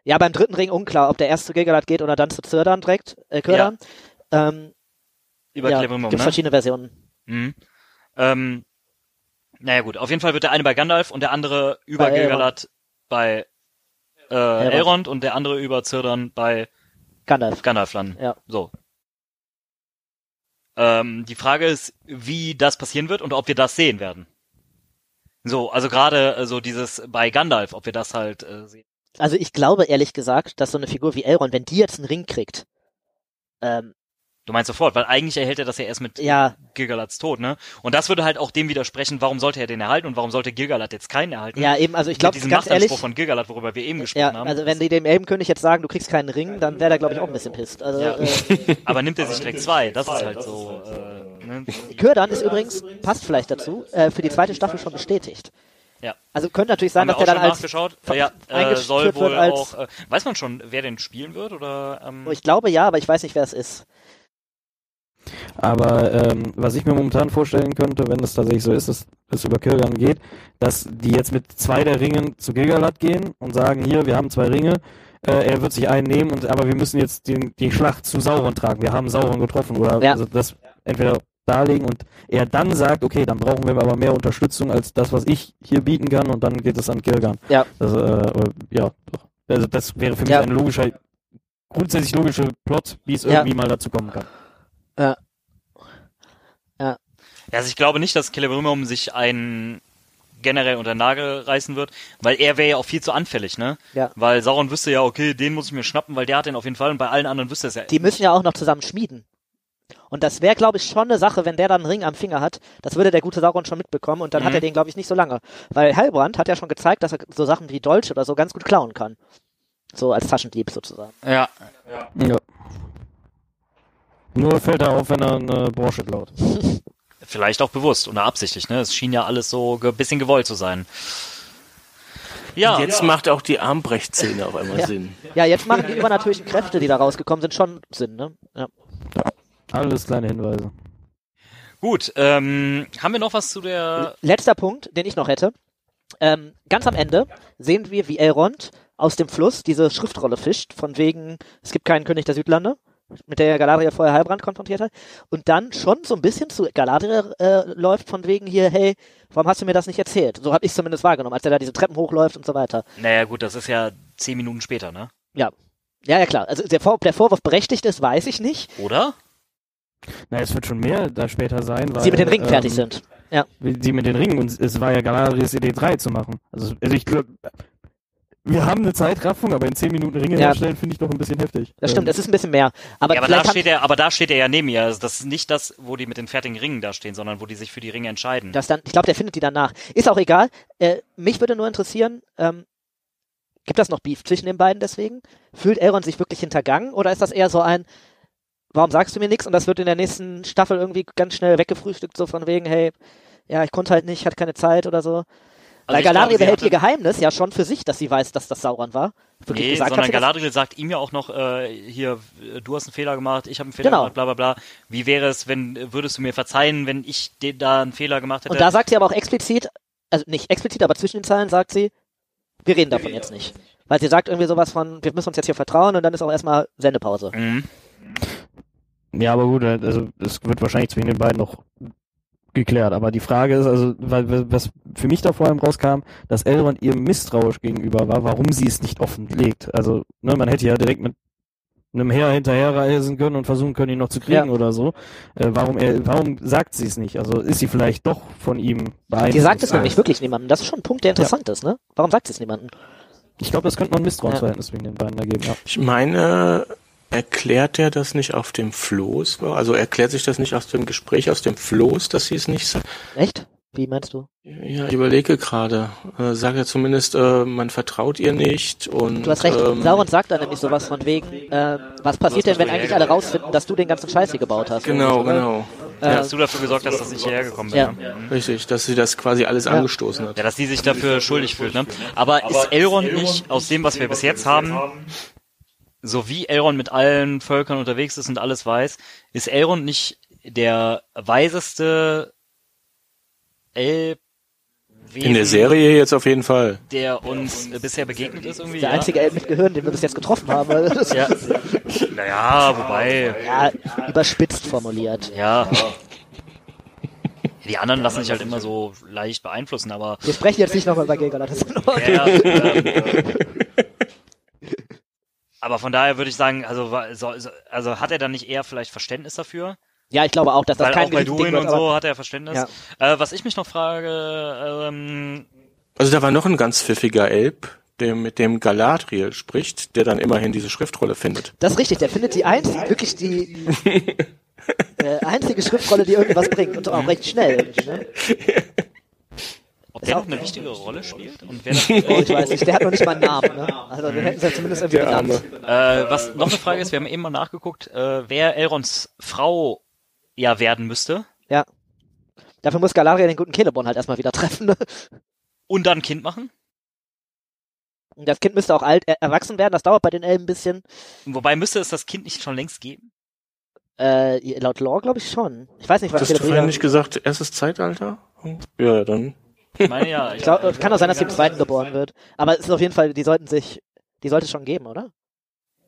D: Ja, beim dritten Ring unklar, ob der erst zu Gilgalad geht oder dann zu Zirdan direkt, äh, Kürdan. Ähm,
C: Über
D: ja,
C: Cleverimum,
D: gibt
C: ne?
D: verschiedene Versionen.
C: Mhm. Ähm, naja gut, auf jeden Fall wird der eine bei Gandalf und der andere über
D: Bei Elrond.
C: Gilgalad bei äh, Elrond und der andere über Zirdan bei
D: Gandalf.
C: Gandalf landen.
D: Ja.
C: So. Ähm, die Frage ist, wie das passieren wird und ob wir das sehen werden. So, also gerade äh, so dieses bei Gandalf, ob wir das halt äh, sehen.
D: Also ich glaube ehrlich gesagt, dass so eine Figur wie Elrond, wenn die jetzt einen Ring kriegt, ähm,
C: Du meinst sofort, weil eigentlich erhält er das ja erst mit
D: ja,
C: Gilgalads Tod, ne? Und das würde halt auch dem widersprechen, warum sollte er den erhalten und warum sollte Gilgalad jetzt keinen erhalten?
D: ja eben, also ich glaube
C: diesem
D: ganz ehrlich,
C: Machtanspruch von Gilgalad, worüber wir eben gesprochen
D: ja,
C: haben.
D: also wenn die dem Elbenkönig jetzt sagen, du kriegst keinen Ring, dann wäre der glaube ich auch ein bisschen pisst. Also
C: Ja.
D: äh,
C: Aber nimmt er sich direkt zwei? Das ist halt so. Äh, ne?
D: Kürdan ist übrigens, passt vielleicht dazu, äh, für die zweite Staffel schon bestätigt.
C: Ja.
D: Also könnte natürlich sein, dass der dann
C: schon
D: als,
C: Ja, äh, soll wohl
D: als-
C: auch. Äh, weiß man schon, wer den spielen wird oder? Ähm,
D: ich glaube ja, aber ich weiß nicht, wer es ist.
F: Aber ähm, was ich mir momentan vorstellen könnte, wenn es tatsächlich so ist, dass es über Kirgan geht, dass die jetzt mit zwei der Ringen zu Gilgalad gehen und sagen, hier, wir haben zwei Ringe, äh, er wird sich einen nehmen, und, aber wir müssen jetzt den, die Schlacht zu Sauron tragen. Wir haben Sauron getroffen oder
D: Ja.
F: also das entweder darlegen und er dann sagt, okay, dann brauchen wir aber mehr Unterstützung als das, was ich hier bieten kann und dann geht es an Kirgan.
D: Ja.
F: Das, äh, ja. Also das wäre für mich
D: Ja.
F: ein logischer, grundsätzlich logischer Plot, wie es
D: Ja.
F: irgendwie mal dazu kommen kann.
C: Ja, also ich glaube nicht, dass Celebrimbor sich einen generell unter den Nagel reißen wird, weil er wäre ja auch viel zu anfällig, ne?
D: Ja.
C: Weil Sauron wüsste ja, okay, den muss ich mir schnappen, weil der hat den auf jeden Fall und bei allen anderen wüsste es ja.
D: Die müssen ja auch noch zusammen schmieden. Und das wäre, glaube ich, schon eine Sache, wenn der dann einen Ring am Finger hat. Das würde der gute Sauron schon mitbekommen und dann
C: Mhm.
D: hat er den, glaube ich, nicht so lange. Weil Heilbrand hat ja schon gezeigt, dass er so Sachen wie Dolch oder so ganz gut klauen kann. So als Taschendieb sozusagen.
C: Ja.
F: Ja. Nur fällt er auf, wenn er eine Brosche klaut.
C: Vielleicht auch bewusst oder absichtlich, ne? Es schien ja alles so ein bisschen gewollt zu sein. Ja,
A: Jetzt macht auch die Armbrecht-Szene auf einmal
D: Ja.
A: Sinn.
D: Ja, jetzt machen die übernatürlichen Kräfte, die da rausgekommen sind, schon Sinn, ne? Ja.
F: Alles kleine Hinweise.
C: gut. Ähm, haben wir noch was zu der
D: Letzter Punkt, den ich noch hätte. Ähm, ganz am Ende sehen wir, wie Elrond aus dem Fluss diese Schriftrolle fischt, von wegen, es gibt keinen König der Südlande, mit der Galadriel vorher Heilbrand konfrontiert hat, und dann schon so ein bisschen zu Galadriel äh, läuft, von wegen hier, hey, warum hast du mir das nicht erzählt? So habe ich zumindest wahrgenommen, als er da diese Treppen hochläuft und so weiter.
C: Naja, gut, das ist ja zehn Minuten später, ne?
D: Ja. Ja, ja, klar. Also der, Vor der Vorwurf berechtigt ist, weiß ich nicht.
C: Oder?
F: Na, es wird schon mehr da später sein, weil
D: Sie mit den Ringen
F: ähm,
D: fertig sind.
F: Sie mit den Ringen und es war ja Galadriels Idee 3 zu machen. Also, also ich glaube, wir haben eine Zeitraffung, aber in 10 Minuten Ringe
D: Ja.
F: herstellen finde ich doch ein bisschen heftig.
D: Das stimmt,
F: Ähm,
D: es ist ein bisschen mehr. Aber,
C: ja, aber da steht er, aber da steht er ja neben ihr. Also das ist nicht das, wo die mit den fertigen Ringen da stehen, sondern wo die sich für die Ringe entscheiden.
D: Das dann, ich glaube, der findet die danach. Ist auch egal. Äh, mich würde nur interessieren, ähm, gibt das noch Beef zwischen den beiden deswegen? Fühlt Elrond sich wirklich hintergangen oder ist das eher so ein, warum sagst du mir nichts und das wird in der nächsten Staffel irgendwie ganz schnell weggefrühstückt, so von wegen, hey, ja, ich konnte halt nicht, hatte keine Zeit oder so. Weil
C: Also glaube,
D: Galadriel behält ihr Geheimnis ja schon für sich, dass sie weiß, dass das Sauron war. Wirklich
C: Nee,
D: gesagt
C: sondern? Galadriel sagt ihm ja auch noch, äh, hier, du hast einen Fehler gemacht, ich habe einen Fehler
D: Genau.
C: gemacht, bla bla bla. Wie wäre es, wenn, würdest du mir verzeihen, wenn ich den, da einen Fehler gemacht hätte?
D: Und da sagt sie aber auch explizit, also nicht explizit, aber zwischen den Zeilen sagt sie, wir reden davon jetzt nicht. Weil sie sagt irgendwie sowas von, wir müssen uns jetzt hier vertrauen und dann ist auch erstmal Sendepause.
C: mhm.
F: Ja, aber gut, also es wird wahrscheinlich zwischen den beiden noch geklärt. Aber die Frage ist, also, weil, was für mich da vor allem rauskam, dass Elrond ihr misstrauisch gegenüber war, warum sie es nicht offenlegt. Also, ne, man hätte ja direkt mit einem Heer hinterherreisen können und versuchen können, ihn noch zu kriegen
D: Ja.
F: oder so. Äh, warum er, warum sagt sie es nicht? Also ist sie vielleicht doch von ihm beeinflusst?
D: Die sagt es nämlich wirklich niemandem. Das ist schon ein Punkt, der interessant ist, ne? Warum sagt sie es niemandem?
F: Ich glaube, das könnte man ein Misstrauensverhältnis zwischen den beiden ergeben, ja.
A: Ich meine, erklärt er das nicht auf dem Floß? Also erklärt sich das nicht aus dem Gespräch, aus dem Floß, dass sie es nicht sagt?
D: Echt? Wie meinst du?
A: Ja, ich überlege gerade. Äh, sag ja zumindest, äh, man vertraut ihr nicht und.
D: Du hast recht.
A: Ähm,
D: Sauron sagt da nämlich sowas von wegen, äh, was passiert denn, wenn eigentlich alle rausfinden, dass du den ganzen Scheiß hier gebaut hast?
A: genau,
D: oder?
A: genau.
D: Äh,
C: Ja, hast du dafür gesorgt dass ich hierher gekommen bin.
D: Ja.
C: Ne?
A: Richtig, dass sie das quasi alles angestoßen hat.
C: Ja, dass die sich dafür schuldig fühlt, ne? Aber ist Elrond nicht, aus dem, was wir bis jetzt haben, so wie Elrond mit allen Völkern unterwegs ist und alles weiß, ist Elrond nicht der weiseste El
A: In der Serie jetzt auf jeden Fall.
C: der uns äh, bisher begegnet ist irgendwie.
D: Der
C: ja?
D: einzige Elb mit Gehirn, den wir bis jetzt getroffen haben.
C: Ja. Naja, wobei,
D: ja, überspitzt formuliert.
C: ja. Die anderen lassen sich halt immer so leicht beeinflussen, aber
D: Wir sprechen jetzt nicht nochmal über Gilgalad. Das ist in Ordnung.
C: Ja, ähm, aber von daher würde ich sagen, also, wa- so, so- also hat er dann nicht eher vielleicht Verständnis dafür?
D: Ja, ich glaube auch, dass das
C: Weil
D: kein
C: auch bei
D: wird,
C: und so hat er Verständnis. Äh, was ich mich noch frage, ähm,
A: Also da war noch ein ganz pfiffiger Elb, der mit dem Galadriel spricht, der dann immerhin diese Schriftrolle findet.
D: Das ist richtig, der findet die einzige, wirklich die äh, einzige Schriftrolle, die irgendwas bringt und auch recht schnell. Ne?
C: ob der noch eine wichtige Rolle spielt und wer
D: Oh, ich weiß nicht, der hat noch nicht mal einen Namen. Ne? Also wir hätten es ja zumindest irgendwie
A: Der
D: benannt.
C: Äh, was noch eine Frage ist, wir haben eben mal nachgeguckt, äh, wer Elrons Frau ja werden müsste
D: Ja. Dafür muss Galadriel den guten Celeborn halt erstmal wieder treffen. Ne?
C: und dann ein Kind machen.
D: Und das Kind müsste auch alt, äh, erwachsen werden, das dauert bei den Elben ein bisschen.
C: Wobei müsste es das Kind nicht schon längst geben?
D: Äh, laut Lore glaube ich schon. Ich weiß nicht, was
A: Hast du vorhin nicht gesagt, erstes Zeitalter? Ja, dann.
C: Ich meine ja,
D: Ich glaube, kann auch sein, dass sie im zweiten geboren wird. Aber es ist auf jeden Fall, die sollten sich, die sollte es schon geben, oder?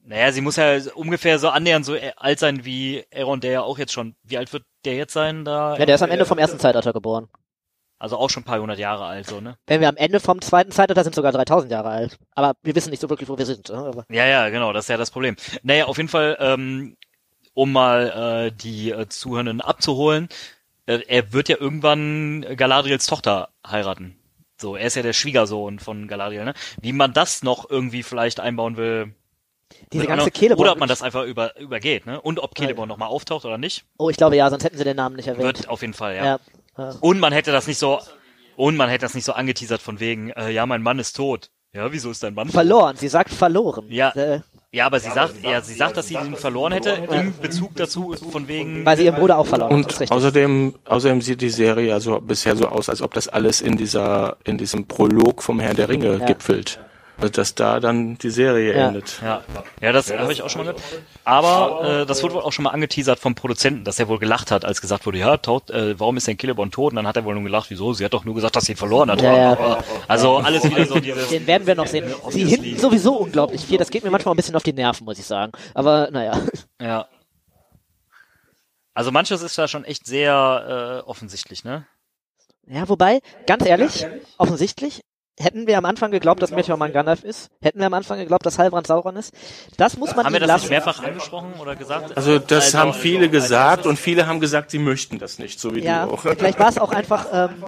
C: Naja, sie muss ja ungefähr so annähernd so äh, alt sein wie Elrond, der ja auch jetzt schon, wie alt wird der jetzt sein da?
D: Ja, der ist am Ende vom ersten Zeitalter geboren.
C: Also auch schon ein paar hundert Jahre alt, so, ne?
D: Wenn wir am Ende vom zweiten Zeitalter sind, sogar 3000 Jahre alt. Aber wir wissen nicht so wirklich, wo wir sind. Ne? Aber
C: Ja, ja, genau, das ist ja das Problem. Naja, auf jeden Fall, ähm, um mal äh, die äh, Zuhörenden abzuholen, äh, er wird ja irgendwann Galadriels Tochter heiraten. So, er ist ja der Schwiegersohn von Galadriel, ne? Wie man das noch irgendwie vielleicht einbauen will.
D: diese ganze
C: anderen-
D: Celeborn.
C: Oder ob man das einfach über, übergeht, ne? Und ob Celeborn nochmal auftaucht oder nicht,
D: Oh, ich glaube ja, sonst hätten sie den Namen nicht erwähnt.
C: wird auf jeden Fall, ja.
D: ja. ja.
C: Und man hätte das nicht so, und man hätte das nicht so angeteasert von wegen, äh, ja, mein Mann ist tot. Ja, wieso ist dein Mann?
D: Verloren, sie sagt verloren.
C: Ja.
D: Äh,
C: Ja, aber sie sagt, ja, sie sagt, dass sie ihn verloren hätte, im Bezug dazu, von wegen,
D: weil sie ihren Bruder auch verloren hat. Das ist
A: Und außerdem, außerdem sieht die Serie also bisher so aus, als ob das alles in dieser, in diesem Prolog vom Herrn der Ringe
D: Ja.
A: gipfelt. Also dass da dann die Serie
D: Ja.
A: endet.
C: ja, ja, das habe ich auch schon mal gehört. Aber äh, das wurde wohl auch schon mal angeteasert vom Produzenten, dass er wohl gelacht hat, als gesagt wurde, ja, tot, äh, warum ist denn Celeborn tot? Und dann hat er wohl nur gelacht, wieso? Sie hat doch nur gesagt, dass sie ihn verloren hat.
D: Ja, ja.
C: Aber, also alles wieder so dieses,
D: Den werden wir noch sehen. Sie hinten sowieso unglaublich viel. Das geht mir manchmal ein bisschen auf die Nerven, muss ich sagen. Aber naja.
C: ja. Also manches ist da schon echt sehr äh, offensichtlich, ne?
D: Ja, wobei, ganz ehrlich, offensichtlich, hätten wir am Anfang geglaubt, dass Meteormann Gandalf ist, hätten wir am Anfang geglaubt, dass Halbrand Sauron ist. Das muss man
C: Haben wir das nicht
D: lassen.
C: mehrfach angesprochen oder gesagt?
A: Also das haben viele gesagt und viele haben gesagt, sie möchten das nicht, so wie
D: Ja,
A: du auch.
D: vielleicht war es auch einfach ähm,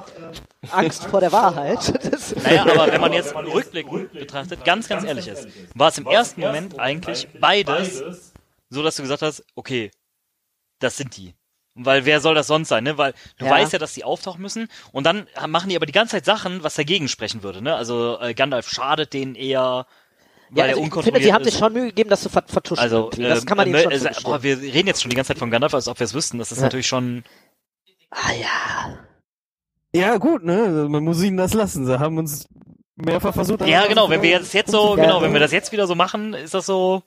D: Angst vor der Wahrheit. Das,
C: Naja, aber wenn man jetzt rückblickend betrachtet, ganz, ganz ehrlich ist, war es im ersten Moment eigentlich beides so, dass du gesagt hast, okay, das sind die. Weil wer soll das sonst sein, ne? Weil du
D: Ja.
C: weißt ja, dass die auftauchen müssen und dann machen die aber die ganze Zeit Sachen, was dagegen sprechen würde, ne? Also äh, Gandalf schadet denen eher, weil
D: ja,
C: er
D: also ich finde, sie haben sich schon Mühe gegeben, das zu ver vertuschen.
C: also,
D: irgendwie. das
C: ähm,
D: kann man ihnen
C: äh,
D: schon
C: äh, aber wir reden jetzt schon die ganze Zeit von Gandalf, als ob wir es wüssten. Das ist
D: Ja.
C: natürlich schon.
D: Ah ja.
F: Ja, gut, ne? Also Man muss ihnen das lassen. Sie haben uns mehrfach versucht.
C: Ja, genau. Wenn wir jetzt jetzt so,
D: Ja.
C: genau, wenn wir das jetzt wieder so machen, ist das so.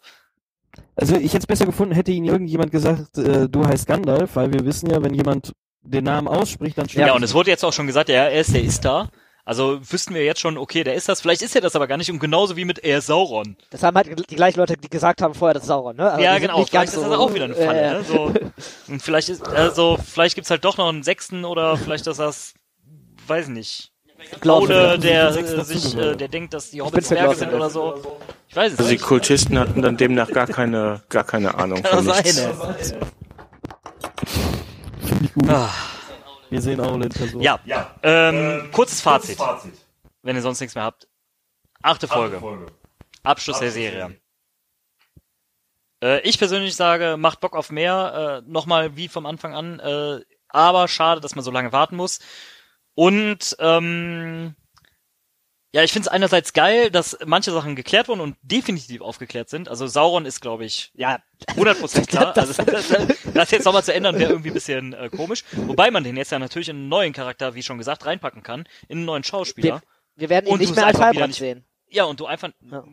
F: Also ich hätte es besser gefunden, hätte ihnen irgendjemand gesagt, äh, du heißt Gandalf, weil wir wissen ja, wenn jemand den Namen ausspricht, dann
C: Ja, und es wurde jetzt auch schon gesagt, ja, er ist, der ist da. Also wüssten wir jetzt schon, okay, der ist das. Vielleicht ist er das aber gar nicht. Und genauso wie mit er ist Sauron.
D: Das haben halt die gleichen Leute, die gesagt haben vorher, das ist Sauron, ne? Aber
C: ja, genau.
D: Nicht
C: Vielleicht
D: ganz
C: ist
D: so,
C: das auch wieder eine Falle.
D: äh,
C: Ne? So. Und vielleicht ist, also vielleicht gibt's halt doch noch einen sechsten oder vielleicht ist das, weiß nicht.
D: Glauben
C: Oder
D: wir.
C: der
F: Sechsten
C: äh, sich, äh, der denkt, dass die Hobbits Zwerge
D: Glauben.
C: sind oder so. Ich weiß es
A: Also die
C: nicht.
A: Kultisten hatten dann demnach gar keine, gar keine Ahnung
C: Kann
A: von nichts.
C: sein.
F: Finde ich gut.
C: Ah.
F: Wir sehen auch in Person.
C: Ja, ähm, kurzes Fazit, wenn ihr sonst nichts mehr habt. Achte Folge. Abschluss der Serie. Äh, ich persönlich sage, macht Bock auf mehr. Äh, Nochmal wie vom Anfang an. Äh, aber schade, dass man so lange warten muss. Und ähm, ja, ich finde es einerseits geil, dass manche Sachen geklärt wurden und definitiv aufgeklärt sind. Also Sauron ist, glaube ich,
D: Ja,
C: 100% klar.
D: Das-
C: also, das, das jetzt nochmal zu ändern, wäre irgendwie ein bisschen äh, komisch. Wobei man den jetzt ja natürlich in einen neuen Charakter, wie schon gesagt, reinpacken kann, in einen neuen Schauspieler.
D: wir werden ihn
C: Und
D: nicht mehr als Halbrand sehen.
C: Ja, und du einfach...
D: Ja.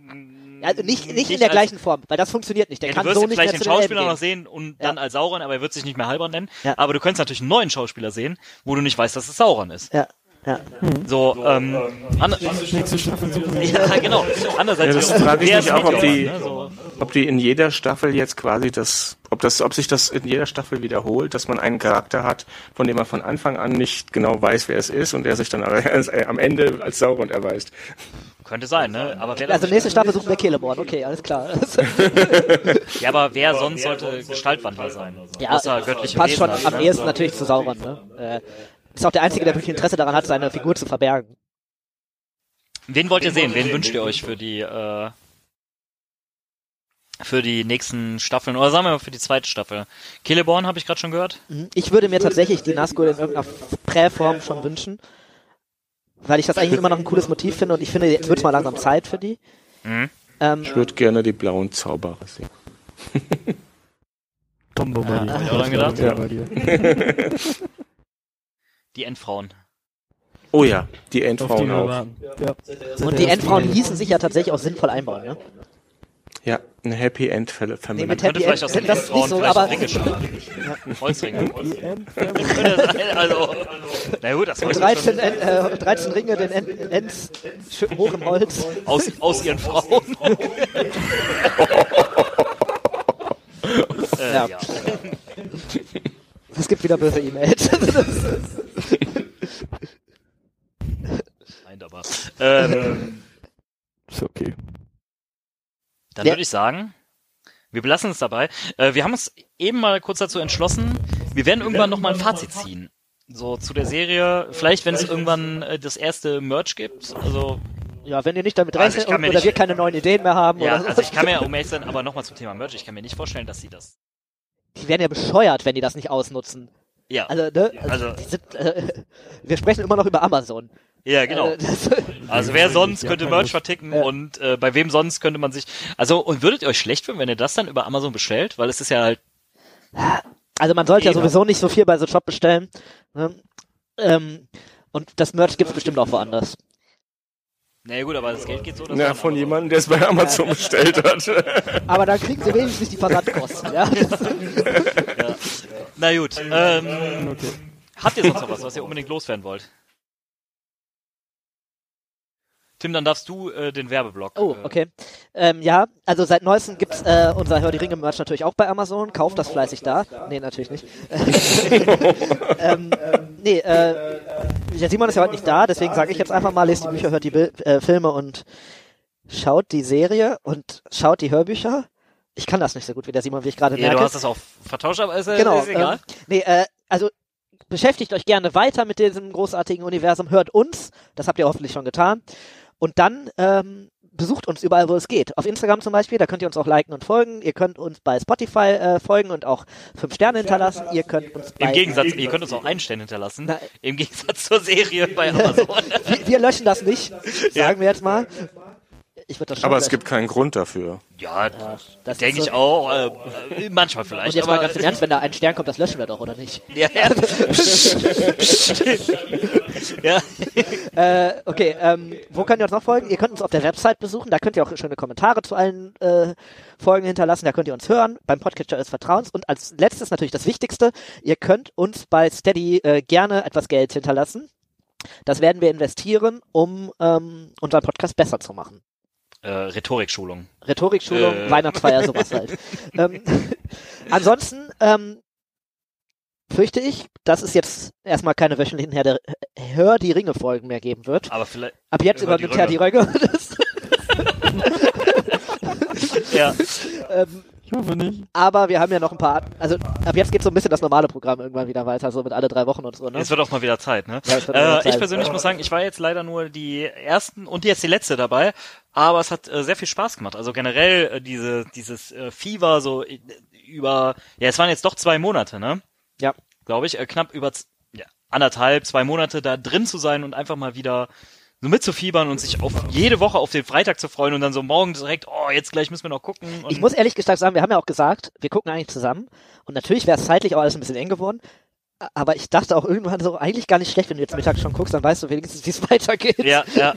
D: Also nicht, nicht in der
C: als-
D: gleichen Form, weil das funktioniert nicht. Der
C: Ja,
D: kann
C: du wirst
D: so
C: jetzt
D: nicht
C: vielleicht
D: mehr
C: den Schauspieler noch sehen und dann
D: Ja.
C: als Sauron, aber er wird sich nicht mehr Halbrand nennen.
D: Ja.
C: Aber du könntest natürlich einen neuen Schauspieler sehen, wo du nicht weißt, dass es Sauron ist.
D: Ja, ja.
C: So, ähm, an,
F: Nächste Staffel suchen
C: ja, genau. Andererseits,
A: Ja, das frage ich mich auch, ob die-
C: ne? so.
A: Ob die in jeder Staffel jetzt quasi das, ob das, ob sich das in jeder Staffel wiederholt, dass man einen Charakter hat, von dem man von Anfang an nicht genau weiß, wer es ist und der sich dann äh, am Ende als Sauron erweist.
C: Könnte sein, ne? Aber wer,
D: Also nächste Staffel suchen wir Celeborn, okay, alles klar.
C: ja, aber wer sonst sollte Gestaltwandler sein?
D: Ja,
C: Außer göttliche
D: passt
C: Wesen
D: schon am
C: ne?
D: ehesten natürlich zu Sauron, ne? Äh, ist auch der Einzige, der wirklich Interesse daran hat, seine Figur zu verbergen.
C: Wen wollt ihr sehen? Wen wünscht ihr euch für die, äh, für die nächsten Staffeln? Oder sagen wir mal für die zweite Staffel? Celeborn habe ich gerade schon gehört.
D: Mhm. Ich würde mir tatsächlich die Nazgul in irgendeiner Präform schon wünschen, weil ich das eigentlich immer noch ein cooles Motiv finde und ich finde, jetzt wird's mal langsam Zeit für die.
C: Mhm.
D: Ähm,
A: Ich würde gerne die blauen Zauberer sehen.
F: Tom Bombadil.
C: hab ich auch dran gedacht.
F: Ja. Bei dir.
C: Die Endfrauen.
A: Oh ja, die
F: Auf die
A: Endfrauen
F: wir
A: auch.
F: Ja.
D: und die Endfrauen ließen sich ja tatsächlich auch sinnvoll einbauen, ne?
A: Ja, eine Happy End Family.
D: Nee, mit
C: Könnte
D: Happy
C: vielleicht
D: End, das ist nicht so,
C: vielleicht
D: aber
C: Ringe schaffen. Holzringe. Also, na gut, das wollte
D: 13, End, äh, 13 Ringe, den End, Ends hoch im Holz.
C: aus, aus ihren Frauen. äh,
D: Ja.
C: ja.
D: Es gibt wieder böse E-Mails.
C: Nein, aber. Ähm,
F: Ist okay.
C: Dann
D: Ja.
C: würde ich sagen, wir belassen es dabei. Äh, wir haben uns eben mal kurz dazu entschlossen, wir werden irgendwann nochmal ein Fazit ziehen. So zu der Serie, vielleicht wenn es irgendwann äh, das erste Merch gibt. Also,
D: ja, wenn ihr nicht damit
C: Also
D: rechnet oder
C: nicht-
D: wir keine neuen Ideen mehr haben
C: ja,
D: oder so.
C: also ich kann mir, um ehrlich sein, aber nochmal zum Thema Merch, ich kann mir nicht vorstellen, dass sie das.
D: Die werden ja bescheuert, wenn die das nicht ausnutzen.
C: Ja,
D: Also, ne? Also,
C: Also-
D: die sind, äh, wir sprechen immer noch über Amazon.
C: Ja, genau.
D: Das,
C: Also wer sonst
F: Ja,
C: könnte Merch verticken
D: Ja.
C: und äh, bei wem sonst könnte man sich. Also und würdet ihr euch schlecht fühlen, wenn ihr das dann über Amazon bestellt? Weil es ist ja halt.
D: also man sollte ja sowieso nicht so viel bei so Shop bestellen. Ne? Ähm, und das Merch gibt's bestimmt auch woanders.
C: Na gut, aber das Geld geht so. dass
A: Ja, von jemandem, der es bei Amazon bestellt hat.
D: Aber dann kriegen sie wenigstens die Versandkosten. ja?
C: Ja. Na gut. Ähm, Habt ihr sonst noch was, was ihr unbedingt loswerden wollt? Tim, dann darfst du äh, den Werbeblock.
D: Oh,
C: äh,
D: okay. Ähm, ja, also seit neuestem gibt's äh, unser Hör die Ringe Merch natürlich auch bei Amazon. Kauft das fleißig da. Nee, natürlich nicht. ähm, nee, äh, der Simon ist ja heute nicht da, deswegen sage ich jetzt einfach mal, lest die Bücher, hört die Bil äh, Filme und schaut die Serie und schaut die Hörbücher. Ich kann das nicht so gut wie der Simon, wie ich gerade
C: Ja,
D: merke.
C: du hast das auch vertauscht, aber ist, äh,
D: genau.
C: ist egal.
D: Ähm, nee, äh, also beschäftigt euch gerne weiter mit diesem großartigen Universum. Hört uns, das habt ihr hoffentlich schon getan. Und dann ähm, besucht uns überall, wo es geht. Auf Instagram zum Beispiel, da könnt ihr uns auch liken und folgen. Ihr könnt uns bei Spotify äh, folgen und auch fünf Sterne hinterlassen. Ihr könnt uns bei
C: Im Gegensatz, ihr könnt uns auch Einstellen hinterlassen.
D: Na-
C: Im Gegensatz zur Serie bei Amazon.
D: wir, wir löschen das nicht, sagen wir jetzt mal. Ich würde das schon
A: Aber es gibt keinen Grund dafür.
C: ja,
D: das
C: denke
D: ist
C: ich
D: so-
C: auch. Äh, äh, manchmal
D: Und
C: vielleicht.
D: jetzt mal
C: aber,
D: ganz im Ernst, wenn da ein Stern kommt, das löschen wir doch, oder nicht?
C: ja, ja. ja.
D: Äh, okay, ähm, wo könnt ihr uns noch folgen? Ihr könnt uns auf der Website besuchen, da könnt ihr auch schöne Kommentare zu allen äh, Folgen hinterlassen, da könnt ihr uns hören, beim Podcatcher des Vertrauens und als letztes natürlich das Wichtigste, ihr könnt uns bei Steady äh, gerne etwas Geld hinterlassen. Das werden wir investieren, um ähm, unseren Podcast besser zu machen.
C: Äh, Rhetorikschulung.
D: Rhetorikschulung,
C: Äh.
D: Weihnachtsfeier, sowas halt. ähm, ansonsten ähm, fürchte ich, dass es jetzt erstmal keine wöchentlichen Herr der, Hör die Ringe Folgen mehr geben wird.
C: Aber vielleicht.
D: Ab jetzt übernimmt Herr die Röcke.
C: Ja.
D: ähm,
F: Ich hoffe nicht.
D: aber wir haben ja noch ein paar, also ab jetzt geht so ein bisschen das normale Programm irgendwann wieder weiter, so mit alle drei Wochen und so, ne?
C: Es wird auch mal wieder Zeit, ne?
D: Ja,
C: äh,
D: Zeit.
C: ich persönlich muss sagen, ich war jetzt leider nur die ersten und jetzt die letzte dabei, aber es hat äh, sehr viel Spaß gemacht. Also generell äh, diese dieses äh, Fever so äh, über ja, es waren jetzt doch zwei Monate, ne?
D: Ja.
C: Glaube ich, äh, knapp über ja, anderthalb, zwei Monate da drin zu sein und einfach mal wieder so mitzufiebern und sich auf jede Woche auf den Freitag zu freuen und dann so morgen direkt, oh, jetzt gleich müssen wir noch gucken.
D: Ich muss ehrlich gesagt sagen, wir haben ja auch gesagt, wir gucken eigentlich zusammen. Und natürlich wäre es zeitlich auch alles ein bisschen eng geworden. Aber ich dachte auch irgendwann so, eigentlich gar nicht schlecht, wenn du jetzt mittags schon guckst, dann weißt du wenigstens, wie es weitergeht.
C: Ja, ja.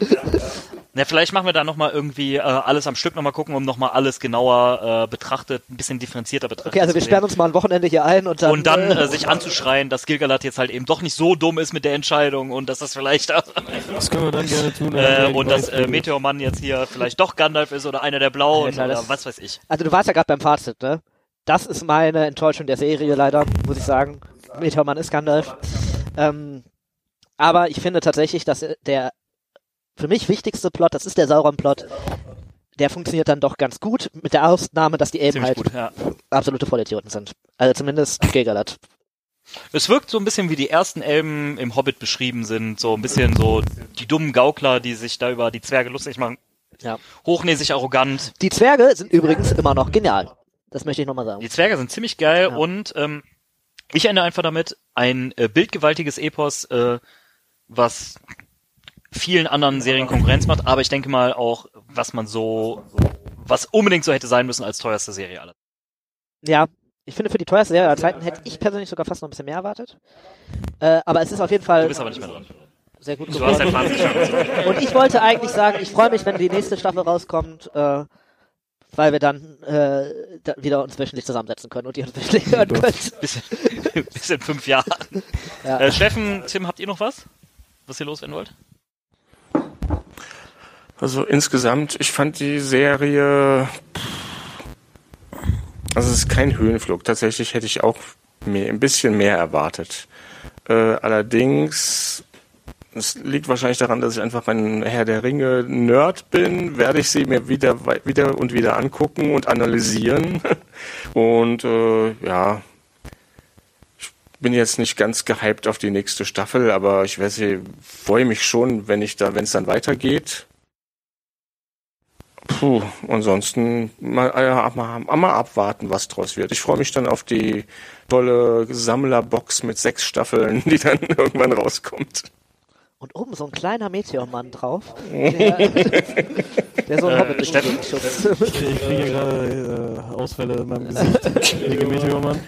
C: Na, vielleicht machen wir da nochmal irgendwie äh, alles am Stück nochmal gucken, um nochmal alles genauer äh, betrachtet, ein bisschen differenzierter betrachtet
D: Okay, also wir sperren uns mal ein Wochenende hier ein und dann.
C: und dann
D: äh,
C: äh, sich anzuschreien, dass Gilgalad jetzt halt eben doch nicht so dumm ist mit der Entscheidung und dass das vielleicht
F: Das können wir dann gerne tun.
C: äh, und dass äh, Meteormann jetzt hier vielleicht doch Gandalf ist oder einer der Blauen
D: Alter,
C: oder was weiß ich.
D: Also du warst ja gerade beim Fazit, ne? Das ist meine Enttäuschung der Serie leider, muss ich sagen. Meteormann ist Gandalf. Ähm, aber ich finde tatsächlich, dass der für mich wichtigste Plot, das ist der Sauron-Plot, der funktioniert dann doch ganz gut, mit der Ausnahme, dass die Elben
C: Ziemlich
D: halt
C: gut, ja.
D: absolute Vollidioten sind. Also zumindest Gilgalad.
C: Es wirkt so ein bisschen wie die ersten Elben im Hobbit beschrieben sind, so ein bisschen so die dummen Gaukler, die sich da über die Zwerge lustig machen.
D: Ja.
C: Hochnäsig arrogant.
D: Die Zwerge sind übrigens immer noch genial. Das möchte ich nochmal sagen.
C: Die Zwerge sind ziemlich geil
D: Ja.
C: und ähm, ich ende einfach damit ein äh, bildgewaltiges Epos, äh, was vielen anderen Serien Konkurrenz macht, aber ich denke mal auch, was man so, was unbedingt so hätte sein müssen als teuerste Serie aller.
D: Ja, ich finde für die teuerste Serie aller Zeiten hätte ich persönlich sogar fast noch ein bisschen mehr erwartet. Äh, aber es ist auf jeden
C: Du
D: Fall
C: bist aber nicht mehr dran.
D: sehr gut
C: Du hast
D: geworden.
C: Fazit schon.
D: Und ich wollte eigentlich sagen, ich freue mich, wenn die nächste Staffel rauskommt, äh, weil wir dann äh, da wieder uns wöchentlich zusammensetzen können und die uns wöchentlich hören können.
C: Bis, bis in fünf Jahren.
D: Ja.
C: Äh, Steffen, Tim, habt ihr noch was? Was ihr loswerden wollt?
A: Also insgesamt, ich fand die Serie, also es ist kein Höhenflug. Tatsächlich hätte ich auch mehr, ein bisschen mehr erwartet. Äh, allerdings, es liegt wahrscheinlich daran, dass ich einfach ein Herr der Ringe Nerd bin, werde ich sie mir wieder, wieder und wieder angucken und analysieren. Und äh, ja, ich bin jetzt nicht ganz gehypt auf die nächste Staffel, aber ich weiß, ich freue mich schon, wenn ich da, wenn es dann weitergeht. Puh, ansonsten mal, äh, mal, mal abwarten, was draus wird. Ich freue mich dann auf die tolle Sammlerbox mit sechs Staffeln, die dann irgendwann rauskommt.
D: Und oben so ein kleiner Meteormann drauf, der, der so ein
C: Äh,
D: Hobbit die
C: Steffen?
F: Ich kriege, ich kriege gerade äh, Ausfälle in meinem Gesicht. wegen Meteormann.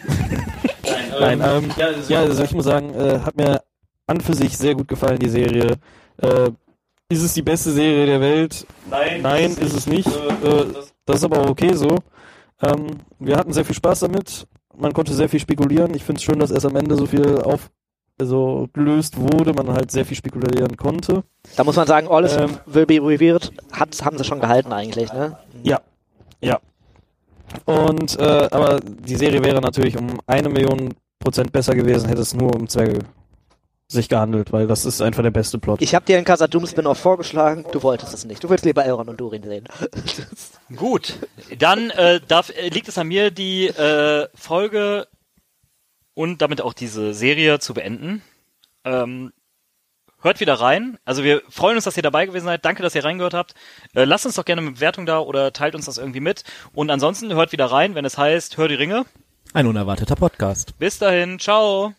F: Nein, ähm, ja, also ich muss sagen, äh, hat mir an für sich sehr gut gefallen, die Serie. Äh, ist es die beste Serie der Welt?
E: Nein,
F: Nein, ist es nicht. Äh, das ist aber auch okay so. Ähm, wir hatten sehr viel Spaß damit. Man konnte sehr viel spekulieren. Ich finde es schön, dass erst am Ende so viel auf also gelöst wurde, man halt sehr viel spekulieren konnte.
D: Da muss man sagen, alles
F: Ähm.
D: will be revealed, hat, haben sie schon gehalten eigentlich, ne?
F: Ja, ja. Und äh, aber die Serie wäre natürlich um eine Million Prozent besser gewesen, hätte es nur um Zwerge sich gehandelt, weil das ist einfach der beste Plot.
D: Ich habe dir einen Casa-Doom Spin-off vorgeschlagen, du wolltest es nicht. Du willst lieber Elrond und Durin sehen.
C: Gut, dann äh, darf, äh, liegt es an mir, die äh, Folge und damit auch diese Serie zu beenden. Ähm, hört wieder rein. Also wir freuen uns, dass ihr dabei gewesen seid. Danke, dass ihr reingehört habt. Äh, lasst uns doch gerne eine Bewertung da oder teilt uns das irgendwie mit. Und ansonsten hört wieder rein, wenn es heißt, hör die Ringe.
B: Ein unerwarteter Podcast.
C: Bis dahin, ciao.